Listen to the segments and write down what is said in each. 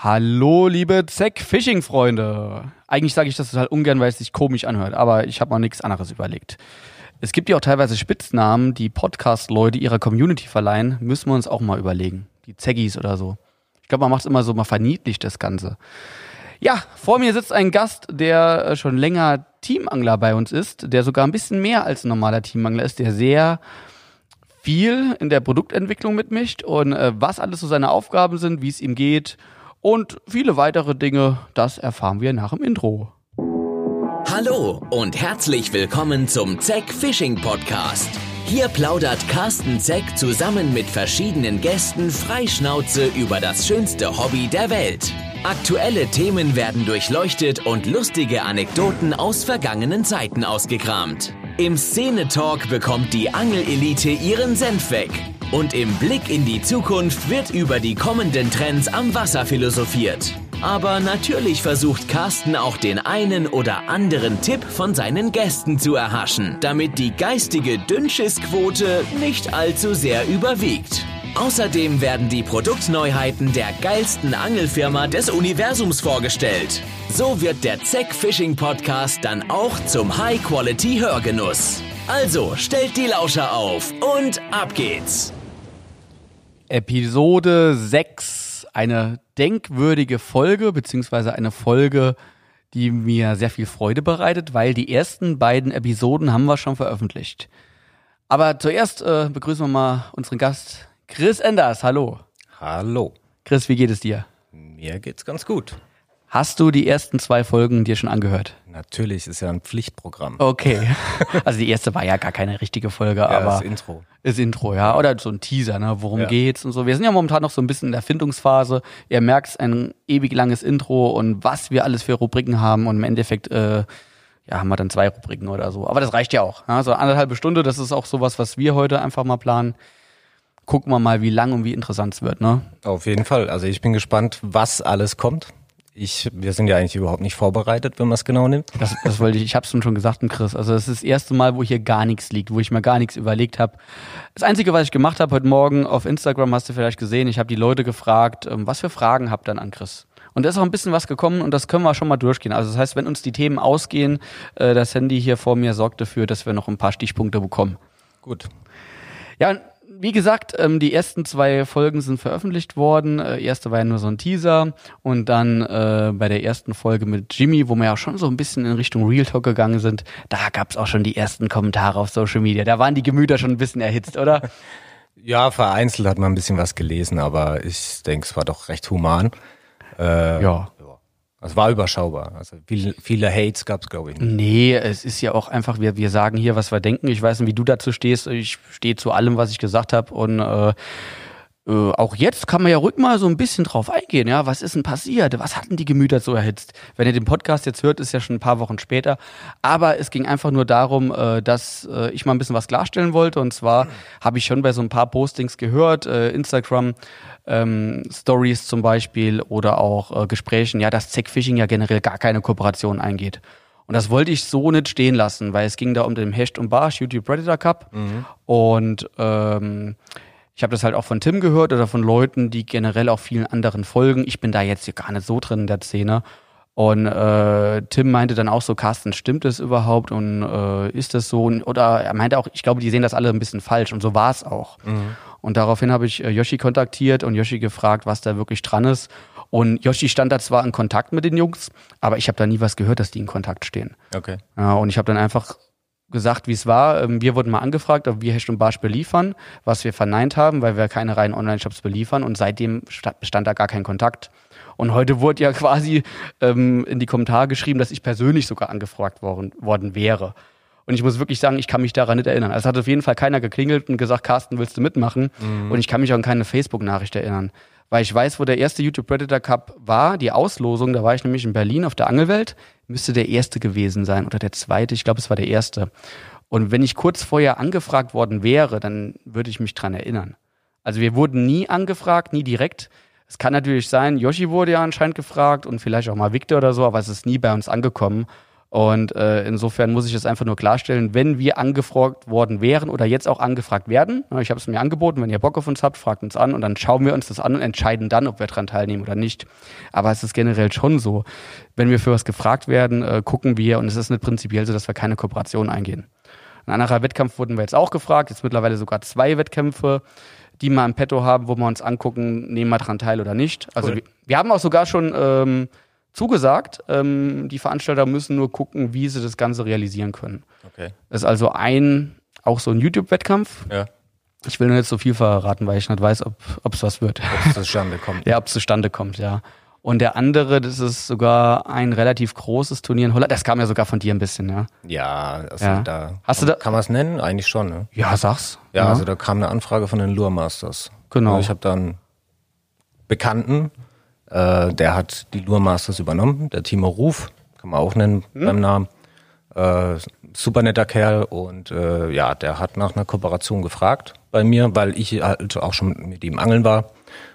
Hallo, liebe Zeck-Fishing-Freunde. Eigentlich sage ich das total ungern, weil es sich komisch anhört, aber ich habe mal nichts anderes überlegt. Es gibt ja auch teilweise Spitznamen, die Podcast-Leute ihrer Community verleihen, müssen wir uns auch mal überlegen. Die Zeggis oder so. Ich glaube, man macht es immer so, mal verniedlicht das Ganze. Ja, vor mir sitzt ein Gast, der äh, schon länger Teamangler bei uns ist, der sogar ein bisschen mehr als ein normaler Teamangler ist, der sehr viel in der Produktentwicklung mitmischt und äh, was alles so seine Aufgaben sind, wie es ihm geht und viele weitere Dinge, das erfahren wir nach dem Intro. Hallo und herzlich willkommen zum Zeck Fishing Podcast. Hier plaudert Carsten Zeck zusammen mit verschiedenen Gästen freischnauze über das schönste Hobby der Welt. Aktuelle Themen werden durchleuchtet und lustige Anekdoten aus vergangenen Zeiten ausgekramt. Im Szene-Talk bekommt die Angelelite ihren Senf weg. Und im Blick in die Zukunft wird über die kommenden Trends am Wasser philosophiert. Aber natürlich versucht Carsten auch den einen oder anderen Tipp von seinen Gästen zu erhaschen, damit die geistige Dünnschissquote nicht allzu sehr überwiegt. Außerdem werden die Produktneuheiten der geilsten Angelfirma des Universums vorgestellt. So wird der Zeck Fishing Podcast dann auch zum High-Quality-Hörgenuss. Also stellt die Lauscher auf und ab geht's! Episode 6, eine denkwürdige Folge, beziehungsweise eine Folge, die mir sehr viel Freude bereitet, weil die ersten beiden Episoden haben wir schon veröffentlicht. Aber zuerst äh, begrüßen wir mal unseren Gast Chris Enders. Hallo. Hallo. Chris, wie geht es dir? Mir geht's ganz gut. Hast du die ersten zwei Folgen dir schon angehört? Natürlich, ist ja ein Pflichtprogramm. Okay. Also die erste war ja gar keine richtige Folge, ja, aber. das Intro. Ist Intro, ja. Oder so ein Teaser, ne? Worum Ja. geht's und so. Wir sind ja momentan noch so ein bisschen in der Findungsphase. Ihr merkt, ein ewig langes Intro und was wir alles für Rubriken haben und im Endeffekt, äh, ja, haben wir dann zwei Rubriken oder so. Aber das reicht ja auch. Ja? So anderthalbe Stunde, das ist auch sowas, was wir heute einfach mal planen. Gucken wir mal, wie lang und wie interessant es wird, ne? Auf jeden Fall. Also ich bin gespannt, was alles kommt. Ich, wir sind ja eigentlich überhaupt nicht vorbereitet, wenn man es genau nimmt. Das, das wollte ich, ich hab's schon gesagt, Chris. Also das ist das erste Mal, wo hier gar nichts liegt, wo ich mir gar nichts überlegt habe. Das Einzige, was ich gemacht habe heute Morgen auf Instagram, hast du vielleicht gesehen, ich habe die Leute gefragt, ähm, was für Fragen habt ihr dann an Chris? Und da ist auch ein bisschen was gekommen und das können wir schon mal durchgehen. Also das heißt, wenn uns die Themen ausgehen, äh, das Handy hier vor mir sorgt dafür, dass wir noch ein paar Stichpunkte bekommen. Gut. Ja, wie gesagt, ähm, die ersten zwei Folgen sind veröffentlicht worden. Äh, erste war ja nur so ein Teaser und dann äh, bei der ersten Folge mit Jimmy, wo wir ja schon so ein bisschen in Richtung Real Talk gegangen sind, da gab's auch schon die ersten Kommentare auf Social Media. Da waren die Gemüter schon ein bisschen erhitzt, oder? Ja, vereinzelt hat man ein bisschen was gelesen, aber ich denke, es war doch recht human. Äh, Ja. Es war überschaubar. Also viel, viele Hates gab es, glaube ich, nicht. Nee, es ist ja auch einfach, wir, wir sagen hier, was wir denken. Ich weiß nicht, wie du dazu stehst. Ich stehe zu allem, was ich gesagt habe. Und äh, äh, auch jetzt kann man ja ruhig mal so ein bisschen drauf eingehen. Ja, was ist denn passiert? Was hatten die Gemüter so erhitzt? Wenn ihr den Podcast jetzt hört, ist ja schon ein paar Wochen später. Aber es ging einfach nur darum, äh, dass äh, ich mal ein bisschen was klarstellen wollte. Und zwar habe ich schon bei so ein paar Postings gehört, äh, Instagram, ähm, Stories zum Beispiel oder auch äh, Gesprächen, ja, dass Zack Fishing ja generell gar keine Kooperation eingeht. Und das wollte ich so nicht stehen lassen, weil es ging da um den Hecht und Barsch YouTube Predator Cup. Und ähm, ich habe das halt auch von Tim gehört oder von Leuten, die generell auch vielen anderen folgen. Ich bin da jetzt hier gar nicht so drin in der Szene. Und äh, Tim meinte dann auch so, Carsten, stimmt das überhaupt und äh, ist das so? Und, oder er meinte auch, ich glaube, die sehen das alle ein bisschen falsch und so war es auch. Und daraufhin habe ich äh, Yoshi kontaktiert und Yoshi gefragt, was da wirklich dran ist. Und Yoshi stand da zwar in Kontakt mit den Jungs, aber ich habe da nie was gehört, dass die in Kontakt stehen. Okay. Ja, und ich habe dann einfach gesagt, wie es war. Ähm, Wir wurden mal angefragt, ob wir Hecht und Barsch beliefern, was wir verneint haben, weil wir keine reinen Online-Shops beliefern und seitdem sta- bestand da gar kein Kontakt. Und heute wurde ja quasi ähm, in die Kommentare geschrieben, dass ich persönlich sogar angefragt worden, worden wäre. Und ich muss wirklich sagen, ich kann mich daran nicht erinnern. Also es hat auf jeden Fall keiner geklingelt und gesagt, Carsten, willst du mitmachen? Und ich kann mich auch an keine Facebook-Nachricht erinnern. Weil ich weiß, wo der erste YouTube Predator Cup war, die Auslosung, da war ich nämlich in Berlin auf der Angelwelt, müsste der erste gewesen sein oder der zweite, ich glaube, es war der erste. Und wenn ich kurz vorher angefragt worden wäre, dann würde ich mich dran erinnern. Also wir wurden nie angefragt, nie direkt. Es kann natürlich sein, Yoshi wurde ja anscheinend gefragt und vielleicht auch mal Victor oder so, aber es ist nie bei uns angekommen. Und äh, insofern muss ich es einfach nur klarstellen, wenn wir angefragt worden wären oder jetzt auch angefragt werden, ne, ich habe es mir angeboten, wenn ihr Bock auf uns habt, fragt uns an und dann schauen wir uns das an und entscheiden dann, ob wir daran teilnehmen oder nicht. Aber es ist generell schon so, wenn wir für was gefragt werden, äh, gucken wir und es ist nicht prinzipiell so, dass wir keine Kooperation eingehen. Ein anderer Wettkampf wurden wir jetzt auch gefragt, jetzt mittlerweile sogar zwei Wettkämpfe, die wir im Petto haben, wo wir uns angucken, nehmen wir daran teil oder nicht. Also Cool. wir, wir haben auch sogar schon ähm, zugesagt, ähm, die Veranstalter müssen nur gucken, wie sie das Ganze realisieren können. Okay. Das ist also ein, auch so ein YouTube-Wettkampf. Ja. Ich will nur nicht so viel verraten, weil ich nicht weiß, ob es was wird. Ob es zustande kommt. Ja, ob es zustande kommt, ja. Und der andere, das ist sogar ein relativ großes Turnier in Holland. Das kam ja sogar von dir ein bisschen, ja. Ja, also Ja. da. Hast du kann, da- Kann man es nennen? Eigentlich schon, ne? Ja, sag's. Ja, also da kam eine Anfrage von den Lure Masters. Genau. Also ich habe dann Bekannten, äh, der hat die Lure Masters übernommen, der Timo Ruf, kann man auch nennen Hm? beim Namen. Äh, super netter Kerl und äh, ja, der hat nach einer Kooperation gefragt bei mir, weil ich halt auch schon mit ihm angeln war,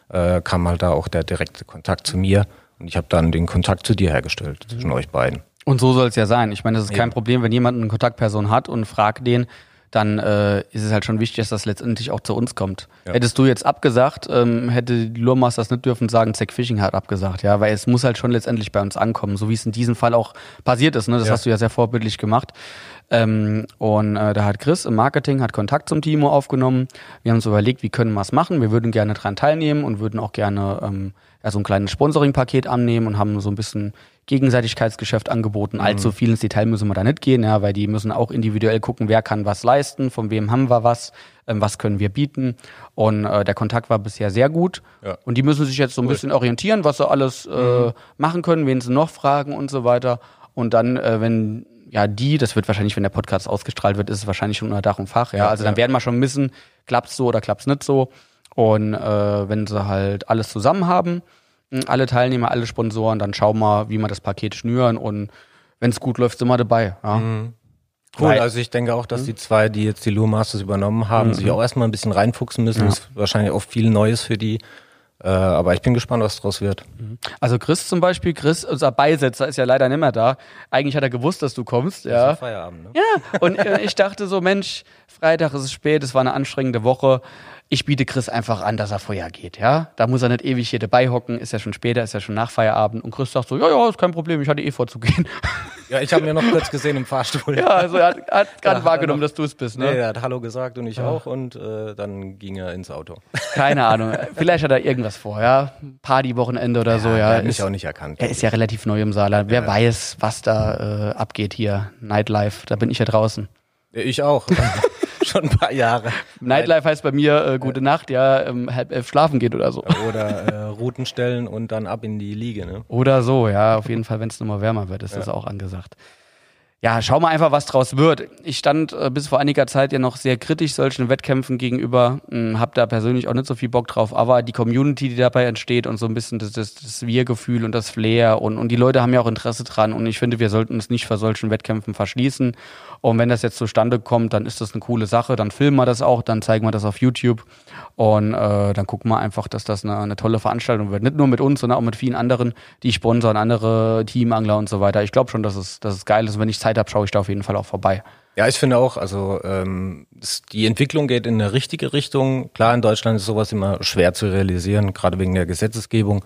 äh, kam halt da auch der direkte Kontakt zu mir und ich habe dann den Kontakt zu dir hergestellt zwischen Mhm. euch beiden. Und so soll es ja sein. Ich meine, das ist kein Eben. Problem, wenn jemand eine Kontaktperson hat und fragt den, dann äh, ist es halt schon wichtig, dass das letztendlich auch zu uns kommt. Ja. Hättest du jetzt abgesagt, ähm, hätte die Lurmasters nicht dürfen sagen, Zack Fishing hat abgesagt, ja, weil es muss halt schon letztendlich bei uns ankommen, so wie es in diesem Fall auch passiert ist. Ne? Das Ja. hast du ja sehr vorbildlich gemacht. Ähm, und äh, da hat Chris im Marketing hat Kontakt zum Timo aufgenommen. Wir haben uns überlegt, wie können wir es machen. Wir würden gerne dran teilnehmen und würden auch gerne ähm, ja, so ein kleines Sponsoring-Paket annehmen und haben so ein bisschen Gegenseitigkeitsgeschäft angeboten. Allzu viel ins Detail müssen wir da nicht gehen, ja, weil die müssen auch individuell gucken, wer kann was leisten, von wem haben wir was, ähm, was können wir bieten. Und äh, der Kontakt war bisher sehr gut. Ja. Und die müssen sich jetzt so ein bisschen orientieren, was sie alles äh, machen können, wen sie noch fragen und so weiter. Und dann, äh, wenn ja die, das wird wahrscheinlich, wenn der Podcast ausgestrahlt wird, ist es wahrscheinlich schon unter Dach und Fach. Ja, Ja, also dann ja. werden wir schon wissen, klappt's so oder klappt's nicht so. Und äh, wenn sie halt alles zusammen haben, alle Teilnehmer, alle Sponsoren, dann schauen wir, wie wir das Paket schnüren und wenn es gut läuft, sind wir dabei. Ja. Cool, Weil- also ich denke auch, dass die zwei, die jetzt die Lure Masters übernommen haben, sich auch erstmal ein bisschen reinfuchsen müssen. Das ist wahrscheinlich auch viel Neues für die. Äh, aber ich bin gespannt, was draus wird. Also Chris zum Beispiel, Chris, unser Beisetzer, ist ja leider nicht mehr da. Eigentlich hat er gewusst, dass du kommst, ja. Feierabend, ne? Ja, und äh, ich dachte so, Mensch, Freitag ist es spät, es war eine anstrengende Woche. Ich biete Chris einfach an, dass er vorher geht, ja. Da muss er nicht ewig hier dabei hocken, ist ja schon später, ist ja schon nach Feierabend. Und Chris sagt so, ja, ja, ist kein Problem, ich hatte eh vorzugehen. Ja, ich habe mir noch kurz gesehen im Fahrstuhl. ja, also er hat, hat gerade er wahrgenommen, noch- dass du es bist, Nee, ne? er hat Hallo gesagt und ich auch und äh, dann ging er ins Auto. Keine Ahnung. Vielleicht hat er irgendwas vor, ja. Partywochenende oder so, er ja. hat mich Ist, auch nicht erkannt. er ist ja relativ neu im Saarland. Wer weiß, was da äh, abgeht hier. Nightlife, da bin ich ja draußen. Ich auch. Schon ein paar Jahre. Nightlife heißt bei mir äh, gute Nacht, ja, ähm, halb elf schlafen geht oder so. Oder äh, Routen stellen und dann ab in die Liege. Ne? Oder so, ja, auf jeden Fall, wenn es nochmal wärmer wird, ist das auch angesagt. Ja, schau mal einfach, was draus wird. Ich stand äh, bis vor einiger Zeit ja noch sehr kritisch solchen Wettkämpfen gegenüber, mh, hab da persönlich auch nicht so viel Bock drauf, aber die Community, die dabei entsteht und so ein bisschen das, das, das Wir-Gefühl und das Flair und, und die Leute haben ja auch Interesse dran und ich finde, wir sollten uns nicht vor solchen Wettkämpfen verschließen. Und wenn das jetzt zustande kommt, dann ist das eine coole Sache, dann filmen wir das auch, dann zeigen wir das auf YouTube und äh, dann gucken wir einfach, dass das eine, eine tolle Veranstaltung wird. Nicht nur mit uns, sondern auch mit vielen anderen, die sponsoren, andere Teamangler und so weiter. Ich glaube schon, dass es, dass es geil ist. Und wenn ich Zeit habe, schaue ich da auf jeden Fall auch vorbei. Ja, ich finde auch, also ähm, die Entwicklung geht in eine richtige Richtung. Klar, in Deutschland ist sowas immer schwer zu realisieren, gerade wegen der Gesetzesgebung.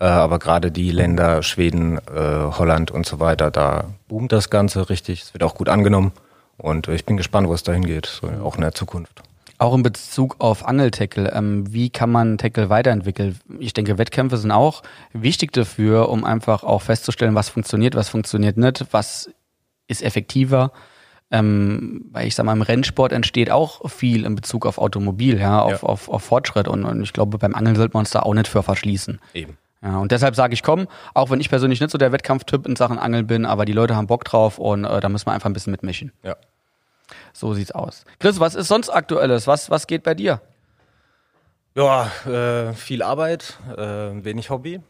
Äh, aber gerade die Länder, Schweden, äh, Holland und so weiter, da boomt das Ganze richtig. Es wird auch gut angenommen. Und ich bin gespannt, wo es dahin geht, so, auch in der Zukunft. Auch in Bezug auf Angeltackle, ähm, wie kann man Tackle weiterentwickeln? Ich denke, Wettkämpfe sind auch wichtig dafür, um einfach auch festzustellen, was funktioniert, was funktioniert nicht, was ist effektiver. Ähm, weil ich sag mal, im Rennsport entsteht auch viel in Bezug auf Automobil, ja, auf, Ja. auf, auf Fortschritt. Und, und ich glaube, beim Angeln sollte man uns da auch nicht für verschließen. Eben. Ja, und deshalb sage ich, komm, auch wenn ich persönlich nicht so der Wettkampftyp in Sachen Angeln bin, aber die Leute haben Bock drauf und äh, da müssen wir einfach ein bisschen mitmischen. Ja. So sieht's aus. Chris, was ist sonst Aktuelles? Was, was geht bei dir? Ja, äh, viel Arbeit, äh, wenig Hobby.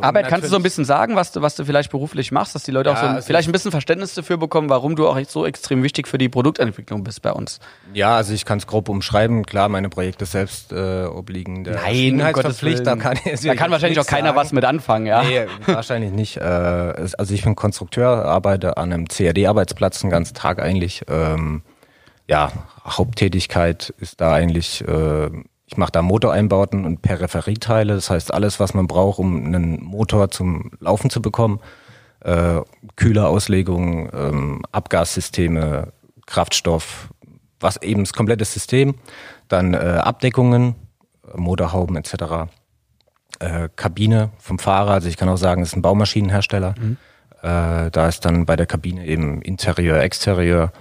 Aber kannst du so ein bisschen sagen, was du, was du vielleicht beruflich machst, dass die Leute Ja, auch so ein, also vielleicht ein bisschen Verständnis dafür bekommen, warum du auch so extrem wichtig für die Produktentwicklung bist bei uns? Ja, also ich kann es grob umschreiben. Klar, meine Projekte selbst äh, obliegen der Verschwiegenheitspflicht. Da kann, da kann wahrscheinlich auch keiner was mit anfangen, ja. Nee, wahrscheinlich nicht. Äh, also ich bin Konstrukteur, arbeite an einem CAD-Arbeitsplatz den ganzen Tag eigentlich. Ähm, ja, Haupttätigkeit ist da eigentlich, äh, ich mache da Motoreinbauten und Peripherieteile. Das heißt, alles, was man braucht, um einen Motor zum Laufen zu bekommen. Äh, Kühlerauslegung, ähm, Abgassysteme, Kraftstoff, was eben das komplette System. Dann äh, Abdeckungen, Motorhauben etc äh, Kabine vom Fahrer. Also ich kann auch sagen, es ist ein Baumaschinenhersteller. Äh, da ist dann bei der Kabine eben Interieur, Exterieur.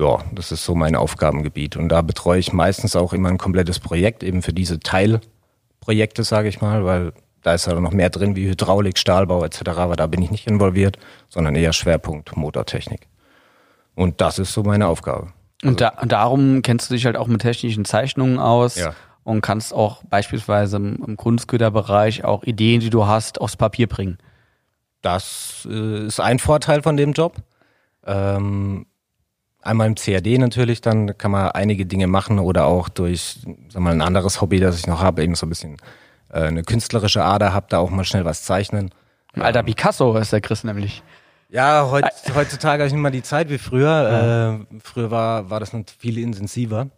Ja, das ist so mein Aufgabengebiet. Und da betreue ich meistens auch immer ein komplettes Projekt, eben für diese Teilprojekte, sage ich mal, weil da ist ja noch mehr drin wie Hydraulik, Stahlbau etc. Aber da bin ich nicht involviert, sondern eher Schwerpunkt Motortechnik. Und das ist so meine Aufgabe. Und, da, und darum kennst du dich halt auch mit technischen Zeichnungen aus Ja. und kannst auch beispielsweise im, im Kunstgüterbereich auch Ideen, die du hast, aufs Papier bringen. Das äh, ist ein Vorteil von dem Job. Ähm, einmal im CAD natürlich, dann kann man einige Dinge machen oder auch durch sag mal, ein anderes Hobby, das ich noch habe, eben so ein bisschen äh, eine künstlerische Ader habe, da auch mal schnell was zeichnen. Ein alter Picasso ist der Chris nämlich. Ja, heut, heutzutage habe ich nicht mehr die Zeit wie früher. Äh, früher war, war das noch viel intensiver.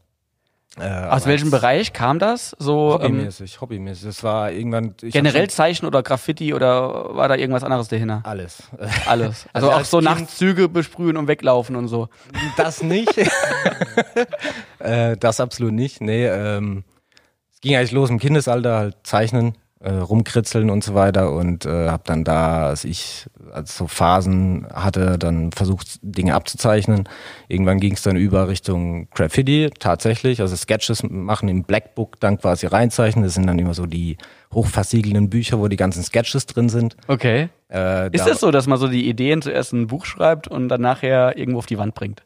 Äh, Aus welchem Bereich kam das? So ähm, Hobbymäßig, hobbymäßig. Das war irgendwann. generell Zeichen oder Graffiti oder war da irgendwas anderes dahinter? alles. Alles. Also, Also auch als so nachts Züge besprühen und weglaufen und so. Das nicht. äh, das absolut nicht. Nee, ähm, es ging eigentlich los im Kindesalter, halt zeichnen, äh, rumkritzeln und so weiter und äh, habe dann da, als ich als so Phasen hatte, dann versucht Dinge abzuzeichnen. Irgendwann ging es dann über Richtung Graffiti tatsächlich, also Sketches machen im Blackbook dann quasi reinzeichnen. Das sind dann immer so die hochversiegelten Bücher, wo die ganzen Sketches drin sind. Okay. Äh, Ist da- das so, dass man so die Ideen zuerst in ein Buch schreibt und dann nachher irgendwo auf die Wand bringt?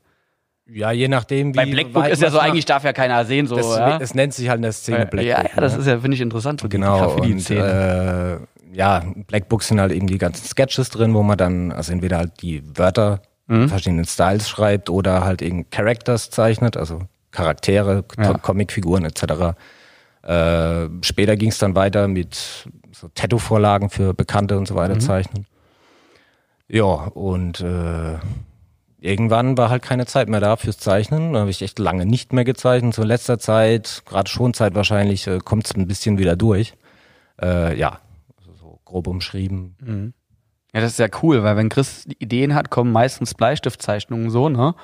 Ja, je nachdem, wie Bei Blackbook ist ja so, eigentlich darf ja keiner sehen, so, Das, ja. Es nennt sich halt in der Szene Blackbook. ja, ja, das ne? ist ja, finde ich interessant, so die Genau, und Graffiti-Szene. äh, ja, Blackbooks sind halt eben die ganzen Sketches drin, wo man dann, also entweder halt die Wörter in verschiedenen Styles schreibt oder halt eben Characters zeichnet, also Charaktere, Ja. Comicfiguren etc. Äh, später ging es dann weiter mit so Tattoo-Vorlagen für Bekannte und so weiter zeichnen. Ja, und äh, irgendwann war halt keine Zeit mehr da fürs Zeichnen. Da habe ich echt lange nicht mehr gezeichnet. So in letzter Zeit, gerade schon Zeit wahrscheinlich, äh, kommt es ein bisschen wieder durch. Äh, ja, grob umschrieben. Ja, das ist ja cool, weil wenn Chris Ideen hat, kommen meistens Bleistiftzeichnungen so, ne?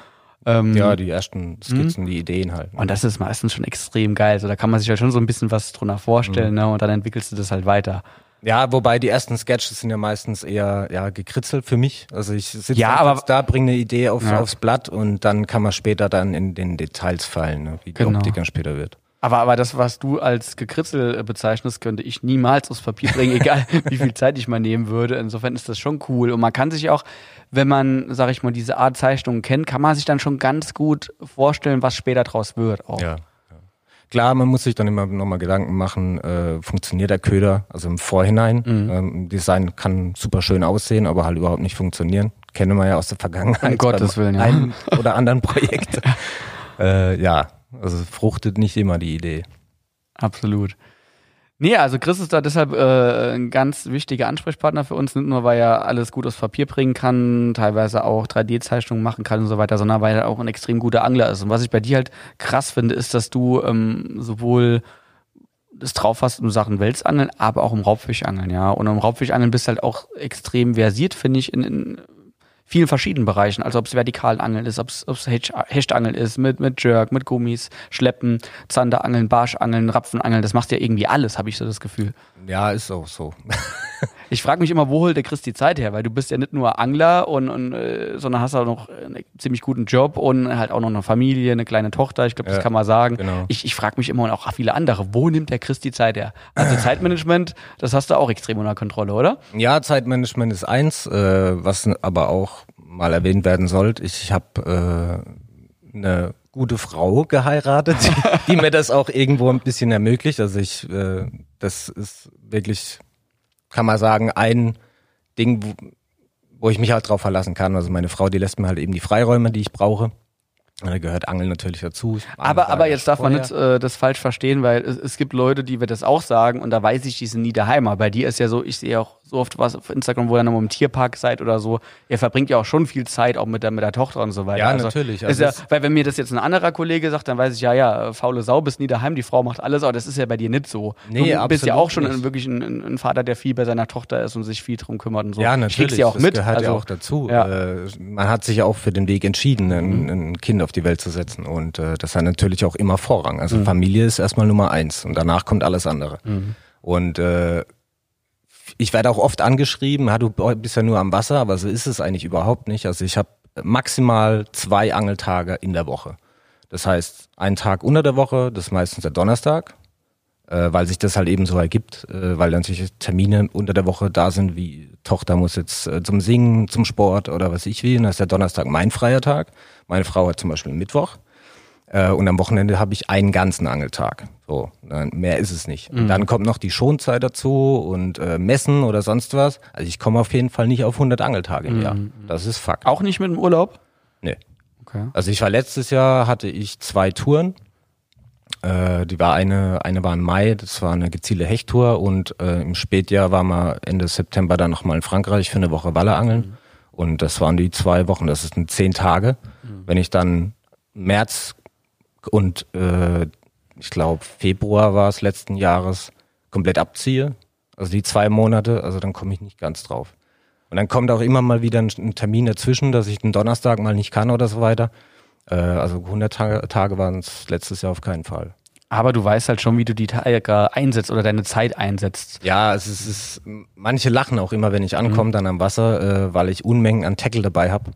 Ähm, Ja, die ersten Skizzen, die Ideen halt. Und das ist meistens schon extrem geil. So, da kann man sich ja schon so ein bisschen was drunter vorstellen, ne? Und dann entwickelst du das halt weiter. Ja, wobei die ersten Sketches sind ja meistens eher ja, gekritzelt für mich. Also ich sitze Ja, aber- da, bringe eine Idee auf, Ja. aufs Blatt und dann kann man später dann in den Details fallen, ne, wie die Genau. Optik dann später wird. Aber, aber das, was du als Gekritzel äh, bezeichnest, könnte ich niemals aufs Papier bringen, egal wie viel Zeit ich mal nehmen würde. Insofern ist das schon cool. Und man kann sich auch, wenn man, sag ich mal, diese Art Zeichnungen kennt, kann man sich dann schon ganz gut vorstellen, was später draus wird. Auch. Ja. Klar, man muss sich dann immer nochmal Gedanken machen, äh, funktioniert der Köder, also im Vorhinein. Mhm. Ähm, Design kann super schön aussehen, aber halt überhaupt nicht funktionieren. Kennen wir ja aus der Vergangenheit. Um Gottes beim Willen, ja. Einen oder anderen Projekt. äh, ja, also fruchtet nicht immer die Idee. Absolut. Nee, also Chris ist da deshalb äh, ein ganz wichtiger Ansprechpartner für uns, nicht nur weil er alles gut aufs Papier bringen kann, teilweise auch 3D-Zeichnungen machen kann und so weiter, sondern weil er auch ein extrem guter Angler ist. Und was ich bei dir halt krass finde, ist, dass du ähm, sowohl das drauf hast in Sachen Welsangeln, aber auch im Raubfischangeln, ja. Und im Raubfischangeln bist halt auch extrem versiert, finde ich, in, in vielen verschiedenen Bereichen. Also ob es Vertikalangeln ist, ob es Hecht, Hechtangeln ist, mit, mit Jerk, mit Gummis, Schleppen, Zanderangeln, Barschangeln, Rapfenangeln, das machst ja irgendwie alles, habe ich so das Gefühl. Ja, ist auch so. Ich frage mich immer, wo holt der Chris die Zeit her? Weil du bist ja nicht nur Angler und, und äh, sondern hast auch noch einen ziemlich guten Job und halt auch noch eine Familie, eine kleine Tochter. Ich glaube, das Ja, kann man sagen. genau. Ich, ich frage mich immer und auch viele andere, wo nimmt der Chris die Zeit her? Also Zeitmanagement, das hast du auch extrem unter Kontrolle, oder? Ja, Zeitmanagement ist eins, äh, was aber auch mal erwähnt werden sollte. Ich habe äh, eine gute Frau geheiratet, die mir das auch irgendwo ein bisschen ermöglicht. Also ich, äh, das ist wirklich kann man sagen, ein Ding, wo, wo ich mich halt drauf verlassen kann. Also meine Frau, die lässt mir halt eben die Freiräume, die ich brauche. Da gehört Angeln natürlich dazu. Aber, aber jetzt darf man nicht äh, das falsch verstehen, weil es, es gibt Leute, die wir das auch sagen und da weiß ich, die sind nie daheim. Aber bei dir ist ja so, ich sehe auch so oft was auf Instagram, wo ihr noch im Tierpark seid oder so. Ihr verbringt ja auch schon viel Zeit, auch mit der, mit der Tochter und so weiter. Ja, also, natürlich. Also ja, weil wenn mir das jetzt ein anderer Kollege sagt, dann weiß ich, ja, ja, faule Sau, bist nie daheim, die Frau macht alles, aber das ist ja bei dir nicht so. Nee, du bist ja auch schon ein, wirklich ein, ein, Vater, der viel bei seiner Tochter ist und sich viel drum kümmert und so. Ja, Ich natürlich. ja auch das mit. gehört also, ja auch dazu. Ja. Äh, man hat sich ja auch für den Weg entschieden, ein, ein Kind auf die Welt zu setzen. Und äh, das hat natürlich auch immer Vorrang. Also Mhm. Familie ist erstmal Nummer eins und danach kommt alles andere. Und äh, ich werde auch oft angeschrieben, ja, du bist ja nur am Wasser, aber so ist es eigentlich überhaupt nicht. Also ich habe maximal zwei Angeltage in der Woche. Das heißt, einen Tag unter der Woche, das ist meistens der Donnerstag, äh, weil sich das halt eben so ergibt, äh, weil natürlich Termine unter der Woche da sind, wie Tochter muss jetzt äh, zum Singen, zum Sport oder was ich will. Und dann ist der Donnerstag mein freier Tag. Meine Frau hat zum Beispiel Mittwoch. Äh, und am Wochenende habe ich einen ganzen Angeltag. So, mehr ist es nicht. Und dann kommt noch die Schonzeit dazu und äh, Messen oder sonst was. Also ich komme auf jeden Fall nicht auf 100 Angeltage im Jahr. Das ist Fakt. auch nicht mit dem Urlaub? Nee. Okay. Also ich war letztes Jahr, hatte ich zwei Touren. Äh, die war eine, eine war im Mai, das war eine gezielte Hechttour und äh, im Spätjahr waren wir Ende September dann nochmal in Frankreich für eine Woche Walle angeln. Und das waren die zwei Wochen, das sind zehn Tage. Wenn ich dann März und äh, ich glaube Februar war es letzten Jahres komplett abziehe, also die zwei Monate, also dann komme ich nicht ganz drauf. Und dann kommt auch immer mal wieder ein, Termin dazwischen, dass ich den Donnerstag mal nicht kann oder so weiter. Äh, also 100 Tage, Tage waren es letztes Jahr auf keinen Fall. Aber du weißt halt schon, wie du die Tage einsetzt oder deine Zeit einsetzt. Ja, es ist, es ist manche lachen auch immer, wenn ich ankomme dann am Wasser, äh, weil ich Unmengen an Tackle dabei habe.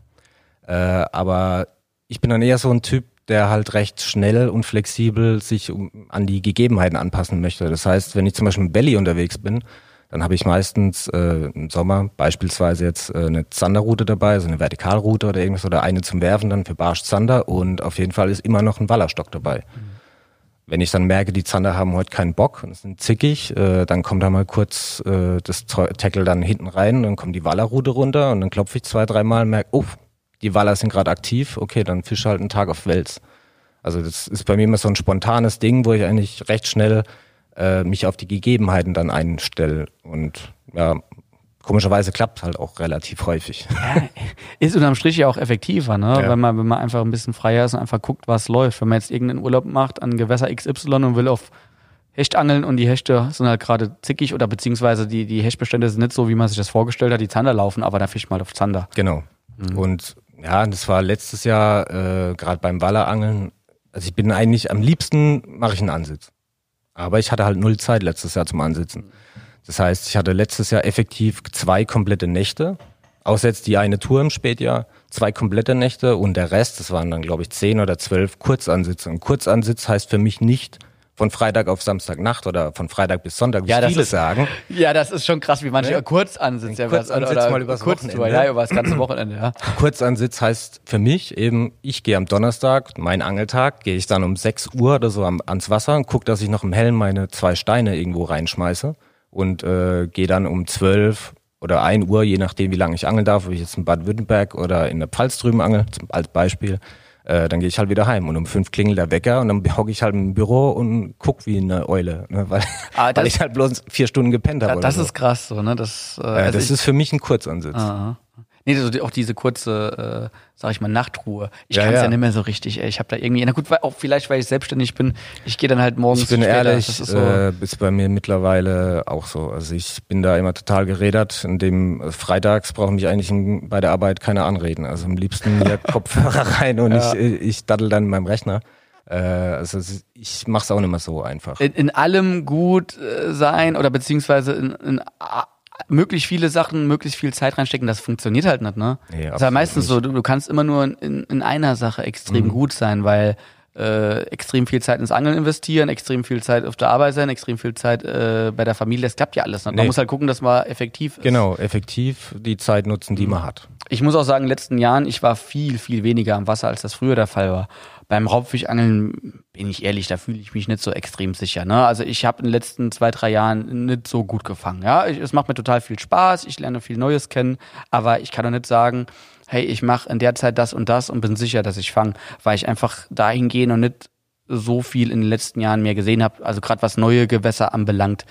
Äh, aber ich bin dann eher so ein Typ, der halt recht schnell und flexibel sich an die Gegebenheiten anpassen möchte. Das heißt, wenn ich zum Beispiel mit Belly unterwegs bin, dann habe ich meistens äh, im Sommer beispielsweise jetzt äh, eine Zanderroute dabei, also eine Vertikalroute oder irgendwas oder eine zum Werfen dann für Barsch Zander und auf jeden Fall ist immer noch ein Wallerstock dabei. Wenn ich dann merke, die Zander haben heute keinen Bock und sind zickig, äh, dann kommt da mal kurz äh, das Tackle dann hinten rein, dann kommt die Wallerroute runter und dann klopfe ich zwei, dreimal und merke, oh, die Waller sind gerade aktiv, okay, dann fische halt einen Tag auf Wels. Also das ist bei mir immer so ein spontanes Ding, wo ich eigentlich recht schnell äh, mich auf die Gegebenheiten dann einstelle. Und ja, komischerweise klappt halt auch relativ häufig. Ist unterm Strich ja auch effektiver, ne? Ja. Wenn man, wenn man einfach ein bisschen freier ist und einfach guckt, was läuft. Wenn man jetzt irgendeinen Urlaub macht an Gewässer XY und will auf Hecht angeln und die Hechte sind halt gerade zickig oder beziehungsweise die, die Hechtbestände sind nicht so, wie man sich das vorgestellt hat, die Zander laufen, aber da fischt mal auf Zander. Genau. Und ja, das war letztes Jahr äh, gerade beim Wallerangeln. Also ich bin eigentlich am liebsten mache ich einen Ansitz. Aber ich hatte halt null Zeit letztes Jahr zum Ansitzen. Das heißt, ich hatte letztes Jahr effektiv zwei komplette Nächte, außer jetzt die eine Tour im Spätjahr, zwei komplette Nächte und der Rest, das waren dann glaube ich zehn oder zwölf Kurzansitze. Und Kurzansitz heißt für mich nicht von Freitag auf Samstagnacht oder von Freitag bis Sonntag, wie Ja, das viele ist- sagen. Ja, das ist schon krass, wie manche Ne? kurz ansitzen. Ja, Kurz was- ansitzen mal übers kurz, Wochenende. Ja, über das ganze Wochenende, ja. Kurzansitz heißt für mich eben, ich gehe am Donnerstag, mein Angeltag, gehe ich dann um 6 Uhr oder so am, ans Wasser und gucke, dass ich noch im Hellen meine zwei Steine irgendwo reinschmeiße und äh, gehe dann um 12 oder 1 Uhr, je nachdem wie lange ich angeln darf, ob ich jetzt in Baden-Württemberg oder in der Pfalz drüben angel, zum, als Beispiel, äh, dann gehe ich halt wieder heim und um 5 klingelt der Wecker und dann hocke ich halt im Büro und guck wie eine Eule, ne, weil, Ah, weil ich halt bloß vier Stunden gepennt habe. Ja, das so. ist krass, so, ne? Das, äh, ja, also das ich- ist für mich ein Kurzansitz. Aha. Nee, so die, auch diese kurze, äh, sag ich mal, Nachtruhe. Ich Ja, kann es ja. ja. nicht mehr so richtig, ey. Ich habe da irgendwie, na gut, weil, auch vielleicht, weil ich selbstständig bin, ich gehe dann halt morgens Ich bin später. ehrlich, Das ist so, äh, ist bei mir mittlerweile auch so. Also ich bin da immer total gerädert. In dem äh, freitags brauchen mich eigentlich in, bei der Arbeit keiner anreden. Also am liebsten mir Kopfhörer rein und Ja. ich, äh, ich daddel dann in meinem Rechner. Äh, also es ich mach's auch nicht mehr so einfach. in, in allem gut sein oder beziehungsweise in, in möglichst viele Sachen, möglichst viel Zeit reinstecken, das funktioniert halt nicht, ne? Nee, das ist ja absolut meistens so, du, du kannst immer nur in, in einer Sache extrem Mhm. gut sein, weil äh, extrem viel Zeit ins Angeln investieren, extrem viel Zeit auf der Arbeit sein, extrem viel Zeit äh, bei der Familie, das klappt ja alles nicht. Man Nee. muss halt gucken, dass man effektiv ist. Genau, effektiv die Zeit nutzen, die man hat. Ich muss auch sagen, in den letzten Jahren, ich war viel, viel weniger am Wasser, als das früher der Fall war. Beim Raubfischangeln bin ich ehrlich, da fühle ich mich nicht so extrem sicher. Ne? Also ich habe in den letzten zwei, drei Jahren nicht so gut gefangen. Ja, ich, es macht mir total viel Spaß, ich lerne viel Neues kennen, aber ich kann doch nicht sagen, hey, ich mache in der Zeit das und das und bin sicher, dass ich fange, weil ich einfach dahin gehe und nicht so viel in den letzten Jahren mehr gesehen habe. Also gerade was neue Gewässer anbelangt,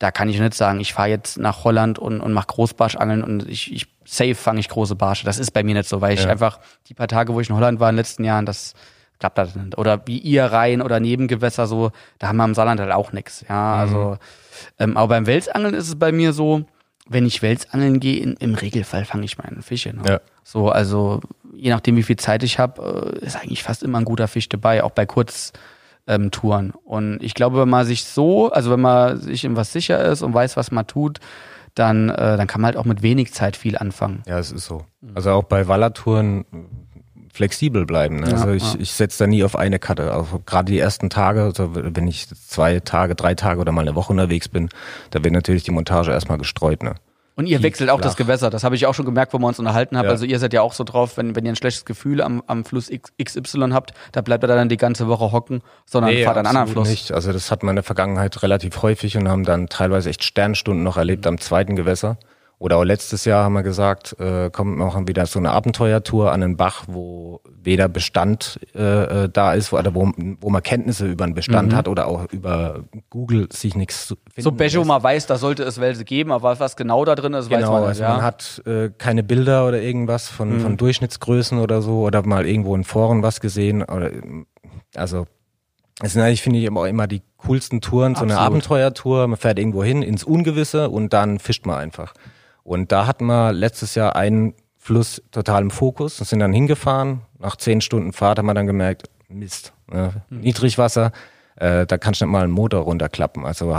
da kann ich nicht sagen, ich fahre jetzt nach Holland und, und mache Großbarschangeln und ich, ich safe fange ich große Barsche. Das ist bei mir nicht so, weil ich Ja. einfach die paar Tage, wo ich in Holland war in den letzten Jahren, das klappt das nicht. Oder wie ihr Rhein oder Nebengewässer so, da haben wir im Saarland halt auch nix. Ja, also, ähm, aber beim Welsangeln ist es bei mir so, wenn ich Welsangeln gehe, in, im Regelfall fange ich meine Fische. Ne? Ja. So, also je nachdem, wie viel Zeit ich habe, äh, ist eigentlich fast immer ein guter Fisch dabei, auch bei Kurztouren. Ähm, Touren. und ich glaube, wenn man sich so, also wenn man sich in was sicher ist und weiß, was man tut, dann, äh, dann kann man halt auch mit wenig Zeit viel anfangen. Ja, es ist so. Also auch bei Wallertouren flexibel bleiben. Ne? Ja, also ich, ja. ich setze da nie auf eine Karte. Also gerade die ersten Tage, also wenn ich zwei Tage, drei Tage oder mal eine Woche unterwegs bin, da wird natürlich die Montage erstmal gestreut. Ne? Und ihr wechselt auch das. Gewässer. Das habe ich auch schon gemerkt, wo wir uns unterhalten haben. Ja. Also ihr seid ja auch so drauf, wenn, wenn ihr ein schlechtes Gefühl am, am Fluss XY habt, da bleibt ihr dann die ganze Woche hocken, sondern fahrt einen anderen Fluss. Nicht. Also das hat man in der Vergangenheit relativ häufig und haben dann teilweise echt Sternstunden noch erlebt am zweiten Gewässer. Oder auch letztes Jahr haben wir gesagt, äh, kommt machen wieder so eine Abenteuertour an einen Bach, wo weder Bestand äh, äh, da ist, wo, oder wo, wo man Kenntnisse über einen Bestand hat oder auch über Google sich nichts zu finden Mhm. So lässt. man weiß, da sollte es welche geben, aber was genau da drin ist, weiß Genau, man nicht. also Ja. man hat äh, keine Bilder oder irgendwas von, Mhm. von Durchschnittsgrößen oder so oder mal irgendwo in Foren was gesehen. Oder, also es sind eigentlich, finde ich, immer, immer die coolsten Touren, so eine Absolut. Abenteuertour. Man fährt irgendwo hin ins Ungewisse und dann fischt man einfach. Und da hatten wir letztes Jahr einen Fluss total im Fokus und sind dann hingefahren. Nach zehn Stunden Fahrt haben wir dann gemerkt, Mist, ne? Mhm. Niedrigwasser, äh, da kannst du nicht mal einen Motor runterklappen. Also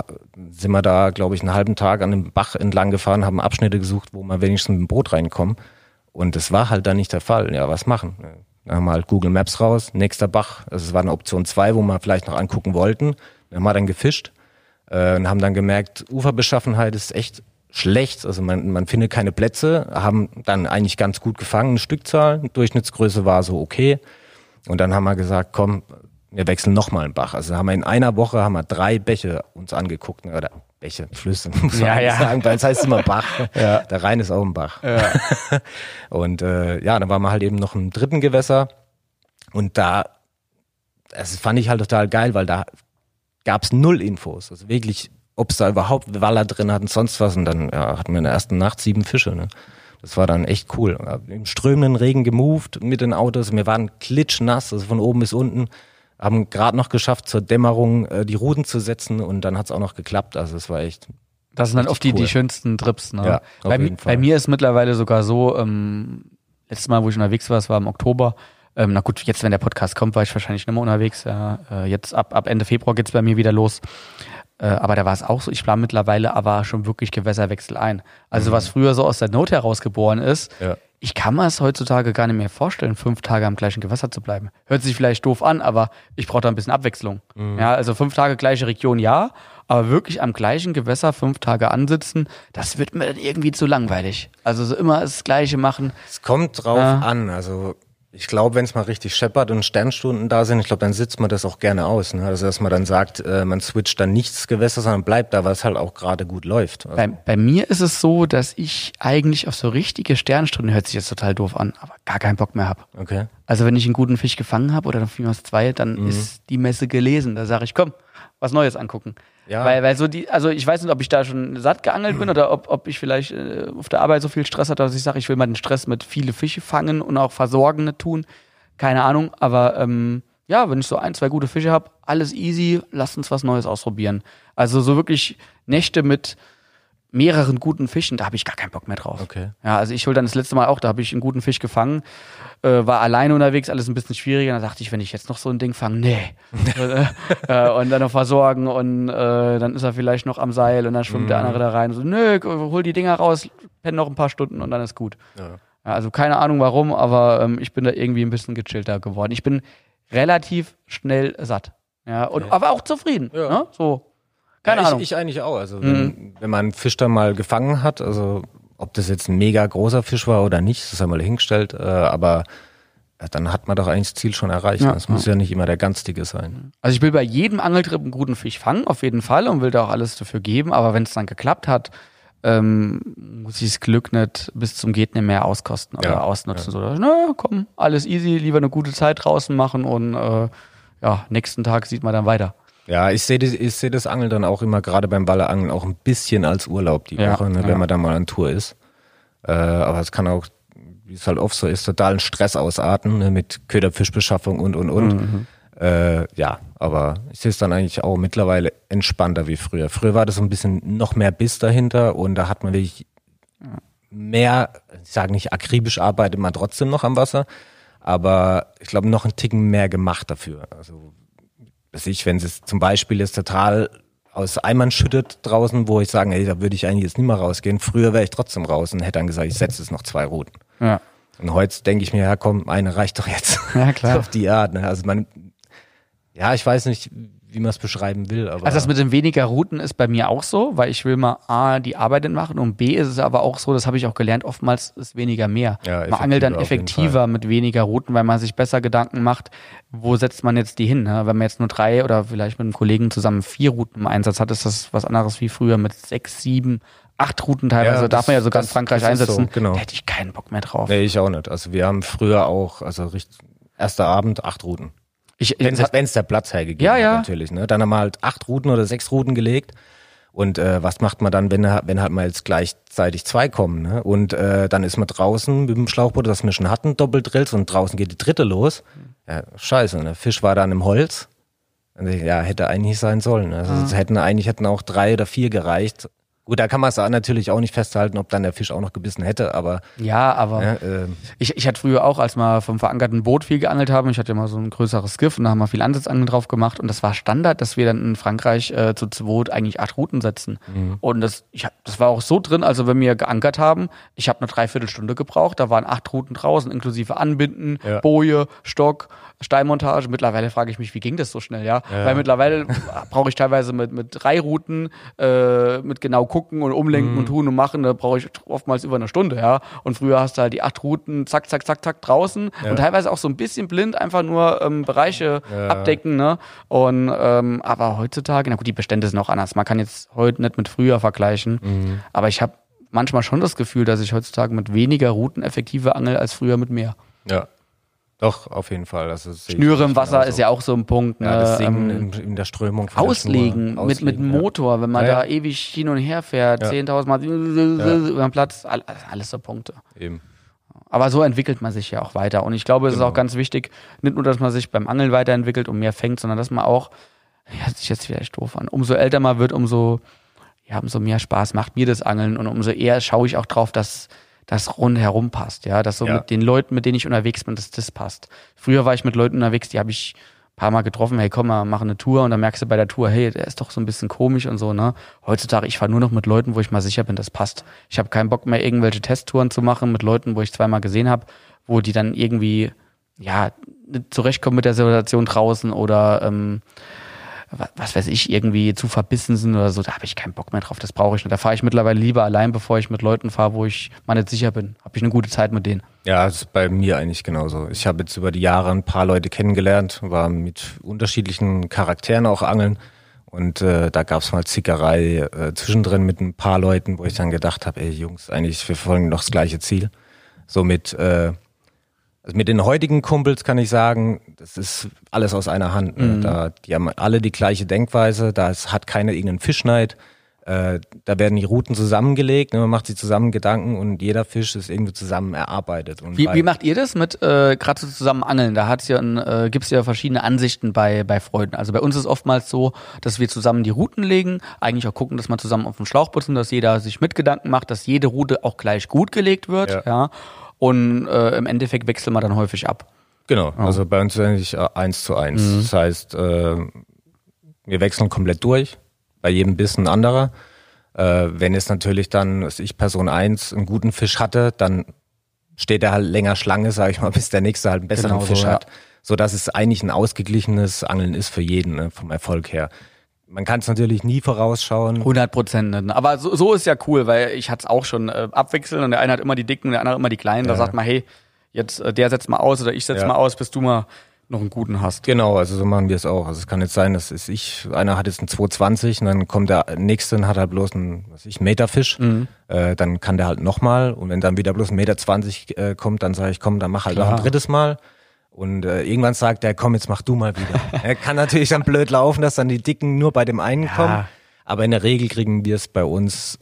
sind wir da, glaube ich, einen halben Tag an dem Bach entlang gefahren, haben Abschnitte gesucht, wo wir wenigstens mit dem Boot reinkommen. Und das war halt dann nicht der Fall. Ja, was machen? Dann haben wir halt Google Maps raus, nächster Bach. Also es war eine Option zwei, wo wir vielleicht noch angucken wollten. Dann haben wir dann gefischt äh, und haben dann gemerkt, Uferbeschaffenheit ist echt schlecht. Also man, man findet keine Plätze, haben dann eigentlich ganz gut gefangen, eine Stückzahl. Durchschnittsgröße war so okay. Und dann haben wir gesagt, komm, wir wechseln nochmal einen Bach. Also haben wir in einer Woche haben wir drei Bäche uns angeguckt. Oder Bäche, Flüsse, muss man Ja, ja. sagen, weil es heißt immer Bach. Der Rhein ist auch ein Bach. Und äh, ja, dann waren wir halt eben noch im dritten Gewässer. Und da, das fand ich halt total geil, weil da gab's null Infos. Also wirklich, ob es da überhaupt Waller drin hat und sonst was. Und dann ja, hatten wir in der ersten Nacht sieben Fische. Ne? Das war dann echt cool. Im strömenden Regen gemoved mit den Autos. Wir waren klitschnass, also von oben bis unten. Haben gerade noch geschafft, zur Dämmerung äh, die Ruden zu setzen und dann hat's auch noch geklappt. Also es war echt. Das sind dann oft die, Richtig die cool. schönsten Trips. Ne? Ja, bei, bei mir ist mittlerweile sogar so, ähm, letztes Mal, wo ich unterwegs war, es war im Oktober. Ähm, na gut, jetzt, wenn der Podcast kommt, war ich wahrscheinlich nicht mehr unterwegs. Ja. Äh, jetzt ab, ab Ende Februar geht's bei mir wieder los. Äh, aber da war es auch so, ich plane mittlerweile aber schon wirklich Gewässerwechsel ein. Also was früher so aus der Not herausgeboren ist, Ja. ich kann mir es heutzutage gar nicht mehr vorstellen, fünf Tage am gleichen Gewässer zu bleiben. Hört sich vielleicht doof an, aber ich brauche da ein bisschen Abwechslung. Ja, also fünf Tage gleiche Region, ja, aber wirklich am gleichen Gewässer fünf Tage ansitzen, das wird mir dann irgendwie zu langweilig. Also so immer das Gleiche machen. Es kommt drauf Ja. an. Also ich glaube, wenn es mal richtig scheppert und Sternstunden da sind, ich glaube, dann sitzt man das auch gerne aus. Ne? Also dass man dann sagt, äh, man switcht dann nicht das Gewässer, sondern bleibt da, weil es halt auch gerade gut läuft. Also, Bei, bei mir ist es so, dass ich eigentlich auf so richtige Sternstunden, hört sich jetzt total doof an, aber gar keinen Bock mehr habe. okay. Also wenn ich einen guten Fisch gefangen habe oder dann vielmals zwei, dann Mhm. ist die Messe gelesen. Da sage ich, komm, was Neues angucken. Ja. Weil, weil so die, also ich weiß nicht, ob ich da schon satt geangelt bin oder ob, ob ich vielleicht äh, auf der Arbeit so viel Stress hatte, dass ich sage, ich will mal den Stress mit viele Fische fangen und auch versorgen nicht tun. Keine Ahnung, aber ähm, ja, wenn ich so ein, zwei gute Fische habe, alles easy, lasst uns was Neues ausprobieren. Also so wirklich Nächte mit mehreren guten Fischen, da habe ich gar keinen Bock mehr drauf. Okay. Ja, also ich hol dann das letzte Mal auch, da habe ich einen guten Fisch gefangen, äh, war alleine unterwegs, alles ein bisschen schwieriger. Dann dachte ich, wenn ich jetzt noch so ein Ding fange, nee. äh, und dann noch versorgen und äh, dann ist er vielleicht noch am Seil und dann schwimmt der andere da rein. So, nö, hol die Dinger raus, penn noch ein paar Stunden und dann ist gut. Ja. Ja, also keine Ahnung warum, aber ähm, ich bin da irgendwie ein bisschen gechillter geworden. Ich bin relativ schnell satt. Ja, und, aber auch zufrieden. Ja. Ne? So. Keine ja, Ahnung. Mhm. Ich, ich eigentlich auch. Also wenn, wenn man einen Fisch dann mal gefangen hat, also ob das jetzt ein mega großer Fisch war oder nicht, das haben wir hingestellt, äh, aber ja, dann hat man doch eigentlich das Ziel schon erreicht. Ja, Es muss ja nicht immer der ganz dicke sein. Also ich will bei jedem Angeltrip einen guten Fisch fangen, auf jeden Fall, und will da auch alles dafür geben. Aber wenn es dann geklappt hat, ähm, muss ich das Glück nicht bis zum geht nicht mehr auskosten oder Ja, ausnutzen. So, na komm, alles easy, lieber eine gute Zeit draußen machen und äh, ja, nächsten Tag sieht man dann weiter. Ja, ich sehe das, ich sehe das Angeln dann auch immer gerade beim Wallerangeln auch ein bisschen als Urlaub die Ja, Woche, ne, ja. wenn man da mal an Tour ist. Äh, aber es kann auch, wie es halt oft so ist, totalen Stress ausarten ne, mit Köderfischbeschaffung und und und. Mhm. Äh, ja, aber ich sehe es dann eigentlich auch mittlerweile entspannter wie früher. Früher war das so ein bisschen noch mehr Biss dahinter und da hat man wirklich mehr, ich sage nicht akribisch arbeitet man trotzdem noch am Wasser, aber ich glaube noch einen Ticken mehr gemacht dafür. Also weiß ich, wenn es zum Beispiel jetzt total aus Eimern schüttet draußen, wo ich sage, ey, da würde ich eigentlich jetzt nicht mehr rausgehen. Früher wäre ich trotzdem raus und hätte dann gesagt, ich setze jetzt noch zwei Routen. Ja, Und heute denke ich mir, ja komm, eine reicht doch jetzt. Ja, klar. Auf die Art. Ne? Also man, ja, ich weiß nicht, wie man es beschreiben will, aber Also das mit den weniger Routen ist bei mir auch so, weil ich will mal A, die Arbeit machen und B ist es aber auch so, das habe ich auch gelernt, oftmals ist weniger mehr. Ja, man angelt dann effektiver mit weniger Routen, weil man sich besser Gedanken macht, wo setzt man jetzt die hin. Ne? Wenn man jetzt nur drei oder vielleicht mit einem Kollegen zusammen vier Routen im Einsatz hat, ist das was anderes wie früher mit sechs, sieben, acht Routen teilweise. Ja, darf man ja sogar in das- Frankreich ist so, einsetzen. genau. Da hätte ich keinen Bock mehr drauf. nee, ich auch nicht. Also wir haben früher auch, also richtig, erster Abend, acht Routen. Ich, Wenn es der Platz hergegeben Ja, hat, ja. natürlich. Ne? Dann haben wir halt acht Routen oder sechs Routen gelegt. Und äh, was macht man dann, wenn, wenn halt mal jetzt gleichzeitig zwei kommen? Ne? Und äh, dann ist man draußen mit dem Schlauchboot, das wir schon hatten, Doppeldrills und draußen geht die dritte los. Ja, scheiße, ne? Fisch war dann im Holz. Ja, hätte eigentlich sein sollen. Also Ah. es hätten eigentlich hätten auch drei oder vier gereicht. Gut, da kann man es natürlich auch nicht festhalten, ob dann der Fisch auch noch gebissen hätte, aber ja, aber ja, ähm, Ich, ich hatte früher auch, als wir vom verankerten Boot viel geangelt haben, ich hatte ja mal so ein größeres Skiff und da haben wir viel Ansatzangeln drauf gemacht und das war Standard, dass wir dann in Frankreich äh, zu zweit eigentlich acht Routen setzen. Und das, ich das war auch so drin, also wenn wir geankert haben, ich habe eine Dreiviertelstunde gebraucht, da waren acht Routen draußen, inklusive Anbinden, Ja. Boje, Stock, Steinmontage. Mittlerweile frage ich mich, wie ging das so schnell, ja? Weil mittlerweile brauche ich teilweise mit, mit drei Routen, äh, mit genau gucken und umlenken und tun und machen, da brauche ich oftmals über eine Stunde, ja. Und früher hast du halt die acht Routen, zack, zack, zack, zack, draußen und teilweise auch so ein bisschen blind, einfach nur ähm, Bereiche abdecken, ne? Und ähm, aber heutzutage, na gut, die Bestände sind auch anders. Man kann jetzt heute nicht mit früher vergleichen, aber ich habe manchmal schon das Gefühl, dass ich heutzutage mit weniger Routen effektiver angel als früher mit mehr. ja. Doch, auf jeden Fall. Also, das ich Schnüre im. Wasser ist ja auch so ein Punkt. Ne? Ja, das ähm, Singen in, in der Strömung. von der Auslegen, mit, mit Auslegen, ja. Motor, wenn man Ja, da ja. ewig hin und her fährt, Ja. 10.000 Mal über den Platz, all- alles so Punkte. Eben. Aber so entwickelt man sich ja auch weiter. Und ich glaube, es ist Genau. auch ganz wichtig, nicht nur, dass man sich beim Angeln weiterentwickelt und mehr fängt, sondern dass man auch, ja, hört sich jetzt vielleicht doof an, umso älter man wird, umso, ja, umso mehr Spaß macht mir das Angeln und umso eher schaue ich auch drauf, dass das rundherum passt, ja, dass so Ja. mit den Leuten, mit denen ich unterwegs bin, dass das passt. Früher war ich mit Leuten unterwegs, die habe ich ein paar Mal getroffen, hey, komm mal, mach eine Tour und dann merkst du bei der Tour, hey, der ist doch so ein bisschen komisch und so, ne? Heutzutage, ich fahre nur noch mit Leuten, wo ich mal sicher bin, das passt. Ich habe keinen Bock mehr, irgendwelche Testtouren zu machen mit Leuten, wo ich zweimal gesehen habe, wo die dann irgendwie, ja, zurechtkommen mit der Situation draußen oder ähm, was weiß ich, irgendwie zu verbissen sind oder so, da habe ich keinen Bock mehr drauf, das brauche ich nicht. Da fahre ich mittlerweile lieber allein, bevor ich mit Leuten fahre, wo ich mal nicht sicher bin. Habe ich eine gute Zeit mit denen. Ja, das ist bei mir eigentlich genauso. Ich habe jetzt über die Jahre ein paar Leute kennengelernt, war mit unterschiedlichen Charakteren auch angeln. Und äh, da gab's mal Zickerei äh, zwischendrin mit ein paar Leuten, wo ich dann gedacht habe, ey Jungs, eigentlich, wir verfolgen doch das gleiche Ziel. So mit, äh, also mit den heutigen Kumpels kann ich sagen, das ist alles aus einer Hand. Ne? Da, die haben alle die gleiche Denkweise, da hat keiner irgendeinen Fischneid. Äh, da werden die Routen zusammengelegt, ne? man macht sich zusammen Gedanken und jeder Fisch ist irgendwie zusammen erarbeitet. Und Wie, wie macht ihr das mit äh, gerade so zusammen Angeln? Da hat's ja ein, äh, gibt's ja verschiedene Ansichten bei bei Freunden. Also bei uns ist oftmals so, dass wir zusammen die Routen legen, eigentlich auch gucken, dass man zusammen auf dem Schlauchboot sind, dass jeder sich mit Gedanken macht, dass jede Route auch gleich gut gelegt wird, ja. Ja. Und äh, im Endeffekt wechseln wir dann häufig ab. Genau, also bei uns ist eigentlich äh, eins zu eins. Das heißt, äh, wir wechseln komplett durch, bei jedem Biss ein anderer. Äh, wenn es natürlich dann, dass ich Person eins einen guten Fisch hatte, dann steht er halt länger Schlange, sage ich mal, bis der nächste halt einen besseren Genau so, Fisch ja. hat. So dass es eigentlich ein ausgeglichenes Angeln ist für jeden, ne, vom Erfolg her. Man kann es natürlich nie vorausschauen. 100 Prozent. Aber so, so ist ja cool, weil ich hatte es auch schon äh, abwechseln und der eine hat immer die dicken und der andere immer die kleinen. Da Ja. sagt man, hey, jetzt äh, der setzt mal aus oder ich setz Ja. mal aus, bis du mal noch einen guten hast. Genau, also so machen wir es auch. Also es kann jetzt sein, dass ist ich, einer hat jetzt einen 220 und dann kommt der nächste und hat halt bloß einen, was weiß ich, Meterfisch. Mhm. Äh, dann kann der halt nochmal und wenn dann wieder bloß ein Meter 20 äh, kommt, dann sage ich, komm, dann mach halt noch Klar. ein drittes Mal. Und äh, irgendwann sagt er, komm, jetzt mach du mal wieder. er kann natürlich dann blöd laufen, dass dann die Dicken nur bei dem einen kommen. Aber in der Regel kriegen wir es bei uns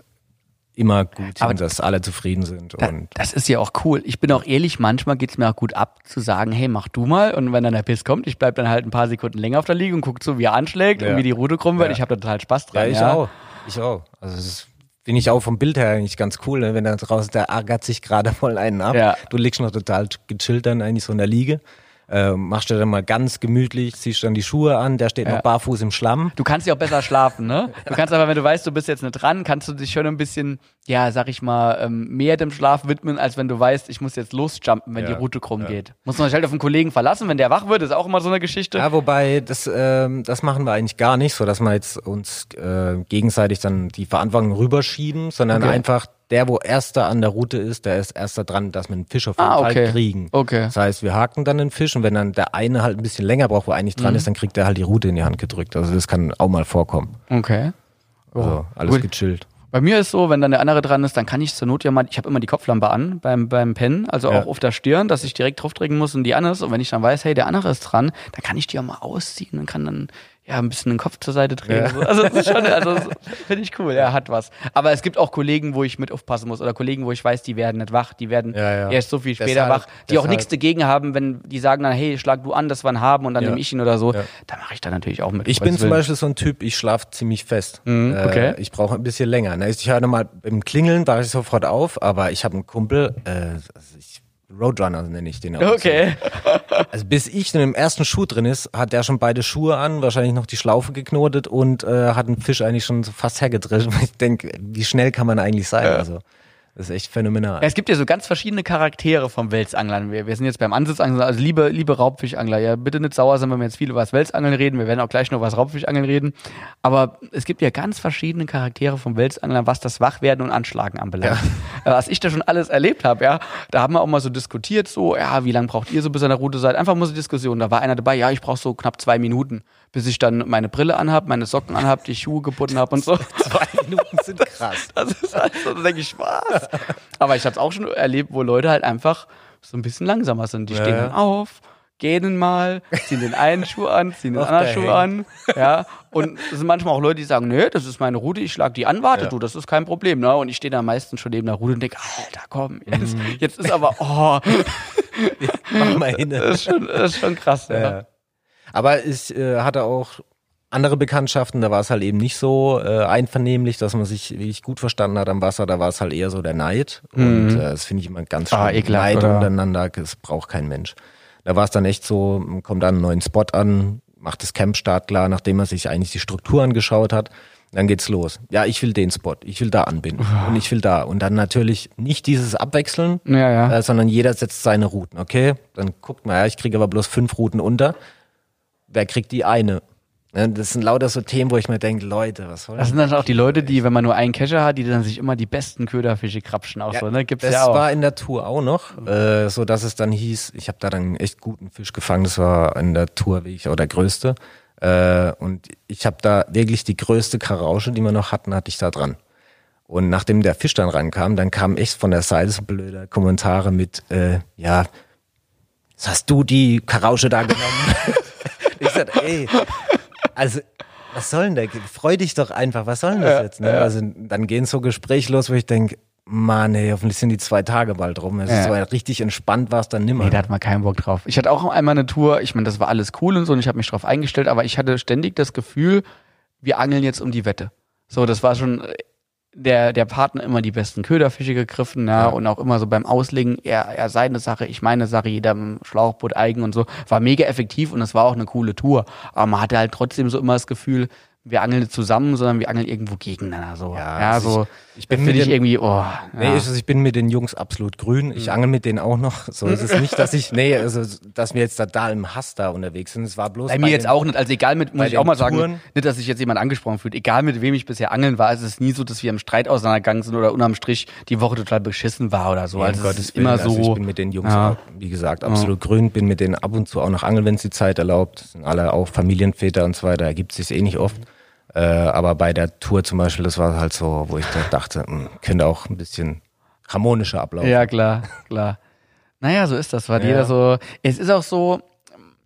immer gut Aber hin, dass alle zufrieden sind. Da, Und das ist ja auch cool. Ich bin auch ehrlich, manchmal geht's mir auch gut ab, zu sagen, hey, mach du mal. Und wenn dann der Piss kommt, ich bleib dann halt ein paar Sekunden länger auf der Liege und guck so, wie er anschlägt und Ja. wie die Route krumm wird. Ja. Ich habe total Spaß Ja, dran. ich auch. Ich auch. Also das ist- finde ich auch vom Bild her eigentlich ganz cool, ne? wenn da draußen, der ärgert sich gerade voll einen ab. Ja. Du liegst noch total gechillt dann eigentlich so in der Liege. Äh, machst dir dann mal ganz gemütlich, ziehst dann die Schuhe an, der steht Ja. noch barfuß im Schlamm. Du kannst ja auch besser schlafen, ne? Du kannst aber, wenn du weißt, du bist jetzt nicht dran, kannst du dich schon ein bisschen, ja, sag ich mal, ähm, mehr dem Schlaf widmen, als wenn du weißt, ich muss jetzt losjumpen, wenn Ja, die Route krumm geht. Muss man sich halt auf einen Kollegen verlassen, wenn der wach wird, ist auch immer so eine Geschichte. Ja, wobei, das, ähm, das machen wir eigentlich gar nicht, so dass wir jetzt uns äh, gegenseitig dann die Verantwortung rüberschieben, sondern Okay. einfach der, wo erster an der Route ist, der ist erster dran, dass wir einen Fisch auf jeden Ah, Fall okay. kriegen. Okay. Das heißt, wir haken dann den Fisch und wenn dann der eine halt ein bisschen länger braucht, wo er eigentlich Mhm. dran ist, dann kriegt er halt die Route in die Hand gedrückt. Also das kann auch mal vorkommen. Okay. Also alles Gut. gechillt. Bei mir ist so, wenn dann der andere dran ist, dann kann ich zur Not ja mal, ich habe immer die Kopflampe an beim, beim Pennen, also Ja. auch auf der Stirn, dass ich direkt draufdrücken muss und die an ist. Und wenn ich dann weiß, hey, der andere ist dran, dann kann ich die auch mal ausziehen und kann dann ja ein bisschen den Kopf zur Seite drehen. Ja. So. Also das ist schon, also finde ich cool, er hat was. Aber es gibt auch Kollegen, wo ich mit aufpassen muss oder Kollegen, wo ich weiß, die werden nicht wach, die werden Ja, ja. erst so viel später Deshalb- wach, die auch deshalb- nichts dagegen haben, wenn die sagen dann, hey, schlag du an, das wir haben und dann Ja. nehme ich ihn oder so, Ja. dann mache ich da natürlich auch mit. Ich bin zum. Beispiel so ein Typ, ich schlafe ziemlich fest. Mhm, okay. Äh, ich brauche ein bisschen länger. Ne? Ich höre mal beim Klingeln, wache ich sofort auf, aber ich habe einen Kumpel, äh, also ich, Roadrunner nenne ich den auch. Okay. Also bis ich in dem ersten Schuh drin ist, hat der schon beide Schuhe an, wahrscheinlich noch die Schlaufe geknotet und äh, hat einen Fisch eigentlich schon fast hergedreht. Ich denke, wie schnell kann man eigentlich sein? Also das ist echt phänomenal. Ja, es gibt ja so ganz verschiedene Charaktere vom Welsanglern. Wir, wir sind jetzt beim Ansitzangeln, also liebe, liebe Raubfischangler, ja, bitte nicht sauer sein, wenn wir jetzt viel über das Welsangeln reden. Wir werden auch gleich noch über das Raubfischangeln reden. Aber es gibt ja ganz verschiedene Charaktere vom Welsanglern, was das Wachwerden und Anschlagen anbelangt. Äh, Was ich da schon alles erlebt habe, ja, da haben wir auch mal so diskutiert, so, ja, wie lange braucht ihr so bis an der Route seid? Einfach mal so Diskussion. Da war einer dabei, ja, ich brauche so knapp zwei Minuten, bis ich dann meine Brille anhab, meine Socken anhab, die Schuhe gebunden habe und so. Zwei Minuten sind krass. Das ist halt so, da denke ich, Spaß. Aber ich habe es auch schon erlebt, wo Leute halt einfach so ein bisschen langsamer sind. Die Ja, stehen dann auf, gehen mal, ziehen den einen Schuh an, ziehen den anderen der Schuh an. Ja. Und es sind manchmal auch Leute, die sagen, nee, das ist meine Route, ich schlag die an, warte Ja. du, das ist kein Problem. Ne? Und ich stehe da meistens schon neben der Route und denke, Alter, komm, jetzt, Mhm. jetzt ist aber, oh, Mach mal hin. das ist schon, das ist schon krass. Ja. Ja. Aber ich äh, hatte auch andere Bekanntschaften, da war es halt eben nicht so äh, einvernehmlich, dass man sich wirklich gut verstanden hat am Wasser, da war es halt eher so der Neid. Und äh, das finde ich immer ganz schlimm. Ah, ekelhaft, Neid oder? untereinander, das braucht kein Mensch. Da war es dann echt so, man kommt an einen neuen Spot an, macht das Camp startklar, nachdem man sich eigentlich die Struktur angeschaut hat. Dann geht's los. Ja, ich will den Spot, ich will da anbinden und ich will da. Und dann natürlich nicht dieses Abwechseln, Ja, ja. äh, sondern jeder setzt seine Routen. Okay, dann guckt mal, ja, ich kriege aber bloß fünf Routen unter. Wer kriegt die eine? Ne, Das sind lauter so Themen, wo ich mir denke, Leute, was soll Das sind dann auch die Leute, die, wenn man nur einen Kescher hat, die dann sich immer die besten Köderfische krapschen auch so, ne? Gibt's das ja auch. war in der Tour auch noch, äh, so dass es dann hieß, ich habe da dann einen echt guten Fisch gefangen. Das war in der Tour wie ich auch der größte. Äh, und ich habe da wirklich die größte Karausche, die wir noch hatten, hatte ich da dran. Und nachdem der Fisch dann rankam, dann kamen echt von der Seite so blöde Kommentare mit, äh, ja, was hast du die Karausche da genommen? ich sag, ey, also was soll denn da? Freu dich doch einfach, was soll denn das jetzt? Ne? Also dann gehen so Gespräche los, wo ich denke, Mann, ey, hoffentlich sind die zwei Tage bald rum. Es Ja. ist so richtig entspannt war es dann nimmer. Nee, da hat man keinen Bock drauf. Ich hatte auch einmal eine Tour, ich meine, das war alles cool und so und ich habe mich drauf eingestellt, aber ich hatte ständig das Gefühl, wir angeln jetzt um die Wette. So, das war schon der, der Partner immer die besten Köderfische gegriffen, ja, Ja. und auch immer so beim Auslegen, er, er seine Sache, ich meine Sache, jeder im Schlauchboot eigen und so, war mega effektiv und es war auch eine coole Tour. Aber man hatte halt trotzdem so immer das Gefühl, wir angeln nicht zusammen, sondern wir angeln irgendwo gegeneinander. So. Ja, Ja, also so. ich bin finde mit ich den- irgendwie, oh. Nee, ja. ich, also ich bin mit den Jungs absolut grün. Ich angel mit denen auch noch. So ist es nicht, dass ich, nee, also, dass wir jetzt total im Hass da unterwegs sind. Es war bloß Bei mir jetzt den- auch nicht, also egal mit, muss bei ich auch mal sagen, Touren- nicht, dass sich jetzt jemand angesprochen fühlt, egal mit wem ich bisher angeln war, es ist nie so, dass wir im Streit auseinandergegangen sind oder unterm Strich die Woche total beschissen war oder so. Nee, um also es Gottes ist immer so. Also ich bin mit den Jungs, Ja. auch, wie gesagt, absolut grün. Bin mit denen ab und zu auch noch angeln, wenn es die Zeit erlaubt. Sind alle auch Familienväter und so weiter. Ergibt sich eh nicht oft. Äh, aber bei der Tour zum Beispiel, das war halt so, wo ich da dachte, mh, könnte auch ein bisschen harmonischer ablaufen. Ja, klar, klar. Naja, so ist das, weil Ja. jeder so. Es ist auch so,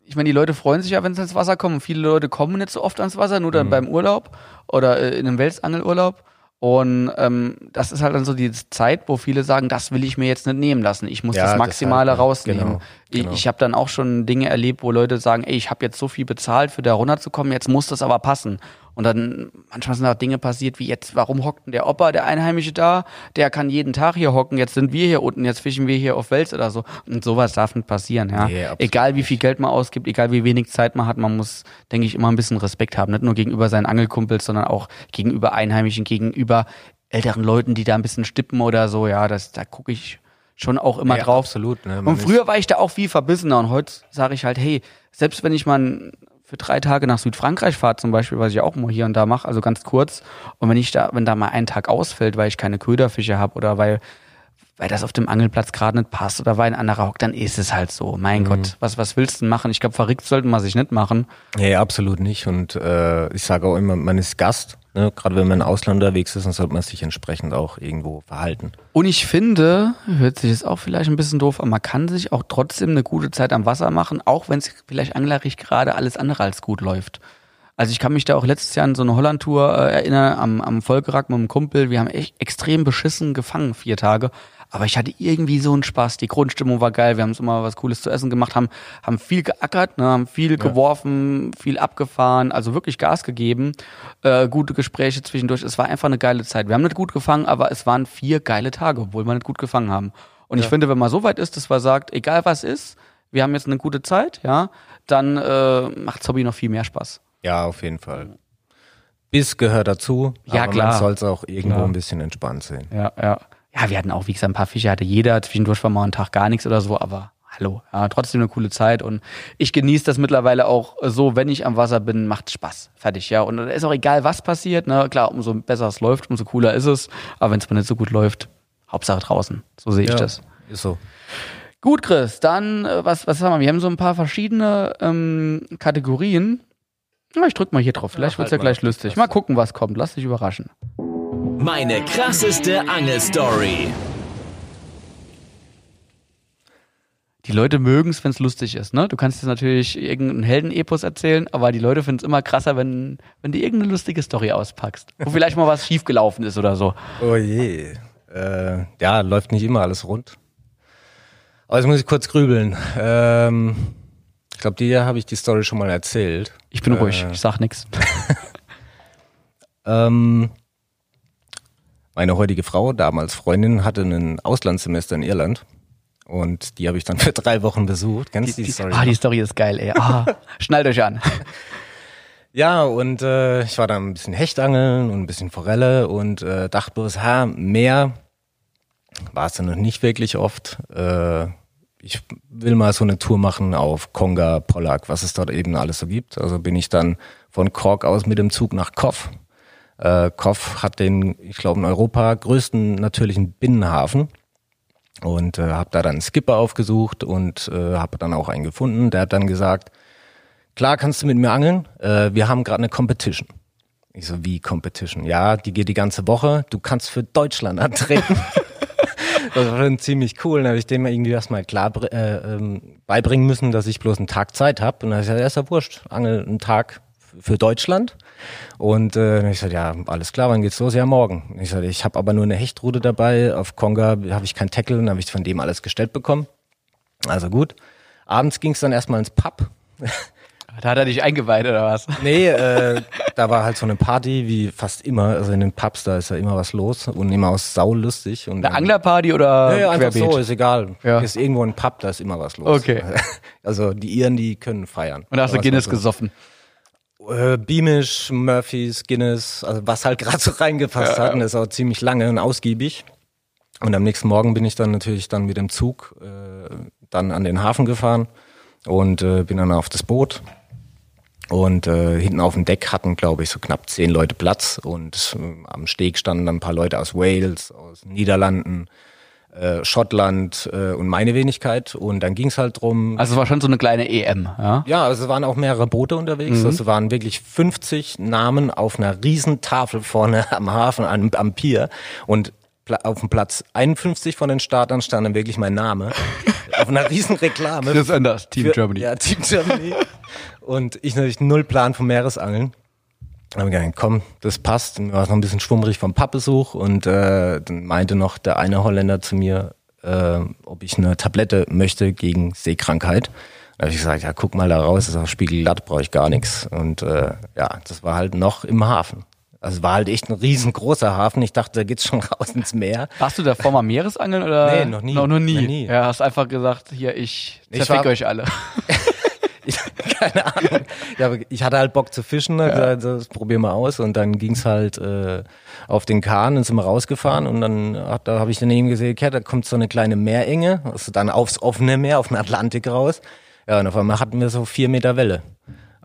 ich meine, die Leute freuen sich ja, wenn sie ins Wasser kommen. Viele Leute kommen nicht so oft ans Wasser, nur Mhm. dann beim Urlaub oder äh, in einem Welsangelurlaub. Und ähm, das ist halt dann so die Zeit, wo viele sagen, das will ich mir jetzt nicht nehmen lassen. Ich muss Ja, das Maximale deshalb, rausnehmen. Genau, genau. ich habe dann auch schon Dinge erlebt, wo Leute sagen, ey, ich habe jetzt so viel bezahlt, für da runterzukommen, jetzt muss das aber passen. Und dann manchmal sind auch Dinge passiert, wie jetzt, warum hockt denn der Opa, der Einheimische da? Der kann jeden Tag hier hocken, jetzt sind wir hier unten, jetzt fischen wir hier auf Wels oder so. Und sowas darf nicht passieren, ja. Nee, egal wie viel Geld man ausgibt, egal wie wenig Zeit man hat, man muss, denke ich, immer ein bisschen Respekt haben. Nicht nur gegenüber seinen Angelkumpels, sondern auch gegenüber Einheimischen, gegenüber älteren Leuten, die da ein bisschen stippen oder so, ja, das, da gucke ich schon auch immer Ja, drauf. absolut, ne, man Und früher war ich da auch viel verbissener und heute sage ich halt, hey, selbst wenn ich mal für drei Tage nach Südfrankreich fahre zum Beispiel, was ich auch mal hier und da mache, also ganz kurz, und wenn ich da, wenn da mal ein Tag ausfällt, weil ich keine Köderfische habe oder weil weil das auf dem Angelplatz gerade nicht passt oder weil ein anderer hockt, dann ist es halt so. Mein Mhm. Gott, was, was willst du denn machen? Ich glaube, verrückt sollten wir sich nicht machen. Nee, absolut nicht. Und äh, ich sage auch immer, man ist Gast. Ne? Gerade wenn man im Ausland unterwegs ist, dann sollte man sich entsprechend auch irgendwo verhalten. Und ich finde, hört sich jetzt auch vielleicht ein bisschen doof an, man kann sich auch trotzdem eine gute Zeit am Wasser machen, auch wenn es vielleicht anglerisch gerade alles andere als gut läuft. Also ich kann mich da auch letztes Jahr an so eine Holland-Tour äh, erinnern, am, am Volkerack mit einem Kumpel. Wir haben echt extrem beschissen gefangen, vier Tage. Aber ich hatte irgendwie so einen Spaß. Die Grundstimmung war geil. Wir haben uns immer was Cooles zu essen gemacht, haben, haben viel geackert, ne, haben viel geworfen, viel abgefahren, also wirklich Gas gegeben. Äh, gute Gespräche zwischendurch. Es war einfach eine geile Zeit. Wir haben nicht gut gefangen, aber es waren vier geile Tage, obwohl wir nicht gut gefangen haben. Und ich finde, wenn man so weit ist, dass man sagt, egal was ist, wir haben jetzt eine gute Zeit, ja, dann äh, macht's Hobby noch viel mehr Spaß. Ja, auf jeden Fall. Biss gehört dazu, Ja, aber klar. man soll es auch irgendwo Klar. ein bisschen entspannt sehen. Ja, ja. Ja, wir hatten auch, wie gesagt, ein paar Fische hatte jeder. Zwischendurch war mal ein Tag gar nichts oder so, aber hallo. Ja, trotzdem eine coole Zeit und ich genieße das mittlerweile auch so, wenn ich am Wasser bin, macht Spaß. Fertig, ja. Und ist auch egal, was passiert, ne. Klar, umso besser es läuft, umso cooler ist es. Aber wenn es mal nicht so gut läuft, Hauptsache draußen. So sehe ich Ja, das. Ist so. Gut, Chris, dann, äh, was, was haben wir? Wir haben so ein paar verschiedene ähm, Kategorien. Na, ich drück mal hier drauf. Vielleicht Ja, wird's ja halt gleich lustig. Mal gucken, was kommt. Lass dich überraschen. Meine krasseste Angelstory. Die Leute mögen es, wenn es lustig ist, ne? Du kannst jetzt natürlich irgendeinen Heldenepos erzählen, aber die Leute finden es immer krasser, wenn, wenn du irgendeine lustige Story auspackst. Wo vielleicht mal was schiefgelaufen ist oder so. Oh je. Äh, ja, läuft nicht immer alles rund. Aber jetzt muss ich kurz grübeln. Ähm, ich glaube, dir habe ich die Story schon mal erzählt. Ich bin Äh, ruhig, ich sag nix. Ähm, meine heutige Frau, damals Freundin, hatte ein Auslandssemester in Irland. Und die habe ich dann für drei Wochen besucht. Kennst du die, Story? ah, die Story ist geil, ey. Ah, schnallt euch an. Ja, und äh, ich war dann ein bisschen Hechtangeln und ein bisschen Forelle und äh, dachte bloß, ha, mehr war es dann noch nicht wirklich oft. Äh, ich will mal so eine Tour machen auf Konga, Pollack, was es dort eben alles so gibt. Also bin ich dann von Kork aus mit dem Zug nach Koff. Äh, Koff hat den, ich glaube, in Europa größten natürlichen Binnenhafen und äh, habe da dann einen Skipper aufgesucht und äh, habe dann auch einen gefunden. Der hat dann gesagt, klar kannst du mit mir angeln, äh, wir haben gerade eine Competition. Ich so, wie Competition? Ja, die geht die ganze Woche, du kannst für Deutschland antreten. das war schon ziemlich cool. Dann habe ich dem irgendwie erstmal klar äh, ähm, beibringen müssen, dass ich bloß einen Tag Zeit habe. Und dann habe ich gesagt, ja, ist ja wurscht, angel einen Tag für Deutschland. Und äh, ich gesagt, ja, alles klar, wann geht's los? Ja, morgen. Und ich sagte, ich habe aber nur eine Hechtrute dabei. Auf Konga habe ich kein Tackle, dann habe ich von dem alles gestellt bekommen. Also gut. Abends ging es dann erstmal ins Pub. Da hat er dich eingeweiht oder was? Nee, äh, da war halt so eine Party, wie fast immer. Also in den Pubs, da ist ja immer was los und immer aus sau lustig. Und Eine Anglerparty oder Ja, ja, einfach querbeet? so, ist egal. Ja. Ist irgendwo ein Pub, da ist immer was los. Okay. Also die Iren, die können feiern. Und da hast du Guinness so- gesoffen. Äh, Beamish, Murphys, Guinness, also was halt gerade so reingepasst Ja, hat. Und das ist auch ziemlich lange und ausgiebig. Und am nächsten Morgen bin ich dann natürlich dann mit dem Zug äh, dann an den Hafen gefahren und äh, bin dann auf das Boot. Und äh, hinten auf dem Deck hatten, glaube ich, so knapp zehn Leute Platz. Und äh, am Steg standen dann ein paar Leute aus Wales, aus den Niederlanden, äh, Schottland äh, und meine Wenigkeit. Und dann ging es halt drum. Also es war schon so eine kleine EM, ja? Ja, also es waren auch mehrere Boote unterwegs. Mhm. Also waren wirklich 50 Namen auf einer riesen Tafel vorne am Hafen, am, am Pier. Und auf dem Platz 51 von den Startern stand dann wirklich mein Name. auf einer riesen Reklame. Chris Anders, Team Für- Germany. Ja, Team Germany. Und ich natürlich null Plan vom Meeresangeln. Dann hab ich gedacht, komm, das passt. Mir war es noch ein bisschen schwummrig vom Pappbesuch und äh, dann meinte noch der eine Holländer zu mir, äh, ob ich eine Tablette möchte gegen Seekrankheit. Da habe ich gesagt, ja, guck mal da raus, das ist auch spiegelglatt, brauche ich gar nichts. Und äh, ja, das war halt noch im Hafen. Also war halt echt ein riesengroßer Hafen. Ich dachte, da geht's schon raus ins Meer. Warst du davor mal Meeresangeln oder? Nee, noch nie. Noch, noch nie. Noch nie. Ja, hast einfach gesagt, hier, ich Ich zerfick war- euch alle. Keine Ahnung. Ja, ich hatte halt Bock zu fischen, hab gesagt, das probier mal aus. Und dann ging's halt äh, auf den Kahn und sind wir rausgefahren und dann hat, da habe ich daneben gesehen, okay, da kommt so eine kleine Meerenge, also dann aufs offene Meer, auf den Atlantik raus. Ja, und auf einmal hatten wir so vier Meter Welle.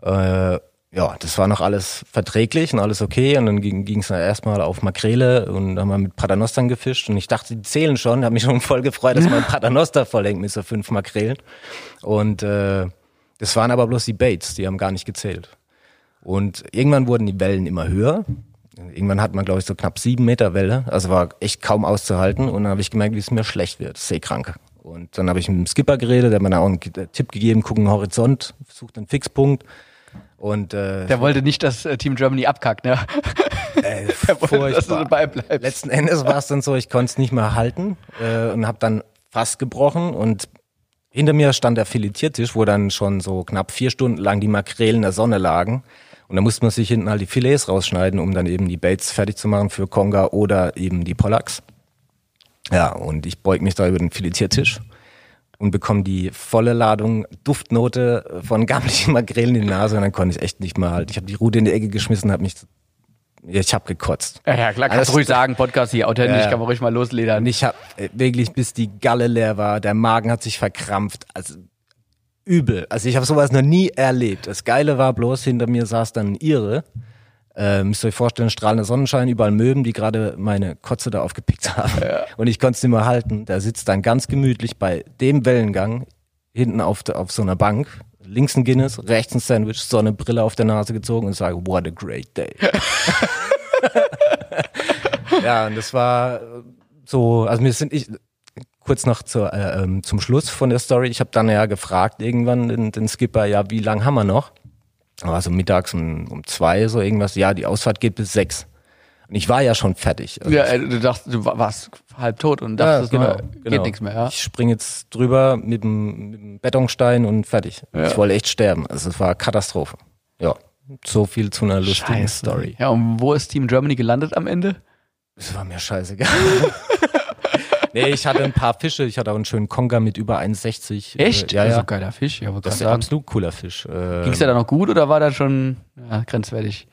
Äh, ja, das war noch alles verträglich und alles okay. Und dann ging es dann erstmal auf Makrele und haben wir mit Paternostern gefischt. Und ich dachte, die zählen schon. Hab mich schon voll gefreut, dass mein Paternoster vollhängt mit so fünf Makrelen. Und äh, das waren aber bloß die Baits, die haben gar nicht gezählt. Und irgendwann wurden die Wellen immer höher. Irgendwann hat man, glaube ich, so knapp sieben Meter Welle. Also war echt kaum auszuhalten. Und dann habe ich gemerkt, wie es mir schlecht wird, seekrank. Und dann habe ich mit dem Skipper geredet, der hat mir dann auch einen G- Tipp gegeben, gucken Horizont, sucht einen Fixpunkt. Und äh, Der wollte nicht, dass äh, Team Germany abkackt, ne? äh, Der wollte, dass du furchtbar. dabei bleibst. Letzten Endes war es dann so, ich konnte es nicht mehr halten äh, und habe dann fast gebrochen und hinter mir stand der Filetiertisch, wo dann schon so knapp vier Stunden lang die Makrelen in der Sonne lagen. Und da musste man sich hinten halt die Filets rausschneiden, um dann eben die Baits fertig zu machen für Konga oder eben die Pollacks. Ja, und ich beug mich da über den Filetiertisch und bekomme die volle Ladung Duftnote von gammeligen Makrelen in die Nase und dann konnte ich echt nicht mehr halten. Ich habe die Rute in die Ecke geschmissen, habe mich, ich habe gekotzt. Ja, ja, klar, kannst du ruhig sagen, Podcast hier, authentisch, Ja, ja. kann man ruhig mal losledern. Und ich habe wirklich, bis die Galle leer war, der Magen hat sich verkrampft. Also übel. Also ich habe sowas noch nie erlebt. Das Geile war bloß, hinter mir saß dann ein Ire. Äh, müsst ihr euch vorstellen, strahlender Sonnenschein, überall Möwen, die gerade meine Kotze da aufgepickt haben. Und ich konnte es nicht mehr halten. Der sitzt dann ganz gemütlich bei dem Wellengang hinten auf, auf so einer Bank. Links ein Guinness, rechts ein Sandwich, so eine Brille auf der Nase gezogen und sage, what a great day. ja, und das war äh, so, also mir sind ich kurz noch zur, äh, ähm, zum Schluss von der Story. Ich habe dann ja gefragt irgendwann den, den Skipper, ja, wie lang haben wir noch? Aber so mittags um, um zwei so irgendwas. Ja, die Ausfahrt geht bis sechs. Und ich war ja schon fertig. Also Ja, äh, du dachtest, du wa- warst halb tot und dachtest, genau, nur, genau. geht nichts mehr, ja? Ich springe jetzt drüber mit dem, mit dem Betonstein und fertig. Ja. Ich wollte echt sterben. Also es war Katastrophe. Ja, so viel zu einer lustigen Story. Ja, und wo ist Team Germany gelandet am Ende? Es war mir scheißegal. nee, ich hatte ein paar Fische. Ich hatte auch einen schönen Konga mit über 1,60. Echt? Äh, Ja, Das ist ja. doch geiler Fisch, ja, Das ist ein absolut cooler Fisch. Äh, Ging's dir da noch gut oder war das schon ja, grenzwertig?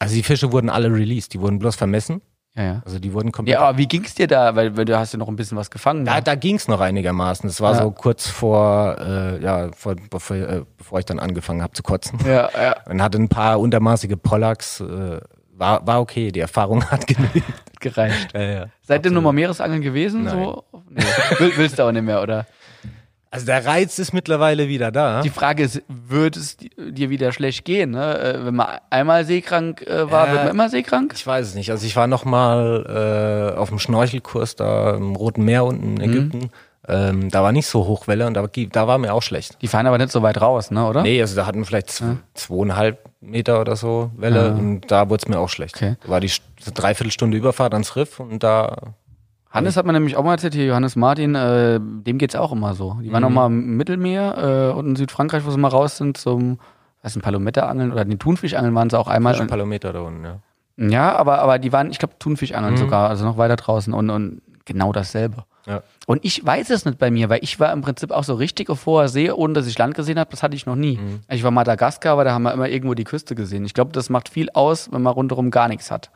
Also die Fische wurden alle released. Die wurden bloß vermessen. Ja, ja. Also die wurden komplett Ja, aber wie ging's dir da? Weil, weil du hast ja noch ein bisschen was gefangen. Da, ne? da ging's noch einigermaßen. Es war Ja. so kurz vor, äh, ja, vor, bevor, äh, bevor ich dann angefangen habe zu kotzen. ja, ja. Und hatte ein paar untermaßige Pollacks. Äh, war, war okay, die Erfahrung hat genügt. gereicht. Ja, ja. Seitdem nochmal Meeresangeln gewesen? Nein. So? Nee. Will, willst du auch nicht mehr, oder? Also der Reiz ist mittlerweile wieder da. Die Frage ist, wird es di- dir wieder schlecht gehen? Ne? Äh, Wenn man einmal seekrank äh, war, Ja. wird man immer seekrank? Ich weiß es nicht. Also ich war noch mal äh, auf dem Schnorchelkurs da im Roten Meer unten in Ägypten. Ähm, da war nicht so Hochwelle und da, da war mir auch schlecht. Die fahren aber nicht so weit raus, ne, oder? Nee, also da hatten wir vielleicht zw zweieinhalb Meter oder so Welle und da wurde es mir auch schlecht. Okay. Da war die Dreiviertelstunde Überfahrt ans Riff und da Hannes hat mir nämlich auch mal erzählt, hier Johannes Martin, äh, dem geht's auch immer so. Die Mhm. waren noch mal im Mittelmeer äh, und in Südfrankreich, wo sie mal raus sind zum, weiß nicht, Palometterangeln oder den Thunfischangeln waren sie auch einmal. schon Palometer da unten, ja. Ja, aber, aber die waren, ich glaube, Thunfischangeln Mhm. sogar, also noch weiter draußen und, und genau dasselbe. Ja. Und ich weiß es nicht bei mir, weil ich war im Prinzip auch so richtig auf hoher See, ohne dass ich Land gesehen habe. Das hatte ich noch nie. Mhm. Ich war Madagaskar, aber da haben wir immer irgendwo die Küste gesehen. Ich glaube, das macht viel aus, wenn man rundherum gar nichts hat.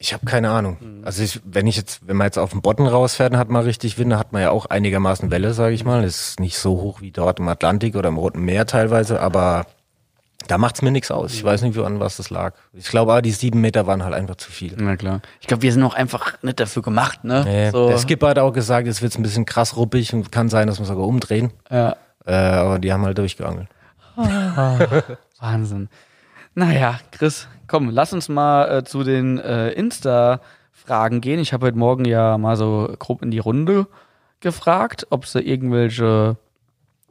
Ich habe keine Ahnung. Mhm. Also ich, wenn ich jetzt, wenn man jetzt auf den Bodden rausfährt, dann hat man richtig Wind, hat man ja auch einigermaßen Welle, sage ich mal. Ist nicht so hoch wie dort im Atlantik oder im Roten Meer teilweise, aber da macht's mir nichts aus. Ich weiß nicht, an was das lag. Ich glaube, aber die sieben Meter waren halt einfach zu viel. Na klar. Ich glaube, wir sind auch einfach nicht dafür gemacht, ne? Nee. So, Der Skipper hat auch gesagt, jetzt wird's ein bisschen krass ruppig und kann sein, dass wir sogar umdrehen. ja. Äh, aber die haben halt durchgeangelt. Wahnsinn. Naja, Chris, komm, lass uns mal äh, zu den äh, Insta-Fragen gehen. Ich habe heute Morgen ja mal so grob in die Runde gefragt, ob sie irgendwelche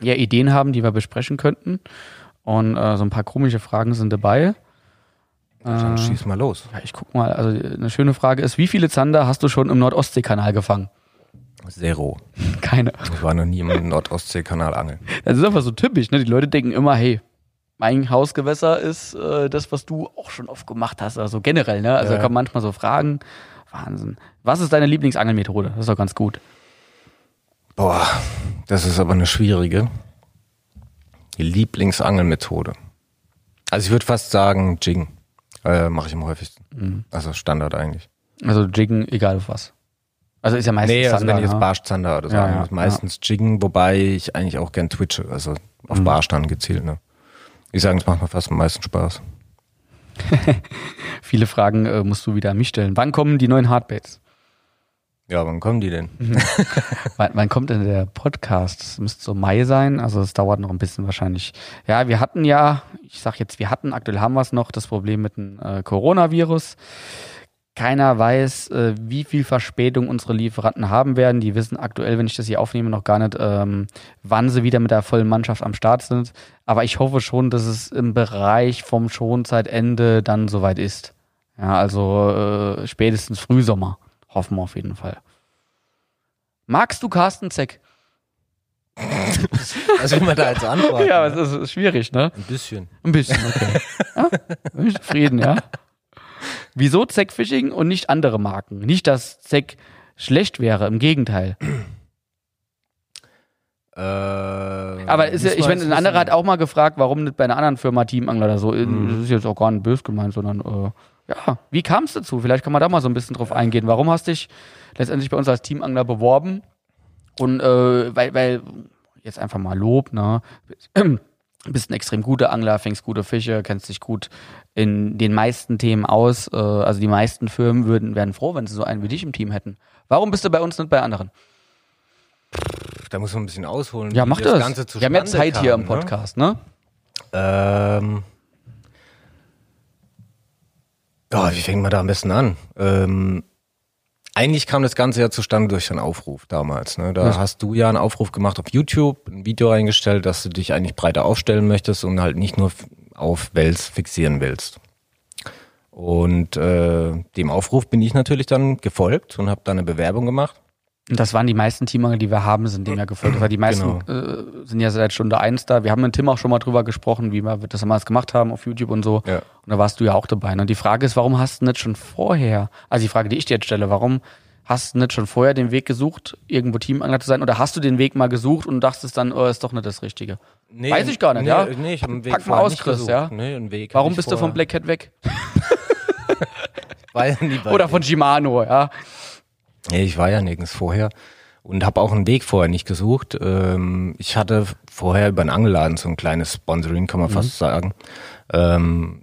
ja, Ideen haben, die wir besprechen könnten. Und äh, so ein paar komische Fragen sind dabei. Dann Äh, schieß mal los. ja, ich guck mal. Also eine schöne Frage ist, wie viele Zander hast du schon im Nordostseekanal gefangen? Zero. Keine. Ich war noch nie im Nordostseekanal angeln. Das ist einfach so typisch, ne? Die Leute denken immer, hey, mein Hausgewässer ist äh, das, was du auch schon oft gemacht hast. Also generell, ne? Also Ja. da kommen manchmal so Fragen. Wahnsinn. Was ist deine Lieblingsangelmethode? Das ist doch ganz gut. Boah, das ist aber eine schwierige. Die Lieblingsangelmethode. Also ich würde fast sagen, Jiggen. Äh, Mache ich am häufigsten. Mhm. Also Standard eigentlich. Also Jiggen, egal auf was. Also ist ja meistens Nee, also Zander, wenn ich jetzt ne? Barschzander oder so, Ja, ja, ist meistens Jiggen, wobei ich eigentlich auch gern twitche, also auf Mhm. Barsch dann gezielt. Ne? Ich sage, es macht mir fast am meisten Spaß. Viele Fragen äh, musst du wieder an mich stellen. Wann kommen die neuen Hardbaits? Ja, wann kommen die denn? Mhm. wann, wann kommt denn der Podcast? Das müsste so Mai sein, also es dauert noch ein bisschen wahrscheinlich. Ja, wir hatten ja, ich sag jetzt, wir hatten, aktuell haben wir es noch, das Problem mit dem äh, Coronavirus. Keiner weiß, äh, wie viel Verspätung unsere Lieferanten haben werden. Die wissen aktuell, wenn ich das hier aufnehme, noch gar nicht, ähm, wann sie wieder mit der vollen Mannschaft am Start sind. Aber ich hoffe schon, dass es im Bereich vom Schonzeitende dann soweit ist. Ja, also äh, spätestens Frühsommer. Hoffen wir auf jeden Fall. Magst du Carsten Zeck? Also immer da als Antwort. Ja, es ist, ist schwierig, ne? Ein bisschen. Ein bisschen, okay. ja, bin ich zufrieden, ja. Wieso Zeck Fishing und nicht andere Marken? Nicht, dass Zeck schlecht wäre, im Gegenteil. Äh, Aber ist ich meine, ein anderer hat auch mal gefragt, warum nicht bei einer anderen Firma Teamangler oder so. Mhm. Das ist jetzt auch gar nicht böse gemeint, sondern äh, ja, wie kam es dazu? Vielleicht kann man da mal so ein bisschen drauf eingehen. Warum hast du dich letztendlich bei uns als Teamangler beworben? Und äh, weil, weil, jetzt einfach mal Lob, ne? Bist ein extrem guter Angler, fängst gute Fische, kennst dich gut in den meisten Themen aus. Äh, also die meisten Firmen würden, wären froh, wenn sie so einen wie dich im Team hätten. Warum bist du bei uns nicht bei anderen? Da muss man ein bisschen ausholen. Ja, mach das das. Ganze Wir haben ja Zeit hier kam, im Podcast, ne? Ne? Ähm, ja, wie fängt man da am besten an? Ähm, eigentlich kam das Ganze ja zustande durch einen Aufruf damals. Ne? Da Was? hast du ja einen Aufruf gemacht auf YouTube, ein Video eingestellt, dass du dich eigentlich breiter aufstellen möchtest und halt nicht nur auf Wels fixieren willst. Und äh, dem Aufruf bin ich natürlich dann gefolgt und habe da eine Bewerbung gemacht. Und das waren die meisten Teamangel, die wir haben, sind dem ja gefolgt. Weil die meisten äh, sind ja seit Stunde eins da. Wir haben mit Tim auch schon mal drüber gesprochen, wie wir das damals gemacht haben auf YouTube und so. Ja. Und da warst du ja auch dabei. ne? Und die Frage ist, warum hast du nicht schon vorher, also die Frage, die ich dir jetzt stelle, warum hast du nicht schon vorher den Weg gesucht, irgendwo Teamangler zu sein? Oder hast du den Weg mal gesucht und dachtest dann, oh, ist doch nicht das Richtige? Nee, Weiß ich gar nicht, nee, ja? Nee, ich hab einen Weg Pack mal aus, Chris, gesucht. ja? Nee, einen Weg Warum bist du vorher- von Black Cat weg? Ja nie Oder von Shimano, ja? Nee, ich war ja nirgends vorher und habe auch einen Weg vorher nicht gesucht. Ähm, ich hatte vorher über einen Angelladen so ein kleines Sponsoring, kann man fast sagen. Ähm,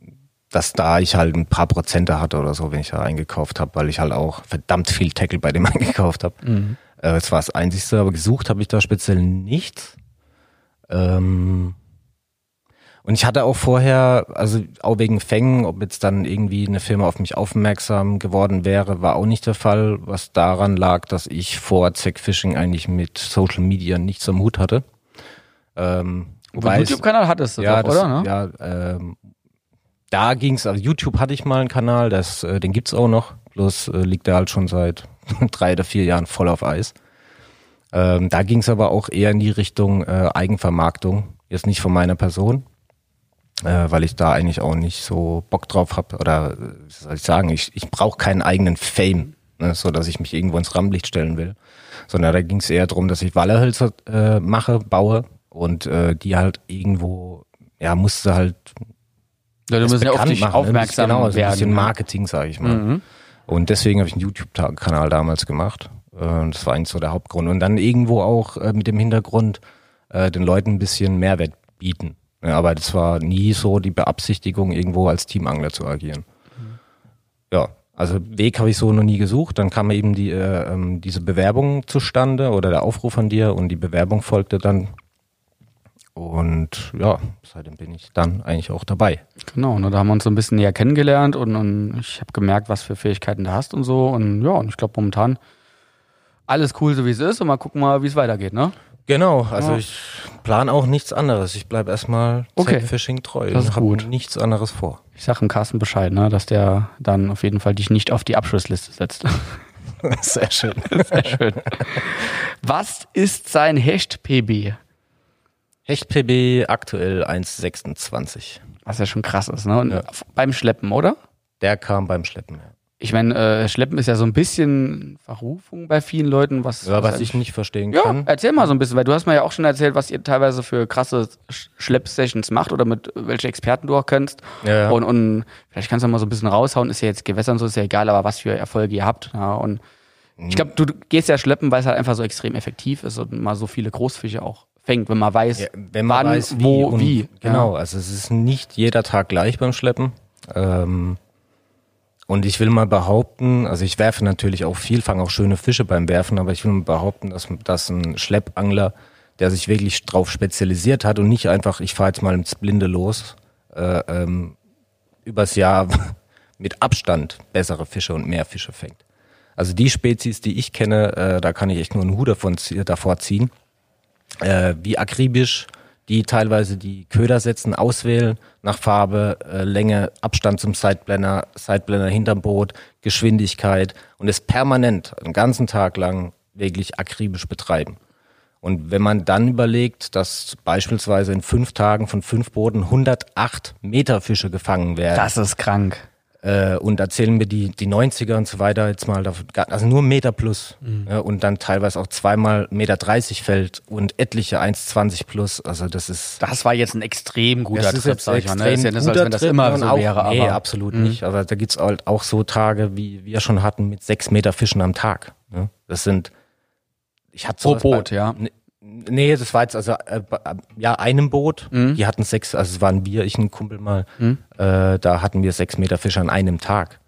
dass da ich halt ein paar Prozente hatte oder so, wenn ich da eingekauft habe, weil ich halt auch verdammt viel Tackle bei dem eingekauft habe. Mhm. Äh, das war das Einzigste, aber gesucht habe ich da speziell nichts. Ähm, und ich hatte auch vorher, also auch wegen Fängen, ob jetzt dann irgendwie eine Firma auf mich aufmerksam geworden wäre, war auch nicht der Fall, was daran lag, dass ich vor Zack Fishing eigentlich mit Social Media nichts am Hut hatte. Ähm, Aber wobei YouTube-Kanal hattest du ja, doch, das, oder? Ne? ja, ähm, da ging's, also YouTube hatte ich mal einen Kanal, das, äh, den gibt's auch noch, bloß äh, liegt der halt schon seit drei oder vier Jahren voll auf Eis. Ähm, da ging's aber auch eher in die Richtung äh, Eigenvermarktung, jetzt nicht von meiner Person, äh, weil ich da eigentlich auch nicht so Bock drauf habe oder äh, wie soll ich sagen, ich, ich brauche keinen eigenen Fame ne, so dass ich mich irgendwo ins Rampenlicht stellen will, sondern da ging es eher darum, dass ich Wallerhölzer äh, mache, baue und äh, die halt irgendwo, ja, musste halt Ja, du musst ja auf dich machen, ne? aufmerksam genau, also ein werden. bisschen ne? Marketing, sage ich mal. Mhm. Und deswegen habe ich einen YouTube-Kanal damals gemacht. Äh, Das war eigentlich so der Hauptgrund. Und dann irgendwo auch äh, mit dem Hintergrund, den Leuten ein bisschen Mehrwert bieten. Ja, aber das war nie so die Beabsichtigung, irgendwo als Teamangler zu agieren. Ja, also Weg habe ich so noch nie gesucht. Dann kam eben die, äh, ähm, diese Bewerbung zustande oder der Aufruf von dir und die Bewerbung folgte dann. Und ja, seitdem bin ich dann eigentlich auch dabei. Genau, ne, da haben wir uns so ein bisschen näher kennengelernt und, und ich habe gemerkt, was für Fähigkeiten du hast und so. Und ja, und ich glaube momentan alles cool, so wie es ist. Und mal gucken mal, wie es weitergeht, ne? Genau, also Ja. ich plane auch nichts anderes. Ich bleibe erstmal Okay. Fishing treu Das ist gut. nichts anderes vor. Ich sag dem Carsten Bescheid, ne, dass der dann auf jeden Fall dich nicht auf die Abschlussliste setzt. Sehr schön. Sehr schön. Was ist sein Hecht-PB? Hecht PB aktuell 1,26. Was ja schon krass ist, ne? Und Ja. beim Schleppen, oder? Der kam beim Schleppen. Ja. Ich meine, äh, Schleppen ist ja so ein bisschen Verrufung bei vielen Leuten, was, Ja, was eigentlich- ich nicht verstehen Ja, kann. erzähl mal so ein bisschen, weil du hast mir ja auch schon erzählt, was ihr teilweise für krasse Sch- Schleppsessions macht oder mit welche Experten du auch kennst. Ja. Und, und vielleicht kannst du mal so ein bisschen raushauen, ist ja jetzt Gewässern so, ist ja egal, aber was für Erfolge ihr habt. Ja, und ich glaube, du gehst ja schleppen, weil es halt einfach so extrem effektiv ist und mal so viele Großfische auch fängt, wenn man weiß, Ja, wenn man wann, weiß, wie wo, und, wie. Genau, also es ist nicht jeder Tag gleich beim Schleppen. Ähm, und ich will mal behaupten, also ich werfe natürlich auch viel, fange auch schöne Fische beim Werfen, aber ich will mal behaupten, dass, dass ein Schleppangler, der sich wirklich drauf spezialisiert hat und nicht einfach, ich fahre jetzt mal ins Blinde los, äh, ähm, übers Jahr mit Abstand bessere Fische und mehr Fische fängt. Also die Spezies, die ich kenne, äh, da kann ich echt nur einen Hut davon, davor ziehen äh, wie akribisch die teilweise die Köder setzen, auswählen nach Farbe, äh, Länge, Abstand zum Sideblender, Sideblender hinterm Boot, Geschwindigkeit und es permanent, einen ganzen Tag lang wirklich akribisch betreiben. Und wenn man dann überlegt, dass beispielsweise in fünf Tagen von fünf Booten 108 Meter Fische gefangen werden, Das ist krank. Äh, und da zählen wir die, die 90er und so weiter jetzt mal, also nur Meter plus. Ja, und dann teilweise auch zweimal Meter 30 fällt und etliche 1,20 plus. Also das ist. Das war jetzt ein extrem guter das ist Trip, sag ich mal. Ne? Ist ja nicht so, als wenn das Trip immer und so auch, wäre. Nee, aber Mhm. absolut nicht. Aber da gibt's halt auch so Tage, wie wir schon hatten, mit sechs Meter Fischen am Tag. Ja, das sind. Ich hatte Pro Boot, bei, ja. Nee, das war jetzt also äh, äh, ja einem Boot. Mhm. Die hatten sechs, also es waren wir, ich ein Kumpel mal. Äh, da hatten wir sechs Meter Fische an einem Tag.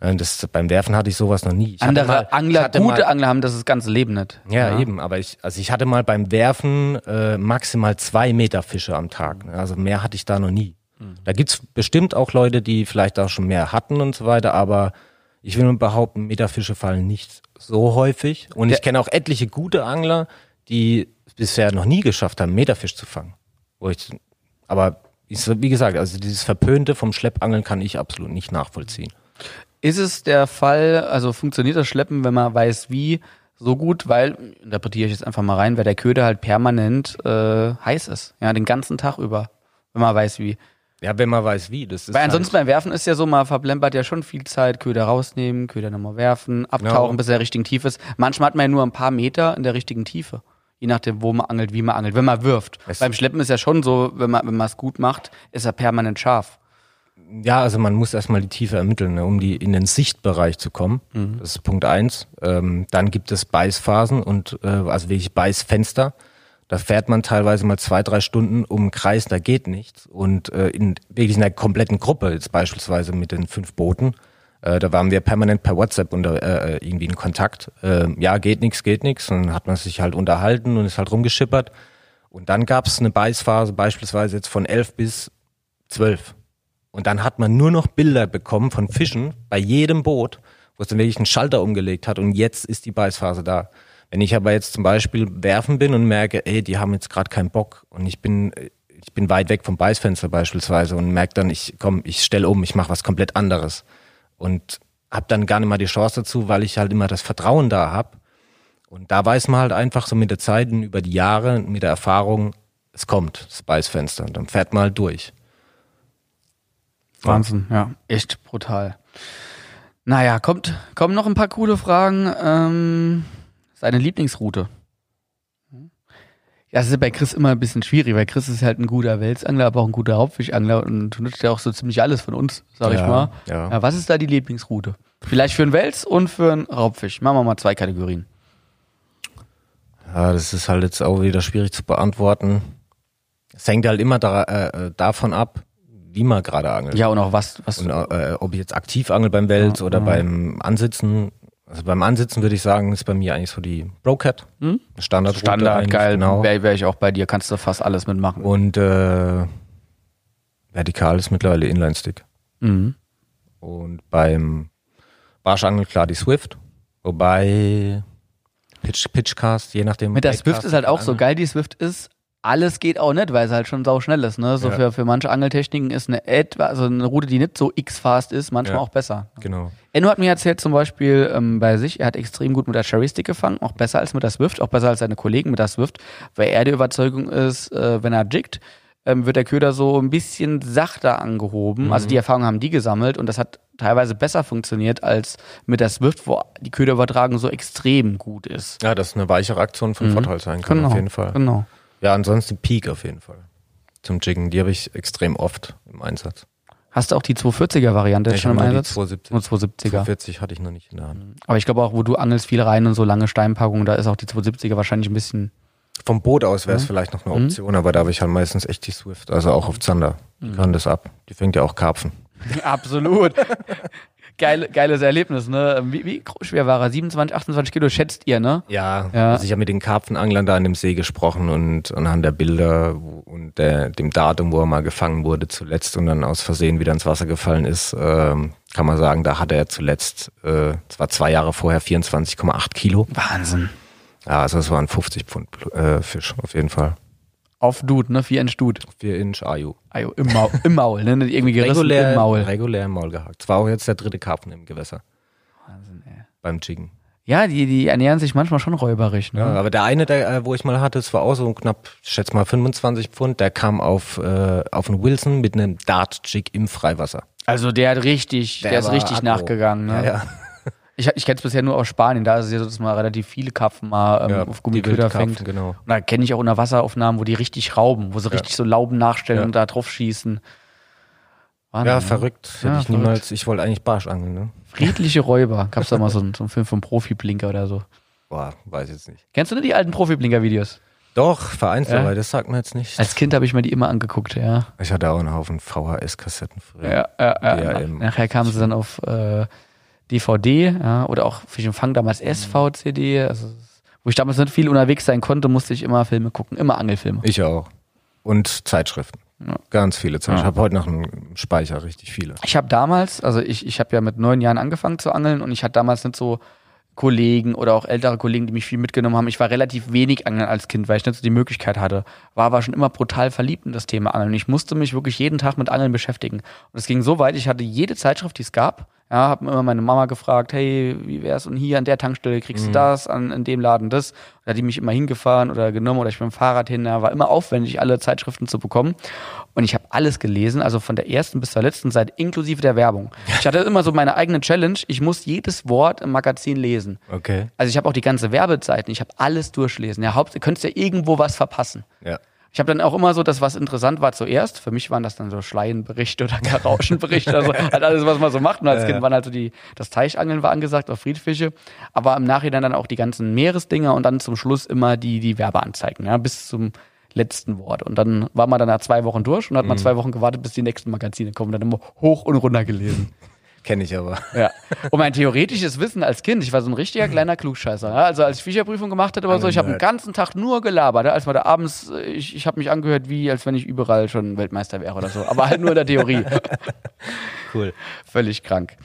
Äh, Das, beim Werfen hatte ich sowas noch nie. Ich Andere mal- Angler, gute mal, Angler haben das das ganze Leben nicht. ja, eben, aber ich, also ich hatte mal beim Werfen äh, maximal zwei Meter Fische am Tag. Also mehr hatte ich da noch nie. Mhm. Da gibt's bestimmt auch Leute, die vielleicht auch schon mehr hatten und so weiter, aber ich will nur behaupten, Meterfische fallen nicht so häufig. Und ich kenne auch etliche gute Angler, die es bisher noch nie geschafft haben, Meterfisch zu fangen. Ich, aber ich, wie gesagt, also dieses Verpönte vom Schleppangeln kann ich absolut nicht nachvollziehen. Ist es der Fall, also funktioniert das Schleppen, wenn man weiß wie, so gut, weil, interpretiere ich jetzt einfach mal rein, weil der Köder halt permanent äh, heiß ist. Ja, den ganzen Tag über, wenn man weiß wie. Ja, wenn man weiß wie. Das ist Weil ansonsten halt, beim Werfen ist ja so, man verblempert ja schon viel Zeit, Köder rausnehmen, Köder nochmal werfen, abtauchen, Ja. bis er richtig tief ist. Manchmal hat man ja nur ein paar Meter in der richtigen Tiefe. Je nachdem, wo man angelt, wie man angelt, wenn man wirft. Es- beim Schleppen ist ja schon so, wenn man wenn man es gut macht, ist er permanent scharf. Ja, also man muss erstmal die Tiefe ermitteln, ne, um die in den Sichtbereich zu kommen. Das ist Punkt eins. Ähm, dann gibt es Beißphasen und äh, also wirklich Beißfenster. Da fährt man teilweise mal zwei, drei Stunden um einen Kreis, da geht nichts. Und äh, in wirklich in einer kompletten Gruppe, jetzt beispielsweise mit den fünf Booten, äh, da waren wir permanent per WhatsApp unter, äh, irgendwie in Kontakt. Äh, ja, geht nichts, geht nichts. Und dann hat man sich halt unterhalten und ist halt rumgeschippert. Und dann gab es eine Beißphase beispielsweise jetzt von elf bis zwölf. Und dann hat man nur noch Bilder bekommen von Fischen bei jedem Boot, wo es dann wirklich einen Schalter umgelegt hat und jetzt ist die Beißphase da. Wenn ich aber jetzt zum Beispiel werfen bin und merke, ey, die haben jetzt gerade keinen Bock und ich bin, ich bin weit weg vom Beißfenster beispielsweise und merke dann, ich komm, ich stelle um, ich mache was komplett anderes und habe dann gar nicht mal die Chance dazu, weil ich halt immer das Vertrauen da habe. Und da weiß man halt einfach so mit der Zeit und über die Jahre, mit der Erfahrung, es kommt, das Beißfenster. Und dann fährt man halt durch. Wahnsinn, ja, echt brutal. Naja, kommt, kommen noch ein paar coole Fragen. Ähm, seine Lieblingsroute. Ja, das ist bei Chris immer ein bisschen schwierig, weil Chris ist halt ein guter Welsangler, aber auch ein guter Hauptfischangler und nutzt ja auch so ziemlich alles von uns, sag ich Ja, mal. ja. Ja, was ist da die Lieblingsroute? Vielleicht für einen Wels und für einen Raubfisch. Machen wir mal zwei Kategorien. Ja, das ist halt jetzt auch wieder schwierig zu beantworten. Es hängt halt immer da, äh, davon ab, wie man gerade angelt. Ja, und auch was, was Und äh, ob ich jetzt aktiv angel beim Wels Ja, oder beim Ansitzen. Also beim Ansitzen würde ich sagen, ist bei mir eigentlich so die Brocat. Hm? Standard. Standard, geil, Genau. wäre wär ich auch bei dir, kannst du fast alles mitmachen. Und äh, vertikal ist mittlerweile Inline-Stick. Mhm. Und beim Barschangel klar die Swift. Wobei Pitch, Pitchcast, je nachdem. Mit der Swift ist halt auch so geil, die Swift ist, alles geht auch nicht, weil es halt schon sau schnell ist. Ne? So Ja. für, für manche Angeltechniken ist eine etwa, also eine Route, die nicht so x-fast ist, manchmal Ja. auch besser. Genau. Enno hat mir erzählt zum Beispiel ähm, bei sich, er hat extrem gut mit der Cherry Stick gefangen, auch besser als mit der Swift, auch besser als seine Kollegen mit der Swift, weil er der Überzeugung ist, äh, wenn er jiggt, ähm, wird der Köder so ein bisschen sachter angehoben. Also die Erfahrung haben die gesammelt und das hat teilweise besser funktioniert als mit der Swift, wo die Köderübertragung so extrem gut ist. Ja, das ist eine weichere Aktion von Mhm. Vorteil sein kann, auf jeden Fall. Genau. Ja, ansonsten Peak auf jeden Fall. Zum Jiggen, die habe ich extrem oft im Einsatz. Hast du auch die 240er Variante jetzt Ich schon im nur die Einsatz? 270. Nur 270er. 240 hatte ich noch nicht in der Hand. Aber ich glaube auch, wo du angelst viel rein und so lange Steinpackungen, da ist auch die 270er wahrscheinlich ein bisschen. Vom Boot aus wäre es Mhm. vielleicht noch eine Option, aber da habe ich halt meistens echt die Swift, also auch auf Zander. Die Mhm. kann das ab. Die fängt ja auch Karpfen. Absolut. Geil, geiles Erlebnis, ne? Wie, wie schwer war er? 27, 28 Kilo schätzt ihr, ne? Ja, Ja. Also ich habe mit den Karpfenanglern da an dem See gesprochen und anhand der Bilder und der, dem Datum, wo er mal gefangen wurde zuletzt und dann aus Versehen wieder ins Wasser gefallen ist, ähm, kann man sagen, da hatte er zuletzt, äh, zwar zwei Jahre vorher 24,8 Kilo. Wahnsinn. Ja, also es waren 50 Pfund äh, Fisch auf jeden Fall. Auf Dude, ne? 4 Inch Dude. 4 Inch Ayu. Ajo, im Maul, im Maul, ne? Irgendwie gerissen Regulär, im Maul. regulär im Maul gehakt. Es war auch jetzt der dritte Karpfen im Gewässer Wahnsinn, ey. beim Jiggen. Ja, die, die ernähren sich manchmal schon räuberisch, ne? Ja, aber der eine, der, äh, wo ich mal hatte, es war auch so knapp, ich schätze mal 25 Pfund, der kam auf, äh, auf einen Wilson mit einem Dart-Jig im Freiwasser. Also der hat richtig, der, ist war richtig aggro. nachgegangen, ne? Ja, ja. Ich, ich kenne es bisher nur aus Spanien, da ist es ja so, dass man relativ viele Karpfen mal ähm, Ja, auf Gummiköder fängt. genau. Und da kenne ich auch unter Wasseraufnahmen, wo die richtig rauben, wo sie richtig so Lauben nachstellen Ja. und da drauf schießen. Wahnsinn, Ja, ne? verrückt. Ja, ich niemals, ich wollte eigentlich Barsch angeln, ne? Friedliche Räuber. Gab's da mal so einen, so einen Film vom Profi-Blinker oder so. Boah, weiß jetzt nicht. Kennst du nicht die alten Profi-Blinker-Videos? Doch, vereinzelt, Ja. aber das sagt mir jetzt nicht. Als Kind habe ich mir die immer angeguckt, ja. Ich hatte auch einen Haufen VHS-Kassetten früher. Ja, ja, ja. DRM. Nachher kamen sie dann auf äh, DVD, ja, oder auch für den Fang damals SV-CD. Also, wo ich damals nicht viel unterwegs sein konnte, musste ich immer Filme gucken, immer Angelfilme. Ich auch. Und Zeitschriften. Ja. Ganz viele Zeitschriften. Ja. Ich habe heute noch einen Speicher, richtig viele. Ich habe damals, also ich, ich habe ja mit neun Jahren angefangen zu angeln und ich hatte damals nicht so Kollegen oder auch ältere Kollegen, die mich viel mitgenommen haben. Ich war relativ wenig angeln als Kind, weil ich nicht so die Möglichkeit hatte. War aber schon immer brutal verliebt in das Thema Angeln. Ich musste mich wirklich jeden Tag mit Angeln beschäftigen. Und es ging so weit, ich hatte jede Zeitschrift, die es gab. Ja, habe immer meine Mama gefragt, hey, wie wär's? Und hier an der Tankstelle kriegst du das, an in dem Laden das. Da hat die mich immer hingefahren oder genommen oder ich bin mit dem Fahrrad hin. Ja, war immer aufwendig, alle Zeitschriften zu bekommen. Und ich habe alles gelesen, also von der ersten bis zur letzten Seite, inklusive der Werbung. Ich hatte immer so meine eigene Challenge, ich muss jedes Wort im Magazin lesen. Okay. Also ich habe auch die ganze Werbezeiten, ich habe alles durchlesen. Ja, Haupt, du könntest ja irgendwo was verpassen. Ja. Ich habe dann auch immer so, das was interessant war zuerst, für mich waren das dann so Schleienberichte oder Karauschenberichte, also halt alles, was man so macht. Und als Kind waren halt so die, das Teichangeln war angesagt, auf Friedfische, aber im Nachhinein dann auch die ganzen Meeresdinger und dann zum Schluss immer die, die Werbeanzeigen, ja, bis zum letzten Wort. Und dann war man dann nach zwei Wochen durch und hat man zwei Wochen gewartet, bis die nächsten Magazine kommen, dann immer hoch und runter gelesen. Kenne ich aber. Ja. Und mein theoretisches Wissen als Kind, ich war so ein richtiger kleiner Klugscheißer. Ja? Also als ich Fischerprüfung gemacht hatte oder so, ich habe den ganzen Tag nur gelabert. Ja? Als man da abends, äh, ich, ich habe mich angehört, wie als wenn ich überall schon Weltmeister wäre oder so. Aber halt nur in der Theorie. Cool. Völlig krank.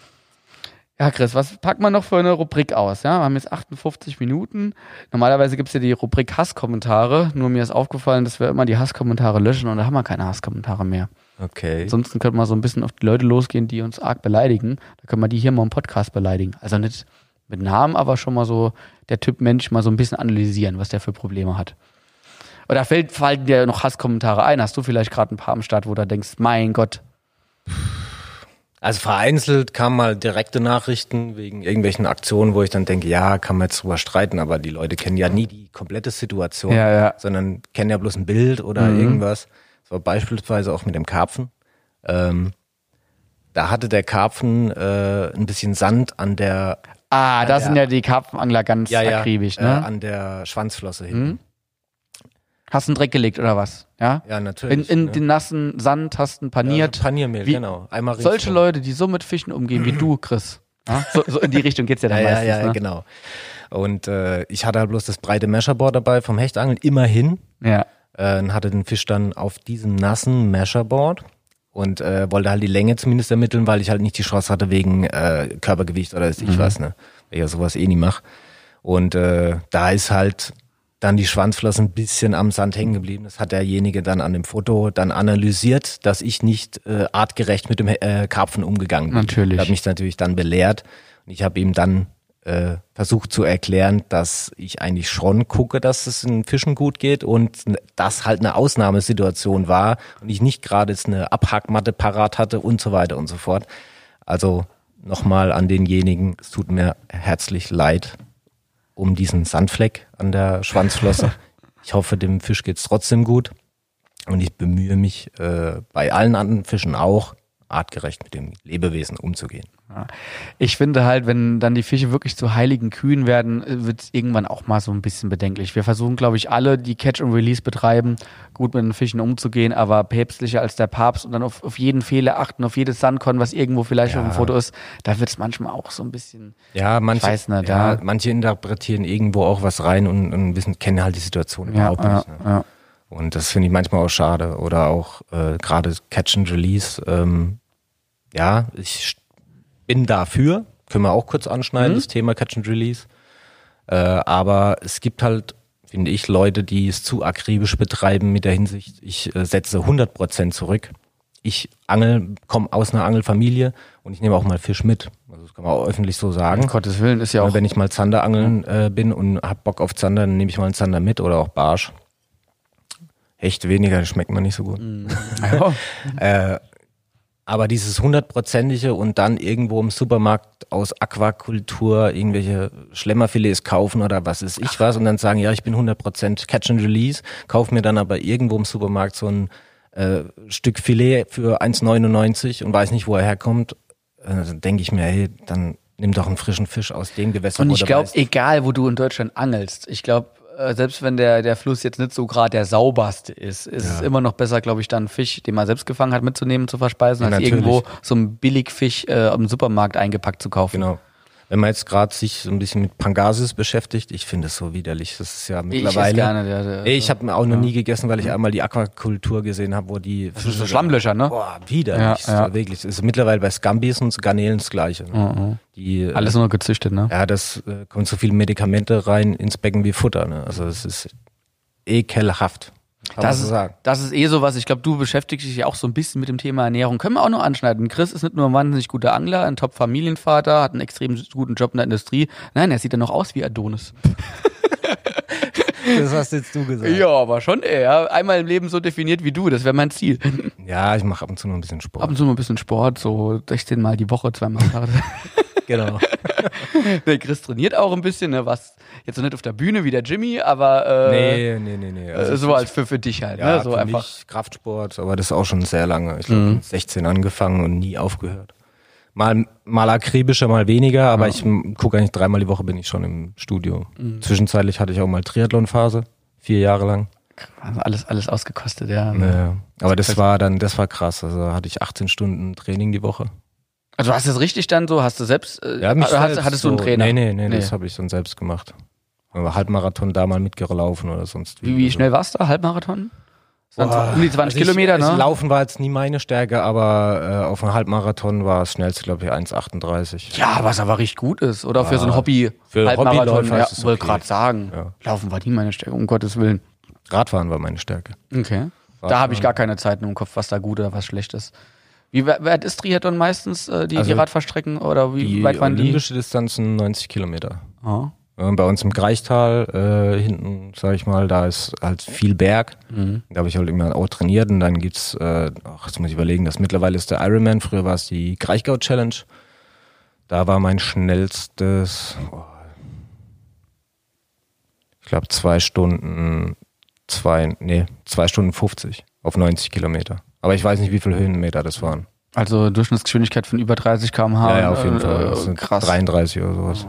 Ja, Chris, was packt man noch für eine Rubrik aus? Ja, wir haben jetzt 58 Minuten. Normalerweise gibt's ja die Rubrik Hasskommentare. Nur mir ist aufgefallen, dass wir immer die Hasskommentare löschen und da haben wir keine Hasskommentare mehr. Okay. Ansonsten könnte man so ein bisschen auf die Leute losgehen, die uns arg beleidigen. Da können wir die hier mal im Podcast beleidigen. Also nicht mit Namen, aber schon mal so der Typ Mensch mal so ein bisschen analysieren, was der für Probleme hat. Oder fällt, fallen dir noch Hasskommentare ein? Hast du vielleicht gerade ein paar am Start, wo du denkst, mein Gott, Also vereinzelt kamen mal direkte Nachrichten wegen irgendwelchen Aktionen, wo ich dann denke, ja, kann man jetzt drüber streiten, aber die Leute kennen ja nie die komplette Situation, Ja, ja. sondern kennen ja bloß ein Bild oder Mhm. irgendwas. War beispielsweise auch mit dem Karpfen. Ähm, da hatte der Karpfen äh, ein bisschen Sand an der Ah, da Ja, sind ja. ja die Karpfenangler ganz akribisch, äh, ne? an der Schwanzflosse hinten. Hast du einen Dreck gelegt oder was? Ja? Ja, In, natürlich. in ne? den nassen Sand hast du paniert. Ja, Paniermehl, Wie- genau. Einmal Solche. Leute, die so mit Fischen umgehen wie du, Chris. Ja? So, so in die Richtung geht's ja dann Ja, ja, meistens. ja, ne? genau. Und äh, ich hatte halt bloß das breite Mesherboard dabei vom Hechtangeln, immerhin. ja. Äh, und hatte den Fisch dann auf diesem nassen Mesherboard und äh, wollte halt die Länge zumindest ermitteln, weil ich halt nicht die Chance hatte wegen äh, Körpergewicht oder weiß ich was, ne? Weil ich ja sowas eh nie mach. Und äh, da ist halt dann die Schwanzflosse ein bisschen am Sand hängen geblieben. Das hat derjenige dann an dem Foto dann analysiert, dass ich nicht äh, artgerecht mit dem äh, Karpfen umgegangen bin. Natürlich. Er hat mich natürlich dann belehrt und ich habe ihm dann äh, versucht zu erklären, dass ich eigentlich schon gucke, dass es den Fischen gut geht und das halt eine Ausnahmesituation war und ich nicht gerade jetzt eine Abhackmatte parat hatte und so weiter und so fort. Also nochmal an denjenigen, es tut mir herzlich leid um diesen Sandfleck an der Schwanzflosse. Ich hoffe, dem Fisch geht's trotzdem gut und ich bemühe mich äh, bei allen anderen Fischen auch artgerecht mit dem Lebewesen umzugehen. Ich finde halt, wenn dann die Fische wirklich zu heiligen Kühen werden, wird es irgendwann auch mal so ein bisschen bedenklich. Wir versuchen, glaube ich, alle, die Catch and Release betreiben, gut mit den Fischen umzugehen, aber päpstlicher als der Papst und dann auf, auf jeden Fehler achten, auf jedes Sandkorn, was irgendwo vielleicht Ja. auf dem Foto ist, da wird es manchmal auch so ein bisschen. Ja, manche, weiß nicht, ja, ja. manche interpretieren irgendwo auch was rein und, und wissen, kennen halt die Situation Ja, überhaupt ja, nicht. Ne? Und das finde ich manchmal auch schade. Oder auch äh, gerade Catch and Release. Ähm, ja, ich bin dafür. Können wir auch kurz anschneiden, Mhm. das Thema Catch and Release. Äh, aber es gibt halt, finde ich, Leute, die es zu akribisch betreiben mit der Hinsicht, ich äh, setze 100% zurück. Ich angel, komme aus einer Angelfamilie und ich nehme auch mal Fisch mit. Also das kann man auch öffentlich so sagen. Um Gottes Willen ist ja auch. Wenn ich mal Zander angeln äh, bin und hab Bock auf Zander, dann nehme ich mal einen Zander mit oder auch Barsch. Hecht weniger, das schmeckt mir nicht so gut. Ja. Äh, aber dieses hundertprozentige und dann irgendwo im Supermarkt aus Aquakultur irgendwelche Schlemmerfilets kaufen oder was ist ich was und dann sagen, ja, ich bin 100% Catch and Release, kauf mir dann aber irgendwo im Supermarkt so ein äh, Stück Filet für 1,99 und weiß nicht, wo er herkommt, äh, dann denke ich mir, hey, dann nimm doch einen frischen Fisch aus dem Gewässer. Und ich glaube, egal wo du in Deutschland angelst, ich glaube, selbst wenn der, der Fluss jetzt nicht so gerade der sauberste ist, ist es Ja. immer noch besser, glaube ich, dann einen Fisch, den man selbst gefangen hat, mitzunehmen, zu verspeisen, Ja, als natürlich. irgendwo so einen Billigfisch äh, im Supermarkt eingepackt zu kaufen. Genau. Wenn man jetzt gerade sich so ein bisschen mit Pangasis beschäftigt, ich finde es so widerlich. Das ist ja Ich mittlerweile. gerne. Der, der, Ey, ich habe auch noch nie gegessen, weil ich einmal die Aquakultur gesehen habe, wo die das ist so Schlammlöcher, ne? Boah, widerlich. Ja, ja. Wirklich. Das ist mittlerweile bei Scambies und Garnelen das Gleiche. Ne? Die, äh, Alles nur gezüchtet, ne? ja, das äh, kommt so viele Medikamente rein ins Becken wie Futter. Ne? Also es ist ekelhaft. Das ist, das ist eh so was, ich glaube, du beschäftigst dich ja auch so ein bisschen mit dem Thema Ernährung. Können wir auch noch anschneiden. Chris ist nicht nur ein wahnsinnig guter Angler, ein Top-Familienvater, hat einen extrem guten Job in der Industrie. Nein, er sieht ja noch aus wie Adonis. Das hast jetzt du gesagt. Ja, aber schon er. Einmal im Leben so definiert wie du, das wäre mein Ziel. Ja, ich mache ab und zu noch ein bisschen Sport. Ab und zu mal ein bisschen Sport, so 16 Mal die Woche, zweimal Tag. genau. Der Chris trainiert auch ein bisschen, ne, was jetzt so nicht auf der Bühne wie der Jimmy, aber äh, Nee, nee, nee, nee. äh, so als für, für dich halt, Ja, ne? So für einfach. mich Kraftsport, aber das ist auch schon sehr lange. Ich glaube, Mhm. mit 16 angefangen und nie aufgehört. Mal, mal akribischer, mal weniger, aber ich gucke eigentlich dreimal die Woche bin ich schon im Studio. Mhm. Zwischenzeitlich hatte ich auch mal Triathlon-Phase, vier Jahre lang. Also alles, alles ausgekostet, ja. Ja. Aber das war dann, das war krass. Also hatte ich 18 Stunden Training die Woche. Also hast du es richtig dann so, hast du selbst, äh, Ja, mich hast, selbst hattest du einen so- Trainer? Nee, nee, nee, Nee. das habe ich dann selbst gemacht. Aber Halbmarathon da mal mitgelaufen oder sonst Wie, wie Also- schnell warst du? Halbmarathon? Das waren um die 20 also ich- Kilometer, also ne? Laufen war jetzt nie meine Stärke, aber äh, auf einem Halbmarathon war das schnellste, glaube ich, 1,38. Ja, was aber richtig gut ist. Oder für so ein Hobby für Halbmarathon. Hobbyläufer Ja, es wollte okay. gerade sagen. Ja. Laufen war nie meine Stärke, um Gottes Willen. Radfahren war meine Stärke. Okay. Da Radfahren. habe ich gar keine Zeit im Kopf, was da gut oder was schlecht ist. Wie we- weit ist Triathlon meistens, äh, die, die Also Radfahrstrecken oder wie Die weit waren die? olympische Distanz sind 90 Kilometer. Ja. Äh, Bei uns im Greichtal äh, hinten, sag ich mal, da ist halt viel Berg. Da habe ich halt immer auch trainiert und dann gibt's, äh, ach, jetzt muss ich überlegen, das mittlerweile ist der Ironman, früher war es die Kraichgau Challenge. Da war mein schnellstes, oh, ich glaube zwei Stunden, zwei, nee, zwei Stunden 50 auf 90 Kilometer. Aber ich weiß nicht, wie viele Höhenmeter das waren. Also Durchschnittsgeschwindigkeit von über 30 km/h. ja, ja, auf jeden äh, Fall. Das sind krass. 33 oder sowas.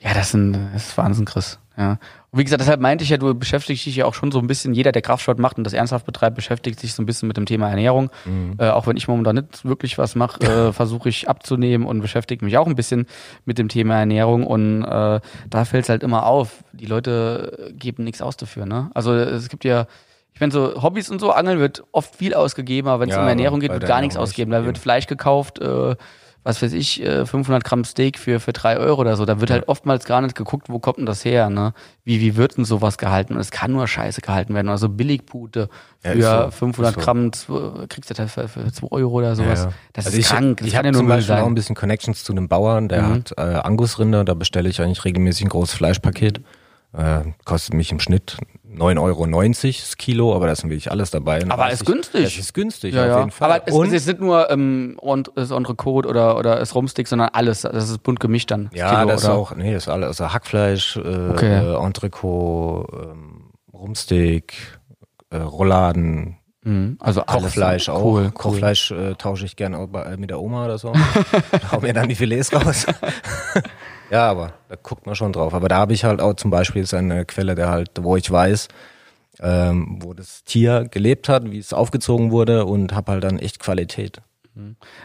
Ja, das, sind, das ist Wahnsinn, Chris. Ja. Und wie gesagt, deshalb meinte ich ja, du beschäftigst dich ja auch schon so ein bisschen, jeder, der Kraftsport macht und das ernsthaft betreibt, beschäftigt sich so ein bisschen mit dem Thema Ernährung. Äh, auch wenn ich momentan nicht wirklich was mache, äh, versuche ich abzunehmen und beschäftige mich auch ein bisschen mit dem Thema Ernährung. Und äh, da fällt es halt immer auf, die Leute geben nichts aus dafür. Ne? Also es gibt ja, ich meine, so Hobbys und so, Angeln wird oft viel ausgegeben, aber wenn es Ja, um Ernährung geht, wird gar nichts ausgegeben. Da wird. Fleisch gekauft, äh, was weiß ich, äh, 500 Gramm Steak für, für drei Euro oder so. Da wird halt oftmals gar nicht geguckt, wo kommt denn das her, ne? Wie, wie wird denn sowas gehalten? Und es kann nur Scheiße gehalten werden. Also Billigpute Ja, für ist so, 500 ist so. Gramm, kriegst du das für, für 2 Euro oder sowas. Ja, ja. Das Also ist ich, krank. Das ich habe ja zum Beispiel auch ein sein. Mhm. bisschen Connections zu einem Bauern, der hat äh, Angusrinder, da bestelle ich eigentlich regelmäßig ein großes Fleischpaket. Äh, kostet mich im Schnitt 9,90 Euro das Kilo, aber da ist wirklich alles dabei. Und Aber weiß ist ich- günstig. Es ist günstig, Ja, auf ja. jeden Fall. Aber es, Und es ist nicht nur ähm, und, das Entrecote oder, oder das Rumstick, sondern alles. Das ist bunt gemischt dann. ja, Kilo, das ist oder? auch, nee, das ist alles, also Hackfleisch, äh, Okay. äh, Entrecot, ähm, Rumsteak, äh, Rouladen, Mhm. Also alles. Kochfleisch auch. Cool, cool. Kochfleisch äh, tausche ich gerne äh, mit der Oma oder so. Hau mir dann die Filets raus. ja, aber da guckt man schon drauf. Aber da habe ich halt auch zum Beispiel jetzt eine Quelle, der halt, wo ich weiß, ähm, wo das Tier gelebt hat, wie es aufgezogen wurde und habe halt dann echt Qualität.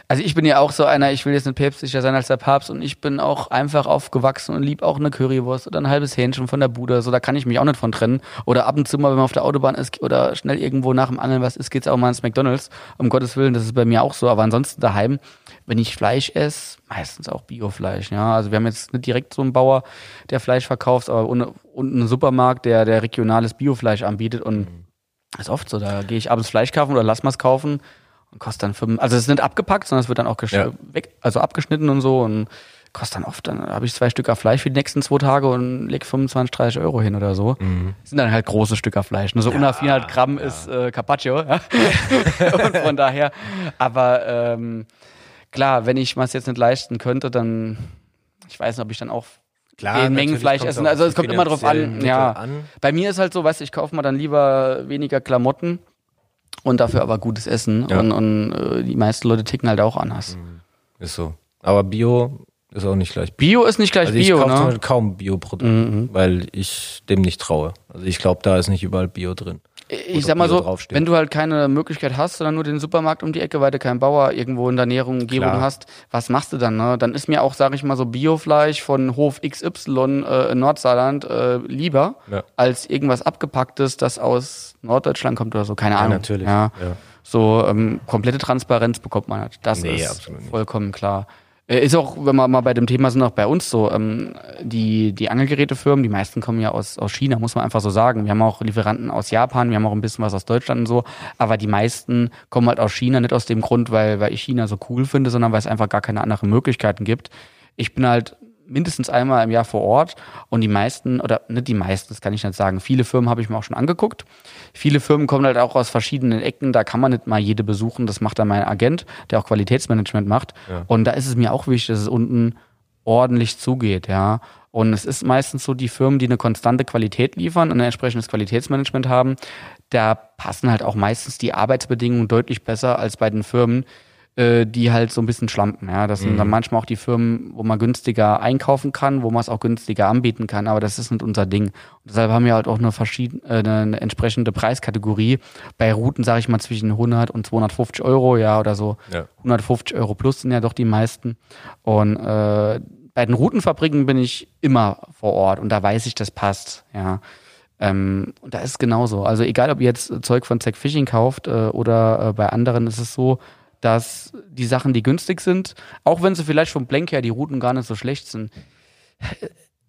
Also ich bin ja auch so einer, ich will jetzt nicht päpstlicher sein als der Papst und ich bin auch einfach aufgewachsen und lieb auch eine Currywurst oder ein halbes Hähnchen von der Bude. So, da kann ich mich auch nicht von trennen. Oder ab und zu mal, wenn man auf der Autobahn ist oder schnell irgendwo nach dem Angeln was ist, geht's auch mal ins McDonalds. Um Gottes Willen, das ist bei mir auch so. Aber ansonsten daheim, wenn ich Fleisch esse, meistens auch Biofleisch. Ja, also wir haben jetzt nicht direkt so einen Bauer, der Fleisch verkauft, aber und, und einen Supermarkt, der, der regionales Biofleisch anbietet und das ist oft so, da gehe ich abends Fleisch kaufen oder lass mal's kaufen und kostet dann fünf, also es ist nicht abgepackt, sondern es wird dann auch Ja. weg, also abgeschnitten und so und kostet dann oft, dann habe ich zwei Stücker Fleisch für die nächsten zwei Tage und leg 25, 30 Euro hin oder so. Das sind dann halt große Stücker Fleisch. Nur so unter 400 Gramm ist äh, Carpaccio, ja. und von daher, aber ähm, klar, wenn ich es jetzt nicht leisten könnte, dann, ich weiß nicht, ob ich dann auch den Mengen Fleisch essen. Also es kommt immer drauf an. Ja. Bei mir ist halt so, weißt du, ich kaufe mir dann lieber weniger Klamotten und dafür aber gutes Essen. Ja. Und, und äh, die meisten Leute ticken halt auch anders. Ist so. Aber Bio ist auch nicht gleich Bio ist nicht gleich Also ich Bio, kaufe zum ne? Beispiel kaum Bioprodukte, weil ich dem nicht traue. Also ich glaube, da ist nicht überall Bio drin. Ich sag mal so, wenn du halt keine Möglichkeit hast, sondern nur den Supermarkt um die Ecke, weil du keinen Bauer irgendwo in der näheren Umgebung Klar. hast, was machst du dann? Ne? Dann ist mir auch, sag ich mal so, Biofleisch von Hof XY äh, in Nordsaarland äh, lieber Ja. als irgendwas abgepacktes, das aus Norddeutschland kommt oder so. Keine Ahnung. natürlich. Ja. Ja. So ähm, komplette Transparenz bekommt man halt. Das Nee, ist vollkommen klar. Äh, Ist auch, wenn wir mal bei dem Thema sind, auch bei uns so. Ähm, die, die Angelgerätefirmen, die meisten kommen ja aus, aus China, muss man einfach so sagen. Wir haben auch Lieferanten aus Japan, wir haben auch ein bisschen was aus Deutschland und so. Aber die meisten kommen halt aus China, nicht aus dem Grund, weil, weil ich China so cool finde, sondern weil es einfach gar keine anderen Möglichkeiten gibt. Ich bin halt mindestens einmal im Jahr vor Ort und die meisten, oder nicht die meisten, das kann ich nicht sagen, viele Firmen habe ich mir auch schon angeguckt. Viele Firmen kommen halt auch aus verschiedenen Ecken, da kann man nicht mal jede besuchen, das macht dann mein Agent, der auch Qualitätsmanagement macht. Und da ist es mir auch wichtig, dass es unten ordentlich zugeht, ja. Und es ist meistens so, die Firmen, die eine konstante Qualität liefern und ein entsprechendes Qualitätsmanagement haben, da passen halt auch meistens die Arbeitsbedingungen deutlich besser als bei den Firmen, äh, die halt so ein bisschen schlampen. Ja, das sind dann manchmal auch die Firmen, wo man günstiger einkaufen kann, wo man es auch günstiger anbieten kann, aber das ist nicht unser Ding. Und deshalb haben wir halt auch eine verschiedene, äh, eine entsprechende Preiskategorie. Bei Routen sage ich mal zwischen 100 und 250 Euro, ja, oder so. Ja. 150 Euro plus sind ja doch die meisten. Und äh, bei den Routenfabriken bin ich immer vor Ort und da weiß ich, das passt, ja. Ähm, und da ist es genauso. Also egal, ob ihr jetzt Zeug von Zack Fishing kauft äh, oder äh, bei anderen ist es so, dass die Sachen, die günstig sind, auch wenn sie vielleicht vom Blank her die Routen gar nicht so schlecht sind,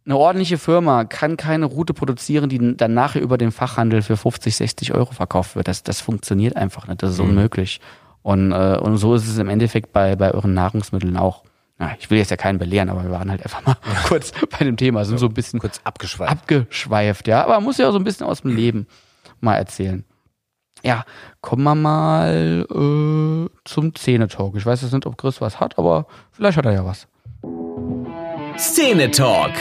eine ordentliche Firma kann keine Route produzieren, die dann nachher über den Fachhandel für 50, 60 Euro verkauft wird. Das, das funktioniert einfach nicht. Das ist unmöglich. Und, äh, und so ist es im Endeffekt bei, bei euren Nahrungsmitteln auch. na, ich will jetzt ja keinen belehren, aber wir waren halt einfach mal kurz bei dem Thema, sind so ein bisschen Kurz abgeschweift. abgeschweift, ja. Aber man muss ja auch so ein bisschen aus dem Leben mal erzählen. Ja, kommen wir mal äh, zum Zähnetalk. Ich weiß jetzt nicht, ob Chris was hat, aber vielleicht hat er ja was. Szene Talk.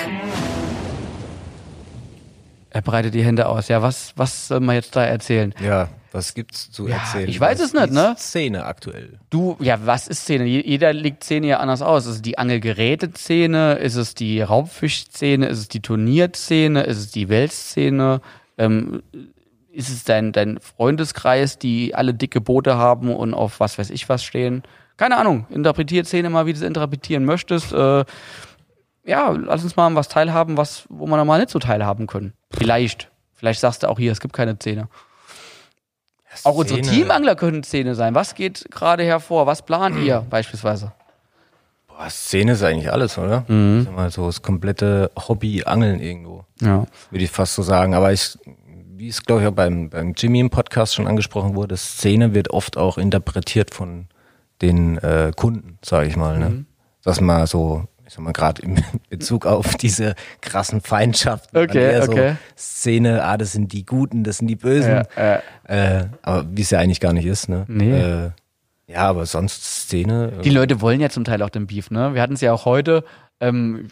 Er breitet die Hände aus. Ja, was, was soll man jetzt da erzählen? ja, was gibt's zu Ja, erzählen? ich weiß Was es nicht, ist ne? Szene aktuell. Du, ja, was ist Szene? Je- Jeder legt Szene ja anders aus. Ist es die Angelgeräteszene? Ist es die Raubfischszene? Ist es die Turnierszene? Ist es die Weltszene? Ähm, ist es dein, dein Freundeskreis, die alle dicke Boote haben und auf was weiß ich was stehen? Keine Ahnung. Interpretiert Szene mal, wie du es interpretieren möchtest. Äh, ja, lass uns mal an was teilhaben, was, wo wir normal nicht so teilhaben können. Vielleicht. Vielleicht sagst du auch hier, es gibt keine Szene. Auch unsere Szene. Teamangler können Szene sein. Was geht gerade hervor? Was plant ihr beispielsweise? Boah, Szene ist eigentlich alles, oder? Mhm. Sag mal so das komplette Hobby Angeln irgendwo. Ja. würde ich fast so sagen. Aber ich, wie es glaube ich auch beim, beim Jimmy im Podcast schon angesprochen wurde, Szene wird oft auch interpretiert von den äh, Kunden, sage ich mal. Ne? Mhm. Dass man so, ich sag mal gerade im Bezug auf diese krassen Feindschaften, Okay, okay. so Szene, ah, das sind die Guten, das sind die Bösen. Ja, Äh, aber wie es ja eigentlich gar nicht ist. Ne? Nee. Äh, ja, aber sonst Szene. Die Leute wollen ja zum Teil auch den Beef, ne? Wir hatten es ja auch heute. Ähm,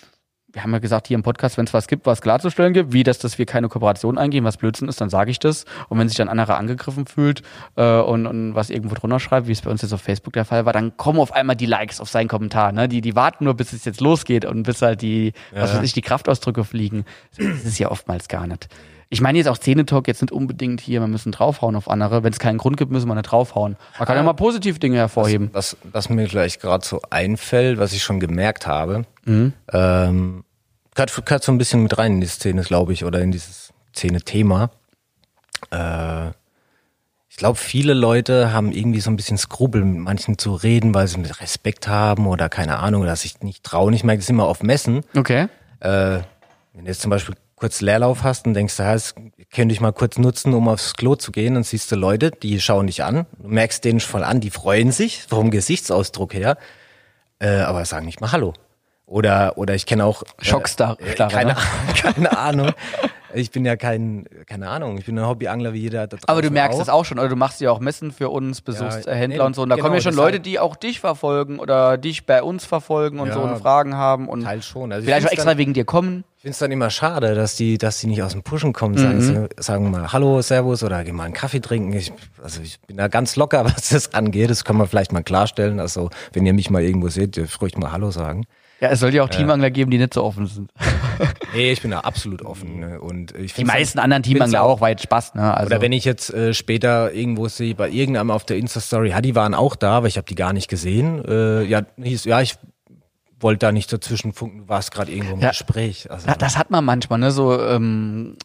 wir haben ja gesagt, hier im Podcast, wenn es was gibt, was klarzustellen gibt, wie das, dass wir keine Kooperation eingehen, was Blödsinn ist, dann sage ich das. Und wenn sich dann anderer angegriffen fühlt äh, und, und was irgendwo drunter schreibt, wie es bei uns jetzt auf Facebook der Fall war, dann kommen auf einmal die Likes auf seinen Kommentar. Ne? Die, die warten nur, bis es jetzt losgeht und bis halt die, was Ja. weiß ich, die Kraftausdrücke fliegen. Das ist es ja oftmals gar nicht. Ich meine jetzt auch Szene-Talk jetzt nicht unbedingt hier, wir müssen draufhauen auf andere. Wenn es keinen Grund gibt, müssen wir nicht draufhauen. Man kann ja mal positiv Dinge hervorheben. Was, was mir vielleicht gerade so einfällt, was ich schon gemerkt habe, Mhm. ähm, gehört, gehört so ein bisschen mit rein in die Szene, glaube ich, oder in dieses Szene-Thema. Äh, ich glaube, viele Leute haben irgendwie so ein bisschen Skrupel, mit manchen zu reden, weil sie mit Respekt haben oder keine Ahnung, oder sich nicht trauen. Ich merke das immer auf Messen. Okay. Äh, wenn jetzt zum Beispiel kurz Leerlauf hast und denkst, ja, das könnte ich mal kurz nutzen, um aufs Klo zu gehen, dann siehst du Leute, die schauen dich an, du merkst denen voll an, die freuen sich vom Gesichtsausdruck her, äh, aber sagen nicht mal Hallo. Oder, oder ich kenne auch. äh, Schockstarre, äh, Starre, keine, ne? keine Ahnung. Ich bin ja kein, keine Ahnung, ich bin ein Hobbyangler wie jeder da Aber du draußen merkst es auch schon, oder du machst ja auch Messen für uns, besuchst Ja, Händler nee, und so. Und da genau, kommen ja schon deshalb- Leute, die auch dich verfolgen oder dich bei uns verfolgen und Ja, so und Fragen haben und Teil schon. Also ich vielleicht auch extra dann- wegen dir kommen. Ich finde es dann immer schade, dass die, dass die nicht aus dem Pushen kommen, sagen, sie, sagen mal Hallo, Servus oder geh mal einen Kaffee trinken. Ich, also ich bin da ganz locker, was das angeht. Das kann man vielleicht mal klarstellen. Also wenn ihr mich mal irgendwo seht, dürft ruhig mal Hallo sagen. Ja, es soll ja auch Teamangler geben, die nicht so offen sind. Nee, ich bin da absolut offen. Ne? Und ich Die find's meisten dann- anderen Teamangler auch, jetzt Spaß, ne? Also, Oder wenn ich jetzt äh, später irgendwo sehe, bei irgendeinem auf der Insta-Story, ja, die waren auch da, aber ich habe die gar nicht gesehen. Äh, ja, hieß, ja, ich wollte da nicht dazwischen funken, du warst gerade irgendwo im Ja. Gespräch. Also, Ja, das hat man manchmal, ne? So, ähm,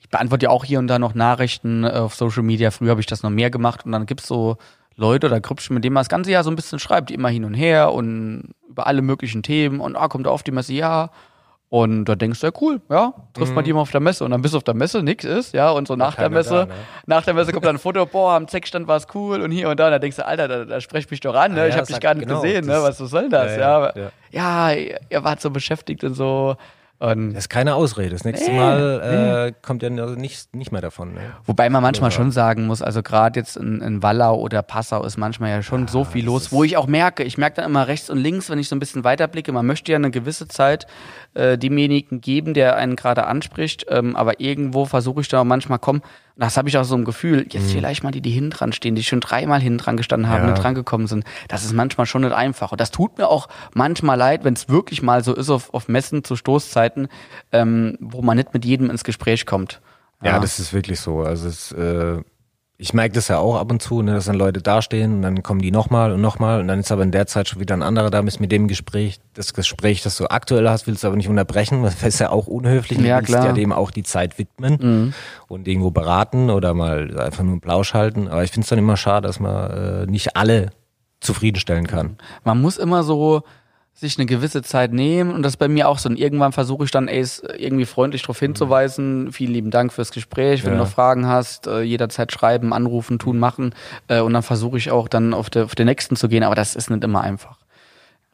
ich beantworte ja auch hier und da noch Nachrichten äh, auf Social Media. Früher habe ich das noch mehr gemacht und dann gibt's so Leute oder Grüppchen, mit denen man das ganze Jahr so ein bisschen schreibt, die immer hin und her und über alle möglichen Themen und ah, kommt auf die Messe, ja. Und da denkst du, ja cool, ja, trifft man die mal auf der Messe und dann bist du auf der Messe, nix ist, ja, und so nach der Messe, da, ne? nach der Messe kommt dann ein Foto, boah, am Zeckstand war's cool und hier und da, und da denkst du, Alter, da, da sprech mich doch an, ne? Ah, ich ja, habe dich sag- gar nicht genau, gesehen, ne? Was was soll das, Ja, ja? ja, Ja, ihr wart so beschäftigt und so. Und Das ist keine Ausrede. Das nächste Nee, Mal äh, kommt ja nicht, nicht mehr davon. Ne? Wobei man manchmal Ja. schon sagen muss, also gerade jetzt in, in Wallau oder Passau ist manchmal ja schon so viel los, wo ich auch merke, ich merke dann immer rechts und links, wenn ich so ein bisschen weiterblicke, man möchte ja eine gewisse Zeit äh, demjenigen geben, der einen gerade anspricht, ähm, aber irgendwo versuche ich dann auch manchmal, komm, das habe ich auch so ein Gefühl, jetzt vielleicht mal die, die hinten dran stehen, die schon dreimal hinten dran gestanden haben, Ja. nicht dran gekommen sind, das ist manchmal schon nicht einfach und das tut mir auch manchmal leid, wenn es wirklich mal so ist auf, auf Messen zu Stoßzeiten, ähm, wo man nicht mit jedem ins Gespräch kommt. Ja, das ist wirklich so. Also es, äh, ich merke das ja auch ab und zu, ne, dass dann Leute dastehen und dann kommen die nochmal und nochmal und dann ist aber in der Zeit schon wieder ein anderer da, mit dem Gespräch, das Gespräch, das du aktuell hast, willst du aber nicht unterbrechen, weil das ist ja auch unhöflich. Du Ja, willst klar. ja dem auch die Zeit widmen und irgendwo beraten oder mal einfach nur einen Plausch halten. Aber ich finde es dann immer schade, dass man äh, nicht alle zufriedenstellen kann. man muss immer so sich eine gewisse Zeit nehmen und das ist bei mir auch so. Und irgendwann versuche ich dann, ey, es irgendwie freundlich darauf hinzuweisen. Vielen lieben Dank fürs Gespräch. Wenn Ja. du noch Fragen hast, äh, jederzeit schreiben, anrufen, tun, machen. Äh, und dann versuche ich auch dann auf, der, auf den nächsten zu gehen, aber das ist nicht immer einfach.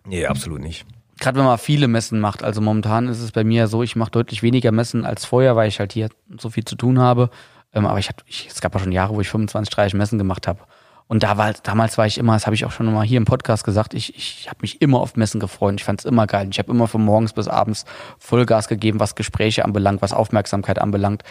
Nee, absolut nicht. Gerade wenn man viele Messen macht, also momentan ist es bei mir so, ich mache deutlich weniger Messen als vorher, weil ich halt hier so viel zu tun habe. Ähm, aber ich hatte, ich, es gab ja schon Jahre, wo ich 25, 30 Messen gemacht habe. Und da war, damals war ich immer, das habe ich auch schon mal hier im Podcast gesagt, ich, ich habe mich immer auf Messen gefreut. Ich fand es immer geil. Ich habe immer von morgens bis abends Vollgas gegeben, was Gespräche anbelangt, was Aufmerksamkeit anbelangt.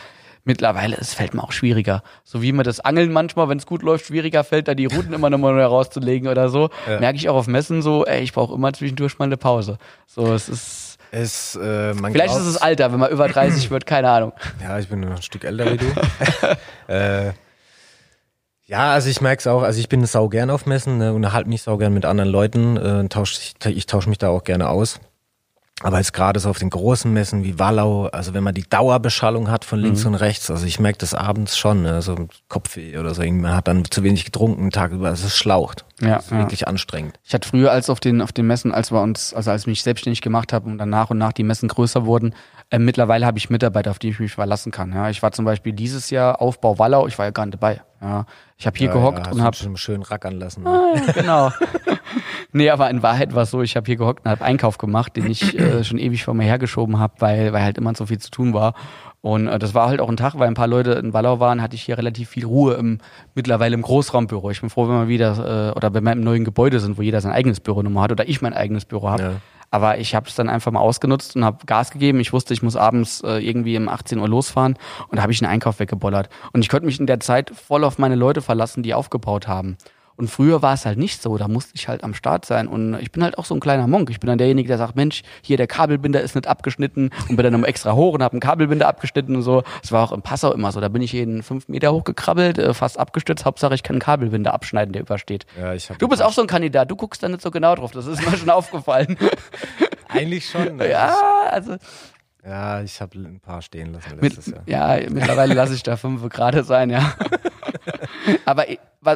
Mittlerweile, es fällt mir auch schwieriger. So wie mir das Angeln manchmal, wenn es gut läuft, schwieriger fällt, da die Routen immer nochmal neu rauszulegen oder so. Ja. Merke ich auch auf Messen so, ey, ich brauche immer zwischendurch mal eine Pause. So, es ist. Es, äh, Vielleicht ist glaubt- es das Alter, wenn man über 30 wird, keine Ahnung. Ja, ich bin noch ein Stück älter wie du. äh, ja, also ich merke es auch, also ich bin sau gern auf Messen, ne, unterhalte mich sau gern mit anderen Leuten, äh, tausch, ich, ich tausche mich da auch gerne aus. Aber jetzt gerade so auf den großen Messen wie Wallau, also wenn man die Dauerbeschallung hat von links und rechts, also ich merke das abends schon, ne, so Kopfweh oder so, man hat dann zu wenig getrunken den Tag über, also es schlaucht. Ja, das ist ja. wirklich anstrengend. Ich hatte früher als auf den, auf den Messen, als wir uns, also als ich mich selbstständig gemacht habe und dann nach und nach die Messen größer wurden, äh, mittlerweile habe ich Mitarbeiter, auf die ich mich verlassen kann. Ja, ich war zum Beispiel dieses Jahr Aufbau Wallau, ich war ja gar nicht dabei. Ja, ich habe hier Ja, gehockt ja, und habe schon schön rackern lassen. Ne? genau. nee, aber in Wahrheit war es so, ich habe hier gehockt und habe Einkauf gemacht, den ich äh, schon ewig vor mir hergeschoben habe, weil, weil halt immer so viel zu tun war. Und äh, das war halt auch ein Tag, weil ein paar Leute in Wallau waren, hatte ich hier relativ viel Ruhe im mittlerweile im Großraumbüro. Ich bin froh, wenn wir wieder äh, oder wenn wir im neuen Gebäude sind, wo jeder sein eigenes Büronummer hat oder ich mein eigenes Büro habe. Ja. Aber ich habe es dann einfach mal ausgenutzt und habe Gas gegeben. Ich wusste, ich muss abends äh, irgendwie um 18 Uhr losfahren und da habe ich einen Einkauf weggebollert. Und ich konnte mich in der Zeit voll auf meine Leute verlassen, die aufgebaut haben. Und früher war es halt nicht so, da musste ich halt am Start sein. Und ich bin halt auch so ein kleiner Monk. Ich bin dann derjenige, der sagt, Mensch, hier der Kabelbinder ist nicht abgeschnitten und bin dann um extra hoch und habe einen Kabelbinder abgeschnitten und so. Das war auch im Passau immer so. Da bin ich jeden fünf Meter hochgekrabbelt, äh, fast abgestürzt. Hauptsache, ich kann einen Kabelbinder abschneiden, der übersteht. Ja, ich Du bist auch so ein Kandidat, du guckst da nicht so genau drauf. Das ist mir schon aufgefallen. eigentlich schon. ne? ja, also Ja, ich habe ein paar stehen lassen Mit, letztes Jahr. ja, mittlerweile lasse ich da fünf gerade sein, ja. Aber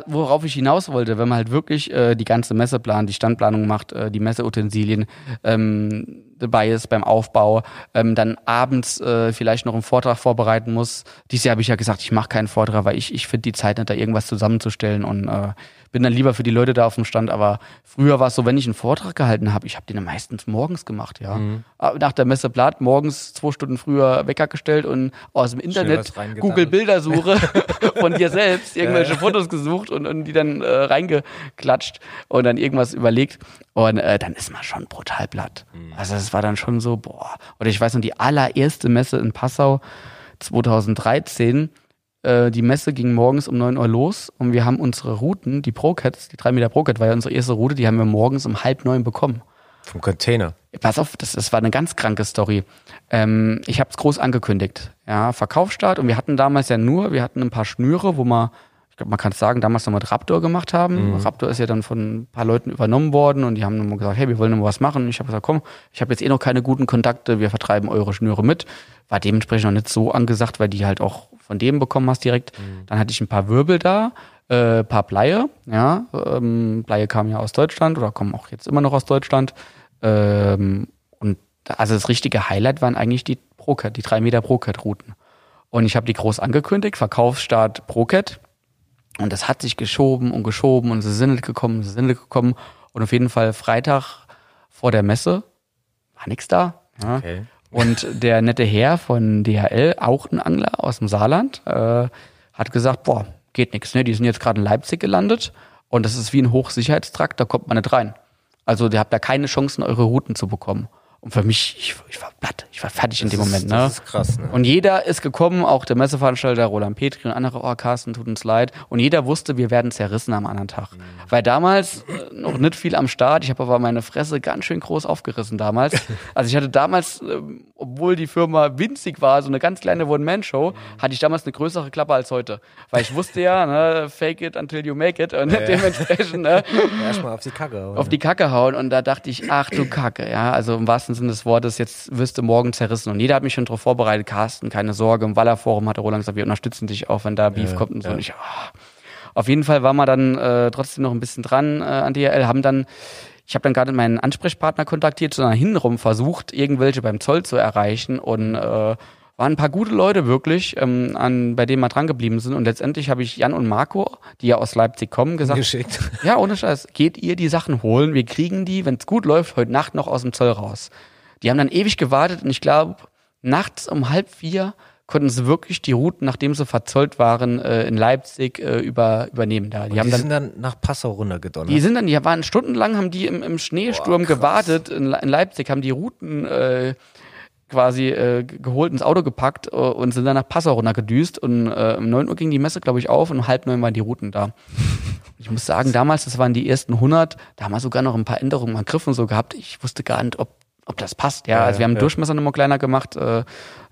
worauf ich hinaus wollte, wenn man halt wirklich äh, die ganze Messeplan, die Standplanung macht, äh, die Messeutensilien ähm, dabei ist beim Aufbau, ähm, dann abends äh, vielleicht noch einen Vortrag vorbereiten muss. Dieses Jahr habe ich ja gesagt, ich mache keinen Vortrag, weil ich, ich finde die Zeit nicht, da irgendwas zusammenzustellen und äh, bin dann lieber für die Leute da auf dem Stand. Aber früher war es so, wenn ich einen Vortrag gehalten habe, ich habe den dann meistens morgens gemacht, ja. Aber Nach der Messe Blatt morgens zwei Stunden früher Wecker gestellt und aus dem Internet. Google Bildersuche von dir selbst, irgendwelche Fotos gesucht und, und die dann äh, reingeklatscht und dann irgendwas überlegt. Und äh, dann ist man schon brutal platt. Also es war dann schon so, boah. Oder ich weiß noch, die allererste Messe in Passau 2013, äh, die Messe ging morgens um 9 Uhr los und wir haben unsere Routen, die ProCats, die 3 Meter ProCat war ja unsere erste Route, die haben wir morgens um halb neun bekommen. Vom Container. Pass auf, das, das war eine ganz kranke Story. Ähm, ich habe es groß angekündigt. Ja, Verkaufsstart und wir hatten damals ja nur, wir hatten ein paar Schnüre, wo wir, ich glaube, man kann es sagen, damals noch mit Raptor gemacht haben. Raptor ist ja dann von ein paar Leuten übernommen worden und die haben nochmal gesagt, hey, wir wollen noch mal was machen. Und ich habe gesagt, komm, ich habe jetzt eh noch keine guten Kontakte, wir vertreiben eure Schnüre mit. War dementsprechend noch nicht so angesagt, weil die halt auch von dem bekommen hast direkt. Dann hatte ich ein paar Wirbel da, äh, paar Bleie, ja, ähm, Bleie kamen ja aus Deutschland oder kommen auch jetzt immer noch aus Deutschland. Ähm, und also das richtige Highlight waren eigentlich die ProCat, die 3 Meter ProCat-Routen. Und ich habe die groß angekündigt, Verkaufsstart ProCat. Und das hat sich geschoben und geschoben und sie sind gekommen, sie sind gekommen. Und auf jeden Fall Freitag vor der Messe war nix da. Ja. Okay. Und der nette Herr von DHL, auch ein Angler aus dem Saarland, äh, hat gesagt, boah, geht nix, ne? Die sind jetzt gerade in Leipzig gelandet und das ist wie ein Hochsicherheitstrakt, da kommt man nicht rein. Also ihr habt da keine Chancen, eure Routen zu bekommen. Und für mich, ich, ich war platt, ich war fertig in dem Das ist- Moment. Ne? das ist krass, ne? Und jeder ist gekommen, auch der Messeveranstalter Roland Petri und andere, oh Carsten, tut uns leid. Und jeder wusste, wir werden zerrissen am anderen Tag. Weil damals äh, noch nicht viel am Start, ich habe aber meine Fresse ganz schön groß aufgerissen damals. Also ich hatte damals, ähm, obwohl die Firma winzig war, so eine ganz kleine One-Man-Show, hatte ich damals eine größere Klappe als heute. Weil ich wusste ja, ne, fake it until you make it. Und dementsprechend, ne, Erstmal auf die Kacke. hauen, auf die Kacke hauen und da dachte ich, ach du Kacke, ja, also im wahrsten Sinne des Wortes, jetzt wirst du morgen zerrissen und jeder hat mich schon darauf vorbereitet, Carsten, keine Sorge, im Wallerforum hat Roland gesagt, wir unterstützen dich auch, wenn da Beef kommt und so und ich, ah. auf jeden Fall war man dann äh, trotzdem noch ein bisschen dran äh, an DHL, haben dann ich habe dann gerade meinen Ansprechpartner kontaktiert, sondern hintenrum versucht, irgendwelche beim Zoll zu erreichen und äh, waren ein paar gute Leute wirklich, ähm, an, bei denen wir dran geblieben sind. Und letztendlich habe ich Jan und Marco, die ja aus Leipzig kommen, gesagt, Geschickt. ja, ohne Scheiß, geht ihr die Sachen holen, wir kriegen die, wenn es gut läuft, heute Nacht noch aus dem Zoll raus. Die haben dann ewig gewartet und ich glaube, nachts um halb vier konnten sie wirklich die Routen, nachdem sie verzollt waren, äh, in Leipzig äh, über, übernehmen da. Die, Die, dann, sind dann nach Passau runtergedonnert. die sind dann, die waren stundenlang, haben die im, im Schneesturm Boah, gewartet in, in Leipzig, haben die Routen äh, quasi äh, ge- geholt, ins Auto gepackt äh, und sind dann nach Passau runtergedüst und äh, um 9 Uhr ging die Messe, glaube ich, auf und um halb neun waren die Routen da. Ich muss sagen, damals, das waren die ersten 100, da haben wir sogar noch ein paar Änderungen an Griffen so gehabt. Ich wusste gar nicht, ob, ob das passt. Ja, Ja, also wir haben ja. Durchmesser nochmal kleiner gemacht, äh,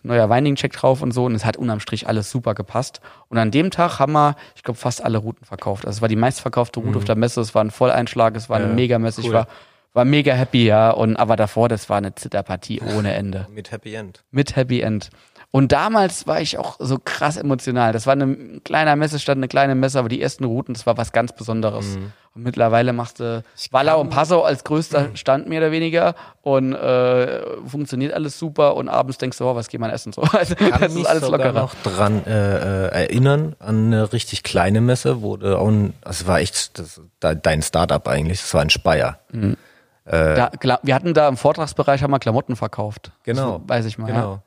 neuer Winding-Check drauf und so und es hat unterm Strich alles super gepasst. Und an dem Tag haben wir, ich glaube, fast alle Routen verkauft. Also es war die meistverkaufte Route auf der Messe, es war ein Volleinschlag, es war eine Mhm. Ja, Mega-Messe, ich cool. war, war mega happy, ja. Und aber davor, das war eine Zitterpartie ohne Ende Mit Happy End. mit Happy End. Und damals war ich auch so krass emotional. Das war eine- ein kleiner Messestand, eine kleine Messe, aber die ersten Routen, das war was ganz Besonderes. Und mittlerweile machst du Wallau und Passau als größter Stand mehr oder weniger und äh, funktioniert alles super und abends denkst du, oh, was geht man essen so. Also, kann das mich ist alles sogar lockerer. noch dran äh, äh, erinnern an eine richtig kleine Messe, wo du auch, ein, das war echt das, de- dein Startup eigentlich, das war ein Speyer. Da, klar, wir hatten da im Vortragsbereich haben wir Klamotten verkauft. Genau. Das weiß ich mal. Ja. Genau. Da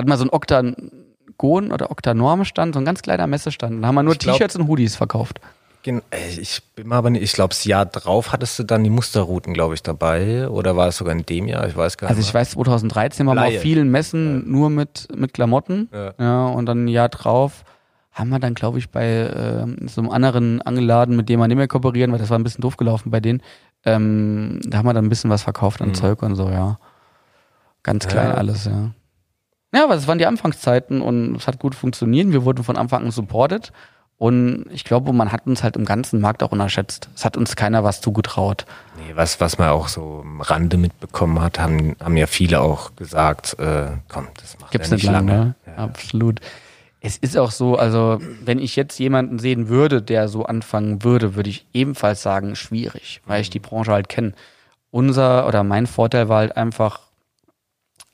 hatten wir so einen Oktagon oder Oktanorm-Stand, so ein ganz kleiner Messestand. Da haben wir nur T-Shirts und Hoodies verkauft. Äh, ich bin mir aber nicht, ich glaube, das Jahr drauf hattest du dann die Musterrouten, glaube ich, dabei. Oder war es sogar in dem Jahr? Ich weiß gar Also nicht. ich weiß, 2013 waren wir auf vielen Messen nur mit, mit Klamotten. Ja. Ja. und dann ein Jahr drauf haben wir dann, glaube ich, bei ähm, so einem anderen angeladen, mit dem wir nicht mehr kooperieren, weil das war ein bisschen doof gelaufen bei denen. Ähm, da haben wir dann ein bisschen was verkauft an Mhm. Zeug und so, ja. Ganz klein Ja. alles, ja. Ja, aber das waren die Anfangszeiten und es hat gut funktioniert. Wir wurden von Anfang an supported. Und ich glaube, man hat uns halt im ganzen Markt auch unterschätzt. Es hat uns keiner was zugetraut. Nee, was, was man auch so am Rande mitbekommen hat, haben, haben ja viele auch gesagt, äh, komm, das macht Gibt's ja nicht nicht lange, lange. ne? Absolut. Es ist auch so, also wenn ich jetzt jemanden sehen würde, der so anfangen würde, würde ich ebenfalls sagen, schwierig, weil ich die Branche halt kenne. Unser oder mein Vorteil war halt einfach,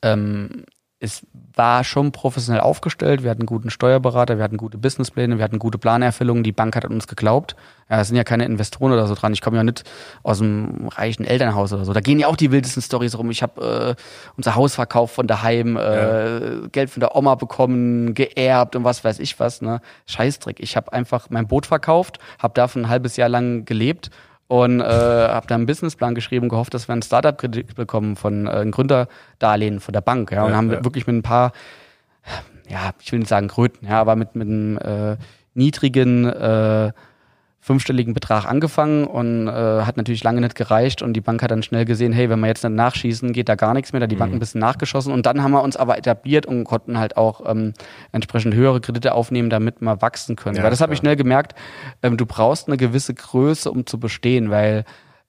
ähm, es war schon professionell aufgestellt. Wir hatten einen guten Steuerberater, wir hatten gute Businesspläne, wir hatten gute Planerfüllungen. Die Bank hat an uns geglaubt. Ja, es sind ja keine Investoren oder so dran. Ich komme ja nicht aus einem reichen Elternhaus oder so. Da gehen ja auch die wildesten Stories rum. Ich habe äh, unser Haus verkauft von daheim, äh, Geld von der Oma bekommen, geerbt und was weiß ich was. Ne? Scheißdreck. Ich habe einfach mein Boot verkauft, habe davon ein halbes Jahr lang gelebt und äh, habe dann einen Businessplan geschrieben, gehofft, dass wir einen Startup-Kredit bekommen von äh, einem Gründerdarlehen von der Bank. Ja, und Ja, haben ja. wirklich mit ein paar, ja, ich will nicht sagen Kröten, ja, aber mit, mit einem äh, niedrigen äh, fünfstelligen Betrag angefangen und äh, hat natürlich lange nicht gereicht und die Bank hat dann schnell gesehen, hey, wenn wir jetzt nicht nachschießen, geht da gar nichts mehr, da hat die Bank ein bisschen nachgeschossen und dann haben wir uns aber etabliert und konnten halt auch ähm, entsprechend höhere Kredite aufnehmen, damit wir wachsen können. Ja, weil das habe ich schnell gemerkt, ähm, du brauchst eine gewisse Größe, um zu bestehen, weil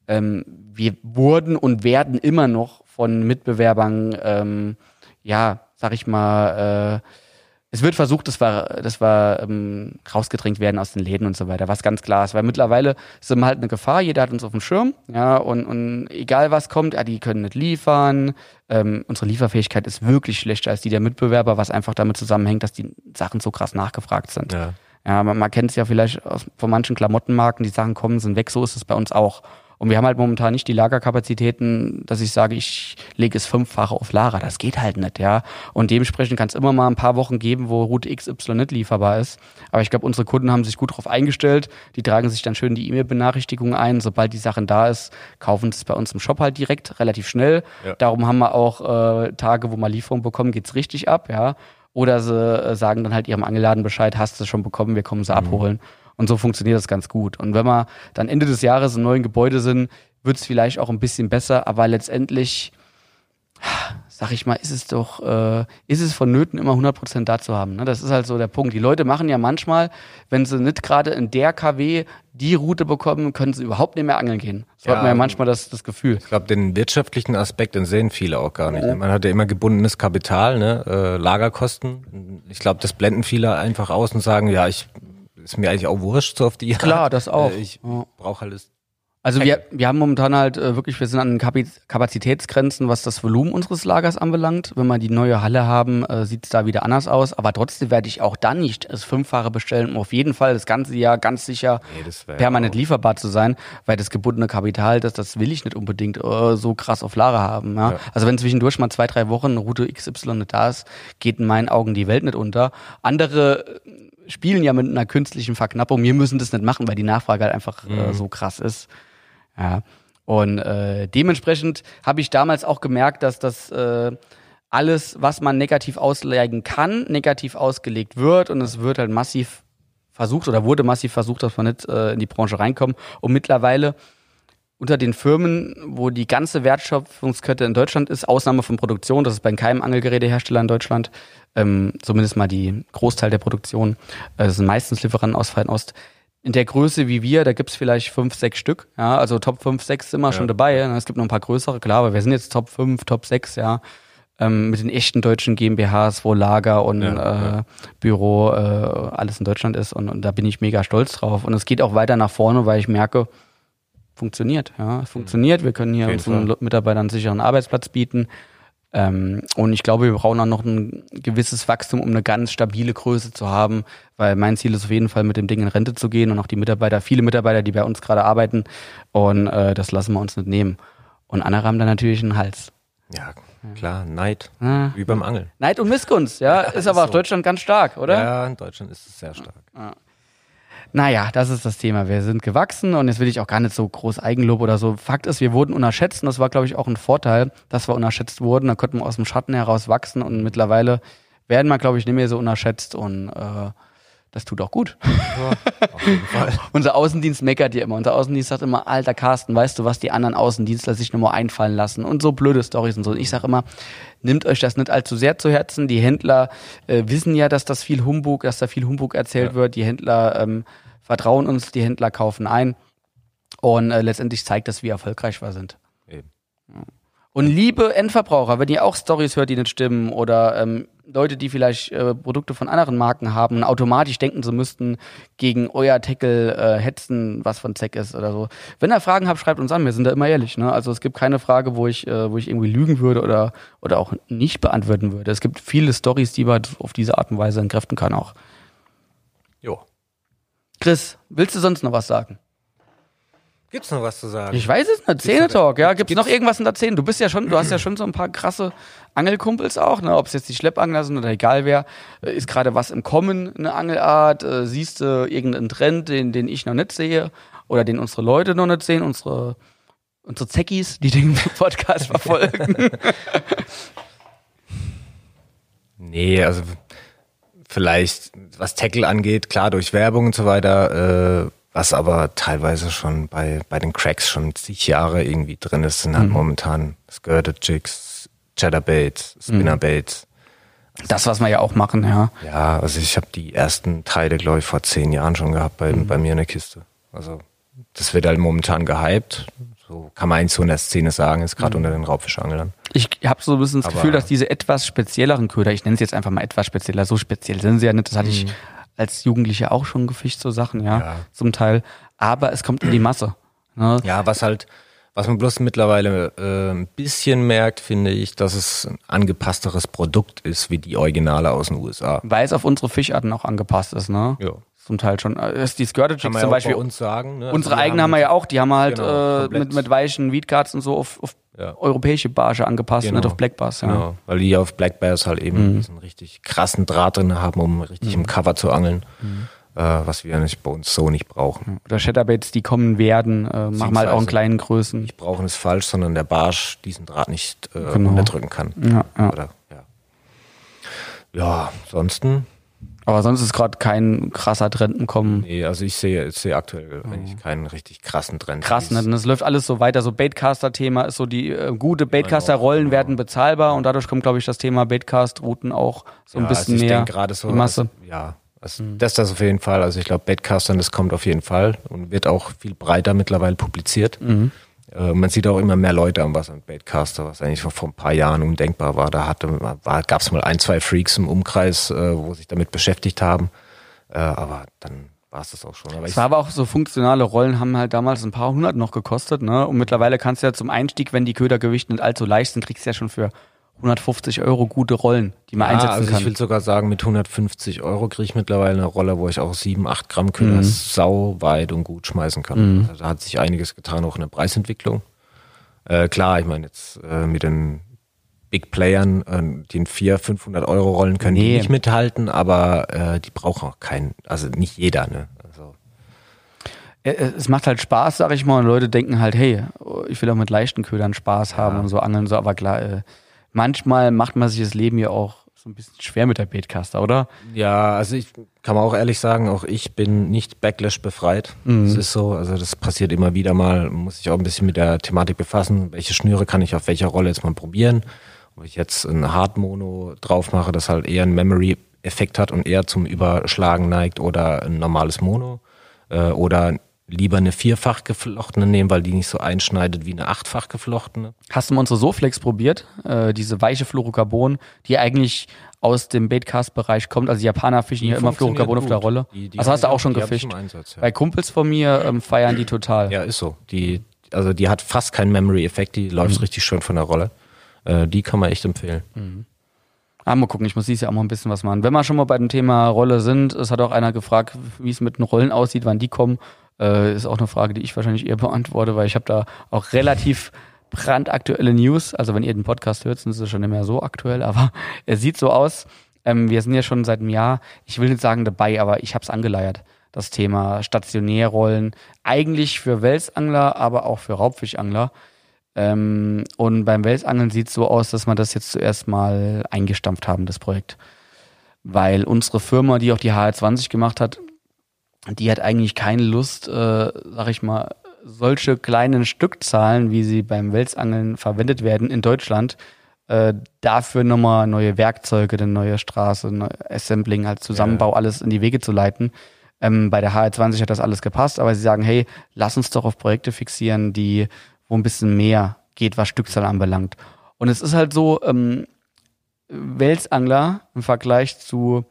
ähm, wir wurden und werden immer noch von Mitbewerbern, ähm, ja, sag ich mal, äh, es wird versucht, dass wir, dass wir ähm, rausgedrängt werden aus den Läden und so weiter, was ganz klar ist. Weil mittlerweile sind wir halt eine Gefahr, jeder hat uns auf dem Schirm, ja, und, und egal was kommt, ja, die können nicht liefern. Ähm, unsere Lieferfähigkeit ist wirklich schlechter als die der Mitbewerber, was einfach damit zusammenhängt, dass die Sachen so krass nachgefragt sind. Ja. Ja, man, man kennt es ja vielleicht aus, von manchen Klamottenmarken, die Sachen kommen, sind weg, so ist es bei uns auch. Und wir haben halt momentan nicht die Lagerkapazitäten, dass ich sage, ich lege es fünffache auf Lager. Das geht halt nicht, ja. Und dementsprechend kann es immer mal ein paar Wochen geben, wo Route XY nicht lieferbar ist. Aber ich glaube, unsere Kunden haben sich gut darauf eingestellt. Die tragen sich dann schön die E-Mail-Benachrichtigungen ein. Sobald die Sachen da ist, kaufen sie es bei uns im Shop halt direkt, relativ schnell. Ja. Darum haben wir auch äh, Tage, wo wir Lieferung bekommen, geht's richtig ab, ja. Oder sie äh, sagen dann halt ihrem Angeladen Bescheid, hast du es schon bekommen, wir kommen sie abholen. Und so funktioniert das ganz gut. Und wenn wir dann Ende des Jahres im neuen Gebäude sind, wird es vielleicht auch ein bisschen besser, aber letztendlich, sag ich mal, ist es doch, äh, ist es vonnöten, immer 100% da zu haben. Ne? Das ist halt so der Punkt. Die Leute machen ja manchmal, wenn sie nicht gerade in der KW die Route bekommen, können sie überhaupt nicht mehr angeln gehen. So Ja, hat man ja manchmal das, das Gefühl. Ich glaube, den wirtschaftlichen Aspekt, den sehen viele auch gar nicht. ne? Man hat ja immer gebundenes Kapital, ne? äh, Lagerkosten. Ich glaube, das blenden viele einfach aus und sagen, ja, ich ist mir eigentlich auch wurscht so auf die Art. Klar, das auch. Äh, Ich Ja. brauche alles. Also wir, wir haben momentan halt äh, wirklich, wir sind an Kapazitätsgrenzen, was das Volumen unseres Lagers anbelangt. Wenn wir die neue Halle haben, äh, sieht es da wieder anders aus. Aber trotzdem werde ich auch dann nicht das Fünffache bestellen, um auf jeden Fall das ganze Jahr ganz sicher Nee, permanent auch- lieferbar zu sein, weil das gebundene Kapital, das, das will ich nicht unbedingt äh, so krass auf Lager haben. Ja? Ja. Also wenn zwischendurch mal zwei, drei Wochen Route XY nicht da ist, geht in meinen Augen die Welt nicht unter. Andere spielen ja mit einer künstlichen Verknappung. Wir müssen das nicht machen, weil die Nachfrage halt einfach äh, so krass ist. Ja. Und äh, dementsprechend habe ich damals auch gemerkt, dass das äh, alles, was man negativ auslegen kann, negativ ausgelegt wird und es wird halt massiv versucht oder wurde massiv versucht, dass man nicht äh, in die Branche reinkommt. Und mittlerweile unter den Firmen, wo die ganze Wertschöpfungskette in Deutschland ist, Ausnahme von Produktion, das ist bei keinem Angelgerätehersteller in Deutschland, ähm, zumindest mal die Großteil der Produktion, äh, das sind meistens Lieferanten aus Fernost. In der Größe wie wir, da gibt's vielleicht fünf, sechs Stück, ja, also Top 5, 6 sind wir schon dabei. Ja. Es gibt noch ein paar größere, klar, aber wir sind jetzt Top 5, Top 6, ja. Ähm, mit den echten deutschen GmbHs, wo Lager und Ja, äh, ja. Büro äh, alles in Deutschland ist und, und da bin ich mega stolz drauf. Und es geht auch weiter nach vorne, weil ich merke, funktioniert. Ja, es funktioniert. Wir können hier unseren Fall. Mitarbeitern einen sicheren Arbeitsplatz bieten. Ähm, und ich glaube, wir brauchen auch noch ein gewisses Wachstum, um eine ganz stabile Größe zu haben, weil mein Ziel ist auf jeden Fall, mit dem Ding in Rente zu gehen und auch die Mitarbeiter, viele Mitarbeiter, die bei uns gerade arbeiten. Und äh, das lassen wir uns nicht nehmen. Und andere haben dann natürlich einen Hals. Ja, klar, Neid. Ja. Wie beim Angeln. Neid und Missgunst, ja, ist aber ist auf so. Deutschland ganz stark, oder? Ja, in Deutschland ist es sehr stark. Naja, das ist das Thema. Wir sind gewachsen und jetzt will ich auch gar nicht so groß Eigenlob oder so. Fakt ist, wir wurden unterschätzt und das war, glaube ich, auch ein Vorteil, dass wir unterschätzt wurden. Da konnten wir aus dem Schatten heraus wachsen und mittlerweile werden wir, glaube ich, nicht mehr so unterschätzt und äh, das tut auch gut. Auf jeden Fall. Unser Außendienst meckert ja immer. Unser Außendienst sagt immer, alter Carsten, weißt du, was die anderen Außendienstler sich nochmal einfallen lassen und so blöde Storys und so. Und ich sage immer, nimmt euch das nicht allzu sehr zu Herzen. Die Händler äh, wissen ja, dass das viel Humbug, dass da viel Humbug erzählt Ja. wird. Die Händler ähm, vertrauen uns, die Händler kaufen ein. Und äh, letztendlich zeigt das, wie erfolgreich wir sind. Eben. Und liebe Endverbraucher, wenn ihr auch Stories hört, die nicht stimmen oder ähm, Leute, die vielleicht äh, Produkte von anderen Marken haben automatisch denken, sie müssten gegen euer Tackle äh, hetzen, was von Zeck ist oder so. Wenn ihr Fragen habt, schreibt uns an. Wir sind da immer ehrlich. Ne? Also es gibt keine Frage, wo ich, äh, wo ich irgendwie lügen würde oder oder auch nicht beantworten würde. Es gibt viele Stories, die man auf diese Art und Weise entkräften kann auch. Jo. Chris, willst du sonst noch was sagen? Gibt's noch was zu sagen? Ich weiß es nicht. Zähne-Talk, ja. Gibt's noch irgendwas in der Szene? Du bist ja schon, du hast ja schon so ein paar krasse Angelkumpels auch, ne? Ob es jetzt die Schleppangler sind oder egal wer. Äh, Ist gerade was im Kommen, eine Angelart? Äh, siehst du irgendeinen Trend, den, den ich noch nicht sehe? Oder den unsere Leute noch nicht sehen? Unsere, unsere Zeckis, die den Podcast verfolgen? Nee, also vielleicht, was Tackle angeht, klar durch Werbung und so weiter, äh, was aber teilweise schon bei, bei den Cracks schon zig Jahre irgendwie drin ist, sind halt momentan Skirted Jigs, Chatterbaits, Spinnerbaits. das, was wir ja auch machen, ja. Ja, also ich habe die ersten Teile, glaube ich, vor zehn Jahren schon gehabt bei, bei mir in der Kiste. Also das wird halt momentan gehypt. So kann man eigentlich so in der Szene sagen, ist gerade unter den Raubfischanglern. Ich habe so ein bisschen das Aber- Gefühl, dass diese etwas spezielleren Köder, ich nenne es jetzt einfach mal etwas spezieller, so speziell sind sie ja nicht, das hatte ich als Jugendlicher auch schon gefischt, so Sachen, ja. Ja. zum Teil. Aber es kommt in die Masse. Ne? Ja, was halt, was man bloß mittlerweile äh, ein bisschen merkt, finde ich, dass es ein angepassteres Produkt ist wie die Originale aus den USA. Weil es auf unsere Fischarten auch angepasst ist, ne? Ja. Zum Teil schon. Äh, ist die Skirted Jigs zum ja Beispiel. bei uns sagen. Ne? Unsere Also eigenen haben wir ja auch, die haben wir halt Genau, äh, mit, mit weichen Weedcards und so auf, auf Ja. europäische Barsche angepasst, Genau. nicht auf Black Bars. Ja. Genau, weil die auf Black Bears halt eben diesen richtig krassen Draht drin haben, um richtig im Cover zu angeln, äh, was wir nicht bei uns so nicht brauchen. Oder Shatterbaits, die kommen werden, äh, machen wir halt auch in kleinen Größen. Nicht brauchen ist falsch, sondern der Barsch diesen Draht nicht äh, Genau. unterdrücken kann. Ja, ja. Oder, ja. ja, ansonsten, Aber sonst ist gerade kein krasser Trend im Kommen. nee, also ich sehe, ich sehe aktuell eigentlich keinen richtig krassen Trend. Krass, ne? es läuft alles so weiter. So Baitcaster-Thema ist so die äh, gute Baitcaster-Rollen Genau. werden bezahlbar und dadurch kommt, glaube ich, das Thema Baitcast-Routen auch so ein Ja, bisschen also ich denke gerade so, die Masse. Mhm. Also, ja, also das das auf jeden Fall. Also ich glaube, Badcastern, das kommt auf jeden Fall und wird auch viel breiter mittlerweile publiziert. Mhm. Äh, man sieht auch immer mehr Leute am Wasser mit Baitcaster, was eigentlich vor, vor ein paar Jahren undenkbar war. Da gab es mal ein, zwei Freaks im Umkreis, äh, wo sich damit beschäftigt haben. Äh, aber dann war es das auch schon. Aber es war aber auch so funktionale Rollen haben halt damals ein paar hundert noch gekostet, ne? Und mittlerweile kannst du ja zum Einstieg, wenn die Ködergewichte nicht allzu leicht sind, kriegst du ja schon für 150 Euro gute Rollen, die man ja, einsetzen also kann. Ich will sogar sagen, mit 150 Euro kriege ich mittlerweile eine Rolle, wo ich auch 7, 8 Gramm Köder mhm. sau weit und gut schmeißen kann. Mhm. Also da hat sich einiges getan, auch in der Preisentwicklung. Äh, klar, ich meine jetzt äh, mit den Big Playern, äh, den 400, 500 Euro Rollen können nee. die nicht mithalten, aber äh, die brauchen auch keinen, also nicht jeder, ne? Also. Es macht halt Spaß, sag ich mal, und Leute denken halt, hey, ich will auch mit leichten Ködern Spaß haben ja. und so angeln, so, aber klar, äh, manchmal macht man sich das Leben ja auch so ein bisschen schwer mit der Baitcaster, oder? Ja, also ich kann man auch ehrlich sagen, auch ich bin nicht Backlash befreit. Mhm. Das ist so, also das passiert immer wieder mal, muss ich auch ein bisschen mit der Thematik befassen. Welche Schnüre kann ich auf welcher Rolle jetzt mal probieren? Ob ich jetzt ein Hardmono drauf mache, das halt eher einen Memory-Effekt hat und eher zum Überschlagen neigt oder ein normales Mono äh, oder lieber eine vierfach geflochtene nehmen, weil die nicht so einschneidet wie eine achtfach geflochtene. Hast du mal unsere Soflex probiert? Äh, diese weiche Fluorocarbon, die eigentlich aus dem Baitcast-Bereich kommt. Also die Japaner fischen die ja immer Fluorocarbon auf der Rolle. Die, die also hast du auch schon gefischt. Einsatz, ja. Bei Kumpels von mir ähm, feiern die total. Ja, ist so. Die, also die hat fast keinen Memory-Effekt, die läuft mhm. richtig schön von der Rolle. Äh, die kann man echt empfehlen. Mhm. Ah, mal gucken, ich muss dies ja auch mal ein bisschen was machen. Wenn wir schon mal bei dem Thema Rolle sind, es hat auch einer gefragt, wie es mit den Rollen aussieht, wann die kommen. Äh, ist auch eine Frage, die ich wahrscheinlich eher beantworte, weil ich habe da auch relativ brandaktuelle News. Also wenn ihr den Podcast hört, sind sie schon nicht mehr so aktuell, aber es sieht so aus. Ähm, wir sind ja schon seit einem Jahr, ich will nicht sagen dabei, aber ich habe es angeleiert. Das Thema Stationärrollen, eigentlich für Welsangler, aber auch für Raubfischangler. Ähm, und beim Welsangeln sieht es so aus, dass wir das jetzt zuerst mal eingestampft haben, das Projekt. Weil unsere Firma, die auch die HR20 gemacht hat, die hat eigentlich keine Lust, äh, sag ich mal, solche kleinen Stückzahlen, wie sie beim Welsangeln verwendet werden in Deutschland, äh, dafür nochmal neue Werkzeuge, eine neue Straße, neue Assembling, halt Zusammenbau, ja. alles in die Wege zu leiten. Ähm, bei der HR20 hat das alles gepasst, aber sie sagen, hey, lass uns doch auf Projekte fixieren, die, wo ein bisschen mehr geht, was Stückzahl anbelangt. Und es ist halt so, ähm, Welsangler im Vergleich zu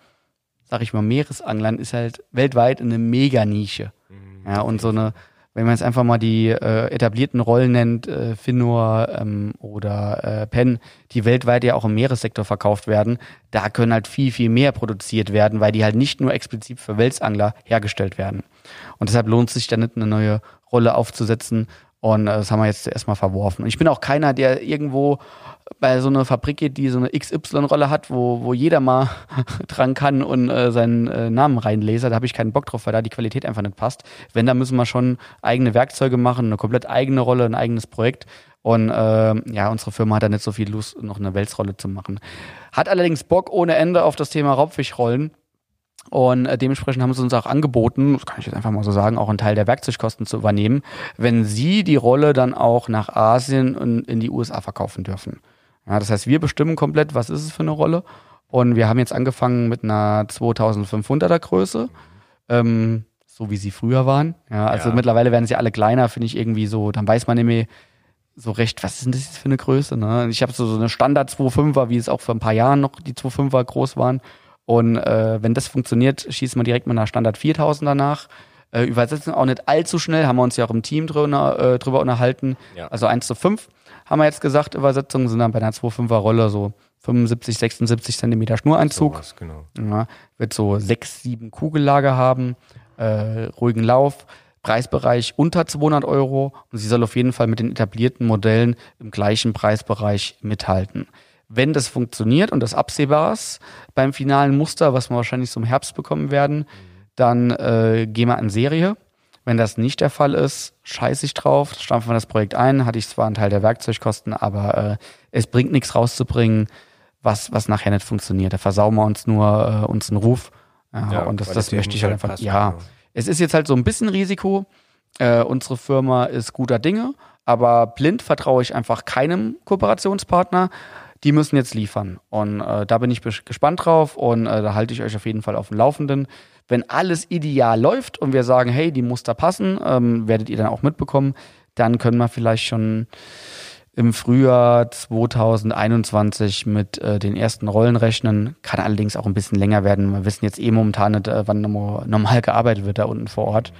sag ich mal, Meeresanglern ist halt weltweit eine Mega-Nische. Mhm. Ja, und so eine, wenn man jetzt einfach mal die äh, etablierten Rollen nennt, äh, Finnour ähm, oder äh, Penn, die weltweit ja auch im Meeressektor verkauft werden, da können halt viel, viel mehr produziert werden, weil die halt nicht nur explizit für Welsangler hergestellt werden. Und deshalb lohnt es sich dann nicht eine neue Rolle aufzusetzen. Und äh, das haben wir jetzt erstmal verworfen. Und ich bin auch keiner, der irgendwo bei so einer Fabrik geht, die so eine XY-Rolle hat, wo, wo jeder mal dran kann und äh, seinen äh, Namen reinlese, da habe ich keinen Bock drauf, weil da die Qualität einfach nicht passt. Wenn, da müssen wir schon eigene Werkzeuge machen, eine komplett eigene Rolle, ein eigenes Projekt. Und äh, ja, unsere Firma hat da nicht so viel Lust, noch eine Welsrolle zu machen. Hat allerdings Bock ohne Ende auf das Thema Raubfischrollen. Und äh, dementsprechend haben sie uns auch angeboten, das kann ich jetzt einfach mal so sagen, auch einen Teil der Werkzeugkosten zu übernehmen, wenn sie die Rolle dann auch nach Asien und in die USA verkaufen dürfen. Ja, das heißt, wir bestimmen komplett, was ist es für eine Rolle. Und wir haben jetzt angefangen mit einer 2500er Größe, ähm, so wie sie früher waren. Ja, also ja. mittlerweile werden sie alle kleiner, finde ich irgendwie so, dann weiß man nämlich so recht, was ist denn das jetzt für eine Größe? Ne? Ich habe so, so eine Standard 2.5er, wie es auch vor ein paar Jahren noch die 2.5er groß waren. Und äh, wenn das funktioniert, schießt man direkt mit einer Standard 4000 danach. Äh, übersetzen auch nicht allzu schnell, haben wir uns ja auch im Team drüber, äh, drüber unterhalten. Ja. Also 1 zu 5 haben wir jetzt gesagt, Übersetzungen sind dann bei einer 2,5er Rolle so 75, 76 Zentimeter Schnureinzug. So genau. ja, wird so 6, 7 Kugellager haben, äh, ruhigen Lauf. Preisbereich unter 200 Euro und sie soll auf jeden Fall mit den etablierten Modellen im gleichen Preisbereich mithalten. Wenn das funktioniert und das absehbar ist beim finalen Muster, was wir wahrscheinlich im Herbst bekommen werden, dann äh, gehen wir in Serie wenn das nicht der Fall ist, scheiße ich drauf, stampfen wir das Projekt ein, hatte ich zwar einen Teil der Werkzeugkosten, aber äh, es bringt nichts rauszubringen, was, was nachher nicht funktioniert. Da versauen wir uns nur äh, uns einen Ruf. Ja, ja, und das, das möchte ich halt einfach. Ja, genau. es ist jetzt halt so ein bisschen Risiko. Äh, unsere Firma ist guter Dinge, aber blind vertraue ich einfach keinem Kooperationspartner. Die müssen jetzt liefern. Und äh, da bin ich gespannt drauf und äh, da halte ich euch auf jeden Fall auf dem Laufenden. Wenn alles ideal läuft und wir sagen, hey, die Muster passen, ähm, werdet ihr dann auch mitbekommen, dann können wir vielleicht schon im Frühjahr 2021 mit äh, den ersten Rollen rechnen. Kann allerdings auch ein bisschen länger werden. Wir wissen jetzt eh momentan nicht, äh, wann normal gearbeitet wird da unten vor Ort.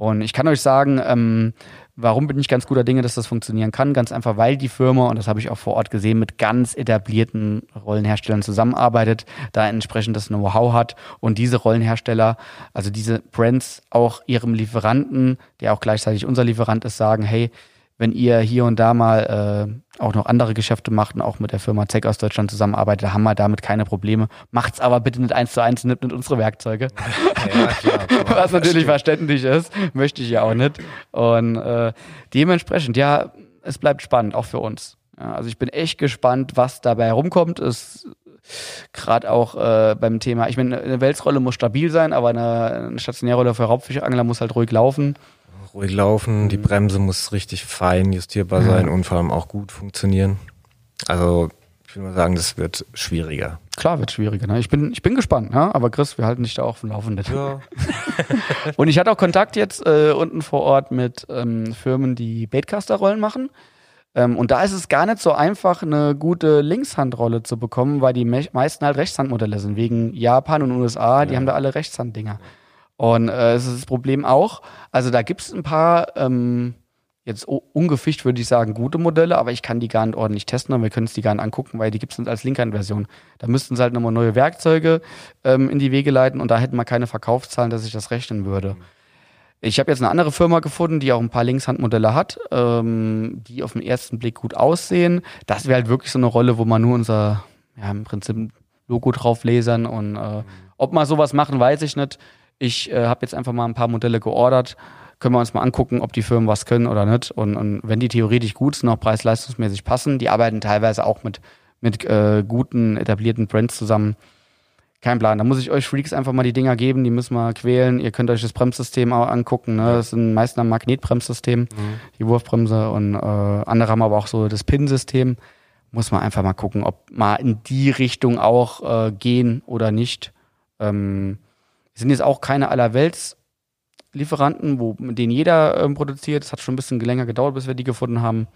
Und ich kann euch sagen, ähm, warum bin ich ganz guter Dinge, dass das funktionieren kann? Ganz einfach, weil die Firma, und das habe ich auch vor Ort gesehen, mit ganz etablierten Rollenherstellern zusammenarbeitet, da entsprechend das Know-how hat und diese Rollenhersteller, also diese Brands auch ihrem Lieferanten, der auch gleichzeitig unser Lieferant ist, sagen, hey, wenn ihr hier und da mal äh, auch noch andere Geschäfte macht und auch mit der Firma Zeck aus Deutschland zusammenarbeitet, haben wir damit keine Probleme. Macht's aber bitte nicht eins zu eins, nimmt nicht unsere Werkzeuge. Ja, klar, Was natürlich verständlich ist, möchte ich ja auch nicht. Und äh, dementsprechend, ja, es bleibt spannend, auch für uns. Ja, also ich bin echt gespannt, was dabei rumkommt. Es gerade auch äh, beim Thema, ich meine, eine Welsrolle muss stabil sein, aber eine, eine stationäre Rolle für Raubfischangler muss halt ruhig laufen ruhig laufen, die mhm. Bremse muss richtig fein justierbar sein und vor allem auch gut funktionieren. Also ich würde mal sagen, das wird schwieriger. Klar wird schwieriger. Ne? Ich, bin, ich bin gespannt, ne? aber Chris, wir halten dich da auch vom Laufenden. Ja. und ich hatte auch Kontakt jetzt äh, unten vor Ort mit ähm, Firmen, die Baitcaster-Rollen machen. Ähm, und da ist es gar nicht so einfach, eine gute Linkshandrolle zu bekommen, weil die meisten halt Rechtshandmodelle sind. Wegen Japan und USA, die ja. haben da alle Rechtshanddinger. Und äh, es ist das Problem auch, also da gibt es ein paar, ähm, jetzt ungefischt würde ich sagen, gute Modelle, aber ich kann die gar nicht ordentlich testen und wir können es die gar nicht angucken, weil die gibt es als Linkhand-Version. Da müssten sie halt nochmal neue Werkzeuge ähm, in die Wege leiten und da hätten wir keine Verkaufszahlen, dass ich das rechnen würde. Ich habe jetzt eine andere Firma gefunden, die auch ein paar Linkshandmodelle hat, ähm, die auf den ersten Blick gut aussehen. Das wäre halt wirklich so eine Rolle, wo man nur unser, ja, im Prinzip Logo drauf lasern und äh, ob wir sowas machen, weiß ich nicht. Ich äh, habe jetzt einfach mal ein paar Modelle geordert. Können wir uns mal angucken, ob die Firmen was können oder nicht. Und, und wenn die theoretisch gut sind, auch preis-leistungsmäßig passen, die arbeiten teilweise auch mit, mit äh, guten, etablierten Brands zusammen. Kein Plan. Da muss ich euch Freaks einfach mal die Dinger geben, die müssen wir quälen. Ihr könnt euch das Bremssystem auch angucken. Ne? Das sind meistens ein Magnetbremssystem, mhm. die Wurfbremse. Und äh, andere haben aber auch so das Pin-System. Muss man einfach mal gucken, ob mal in die Richtung auch äh, gehen oder nicht. Ähm, sind jetzt auch keine allerwelts Lieferanten, wo, denen jeder ähm, produziert. Es hat schon ein bisschen länger gedauert, bis wir die gefunden haben.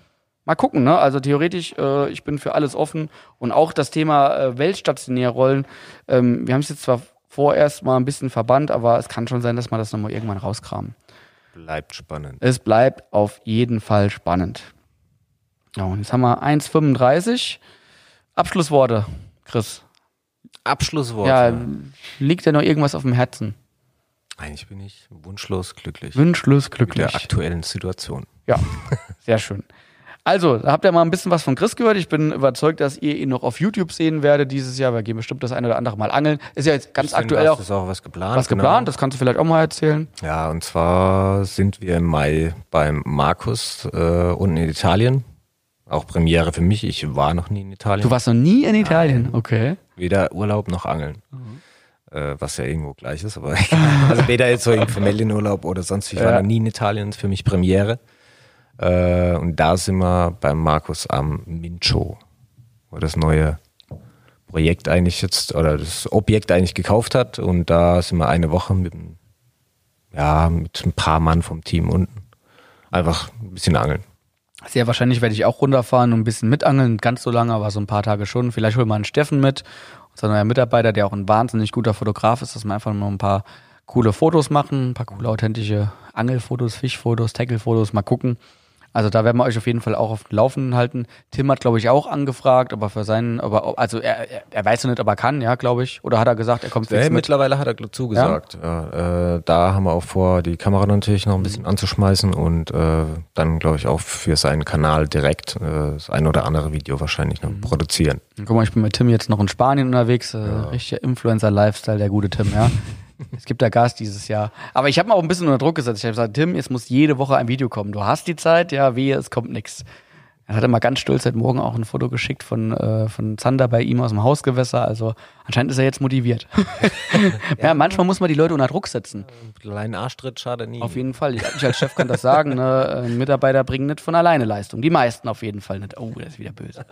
Mal gucken, ne? Also theoretisch, äh, ich bin für alles offen. Und auch das Thema äh, Weltstationärrollen. Ähm, wir haben es jetzt zwar vorerst mal ein bisschen verbannt, aber es kann schon sein, dass wir das nochmal irgendwann rauskramen. Bleibt spannend. Es bleibt auf jeden Fall spannend. Ja, und jetzt haben wir 1,35. Abschlussworte, Chris. Abschlusswort. Ja, liegt dir noch irgendwas auf dem Herzen? Eigentlich bin ich wunschlos glücklich. Wunschlos glücklich. Mit der aktuellen Situation. Ja, sehr schön. Also, da habt ihr mal ein bisschen was von Chris gehört. Ich bin überzeugt, dass ihr ihn noch auf YouTube sehen werdet dieses Jahr. Wir gehen bestimmt das eine oder andere Mal angeln. Ist ja jetzt ganz aktuell auch. Ist auch was geplant. Was geplant, genau. das kannst du vielleicht auch mal erzählen. Ja, und zwar sind wir im Mai beim Markus äh, unten in Italien auch Premiere für mich. Ich war noch nie in Italien. Du warst noch nie in Italien? Nein. Okay. Weder Urlaub noch Angeln. Mhm. Äh, was ja irgendwo gleich ist, aber also weder jetzt so im Familienurlaub oder sonst. Ich ja. war noch nie in Italien, für mich Premiere. Äh, und da sind wir beim Markus am Mincho, wo das neue Projekt eigentlich jetzt, oder das Objekt eigentlich gekauft hat. Und da sind wir eine Woche mit, ja, mit ein paar Mann vom Team unten. Einfach ein bisschen angeln. Sehr wahrscheinlich werde ich auch runterfahren und ein bisschen mitangeln, ganz so lange, aber so ein paar Tage schon. Vielleicht holen wir einen Steffen mit, unser neuer Mitarbeiter, der auch ein wahnsinnig guter Fotograf ist, dass wir einfach nur ein paar coole Fotos machen, ein paar coole authentische Angelfotos, Fischfotos, Tacklefotos, mal gucken. Also da werden wir euch auf jeden Fall auch auf dem Laufenden halten. Tim hat, glaube ich, auch angefragt, aber für seinen, aber also er, er, weiß ja nicht, ob er kann, ja, glaube ich. Oder hat er gesagt, er kommt fix mit? Mittlerweile hat er zugesagt. Ja? ja äh, da haben wir auch vor, die Kamera natürlich noch ein bisschen anzuschmeißen und äh, dann, glaube ich, auch für seinen Kanal direkt äh, das ein oder andere Video wahrscheinlich noch mhm. produzieren. Guck mal, ich bin mit Tim jetzt noch in Spanien unterwegs. Äh, ja. Richtiger Influencer-Lifestyle, der gute Tim, ja. Es gibt ja Gas dieses Jahr. Aber ich habe mal auch ein bisschen unter Druck gesetzt. Ich habe gesagt, Tim, jetzt muss jede Woche ein Video kommen. Du hast die Zeit, ja, wehe, es kommt nichts. Er hat mal ganz stolz heute Morgen auch ein Foto geschickt von, äh, von Zander bei ihm aus dem Hausgewässer. Also anscheinend ist er jetzt motiviert. ja, ja, manchmal muss man die Leute unter Druck setzen. Kleinen Arschtritt schade nie. Auf jeden Fall. Ich, ich als Chef kann das sagen. Ne? Mitarbeiter bringen nicht von alleine Leistung. Die meisten auf jeden Fall nicht. Oh, das ist wieder böse.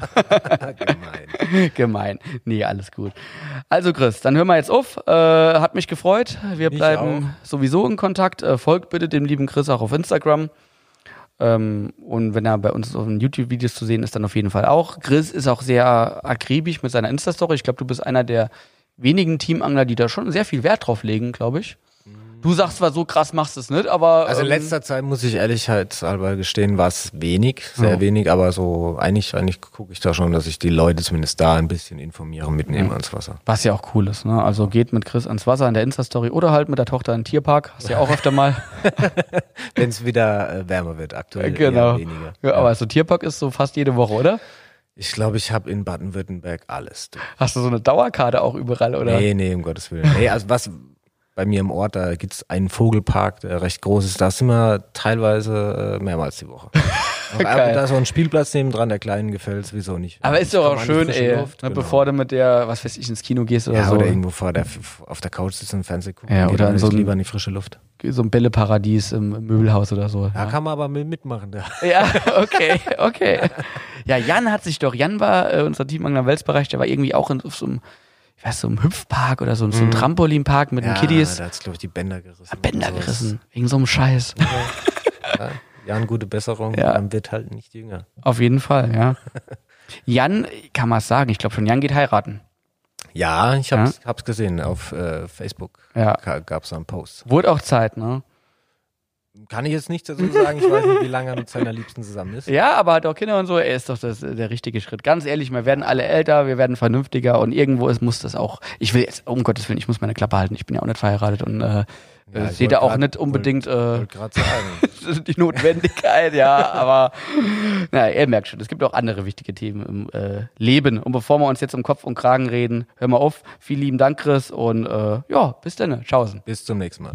Gemein. Gemein. Nee, alles gut. Also Chris, dann hören wir jetzt auf. Äh, hat mich gefreut. Wir bleiben sowieso in Kontakt. Äh, folgt bitte dem lieben Chris auch auf Instagram. Ähm, und wenn er bei uns auf den YouTube-Videos zu sehen ist, dann auf jeden Fall auch. Chris ist auch sehr akribisch mit seiner Insta-Story. Ich glaube, du bist einer der wenigen Teamangler, die da schon sehr viel Wert drauf legen, glaube ich. Du sagst zwar, so krass machst es nicht, aber. Also in ähm, letzter Zeit muss ich ehrlich halt halber gestehen, war es wenig, sehr Ja. wenig, aber so eigentlich, eigentlich gucke ich da schon, dass ich die Leute zumindest da ein bisschen informiere, mitnehme ans Wasser. Was ja auch cool ist, ne? Also geht mit Chris ans Wasser in der Insta-Story oder halt mit der Tochter in den Tierpark. Hast du ja auch öfter mal. Wenn es wieder äh, wärmer wird, aktuell genau. weniger. Ja, aber so Tierpark ist so fast jede Woche, oder? Ich glaube, ich habe in Baden-Württemberg alles. Du. Hast du so eine Dauerkarte auch überall, oder? Nee, nee, um Gottes Willen. Nee, also was bei mir im Ort, da gibt's einen Vogelpark, der recht groß ist. Da sind wir teilweise äh, mehrmals die Woche. Da ist so ein Spielplatz nebendran, der Kleinen gefällt sowieso nicht. Aber ist doch auch schön, ey. Luft, ne, genau. Bevor du mit der, was weiß ich, ins Kino gehst oder ja, so. oder irgendwo vor der, auf der Couch sitzen und Fernsehen gucken. Ja, oder so einem- lieber in die frische Luft. so ein Bälleparadies im Möbelhaus oder so. Da kann man aber mit- mitmachen. Da. Ja, okay, okay. Ja, Jan hat sich doch, Jan war äh, unser Teamangler Welsbereich, der war irgendwie auch in auf so einem, weiß, so einem Hüpfpark oder so, so einem Trampolinpark mit den Kiddies. da hat's, glaube ich, die Bänder gerissen. Bänder und sowas. gerissen, wegen so einem Scheiß. Ja, Jan, gute Besserung. Ja. Dann wird halt nicht jünger. Auf jeden Fall, ja. Jan, kann man sagen, ich glaube schon, Jan geht heiraten. Ja, ich hab's, hab's gesehen. Auf äh, Facebook Ja. Ga- gab's einen Post. Wurde auch Zeit, ne? Kann ich jetzt nicht dazu sagen. Ich weiß nicht, wie lange er mit seiner Liebsten zusammen ist. Ja, aber hat auch Kinder und so, er ist doch das, der richtige Schritt. Ganz ehrlich, wir werden alle älter, wir werden vernünftiger und irgendwo ist, muss das auch. Ich will jetzt, um Gottes Willen, ich muss meine Klappe halten, ich bin ja auch nicht verheiratet und äh, Ja, äh, sehe da wollt auch grad- nicht unbedingt äh, Wollte gerade sagen. die Notwendigkeit, ja, aber na, er merkt schon, es gibt auch andere wichtige Themen im äh, Leben. Und bevor wir uns jetzt um Kopf und Kragen reden, hör mal auf. Vielen lieben Dank, Chris, und äh, ja, bis dann. Tschaußen. Bis zum nächsten Mal.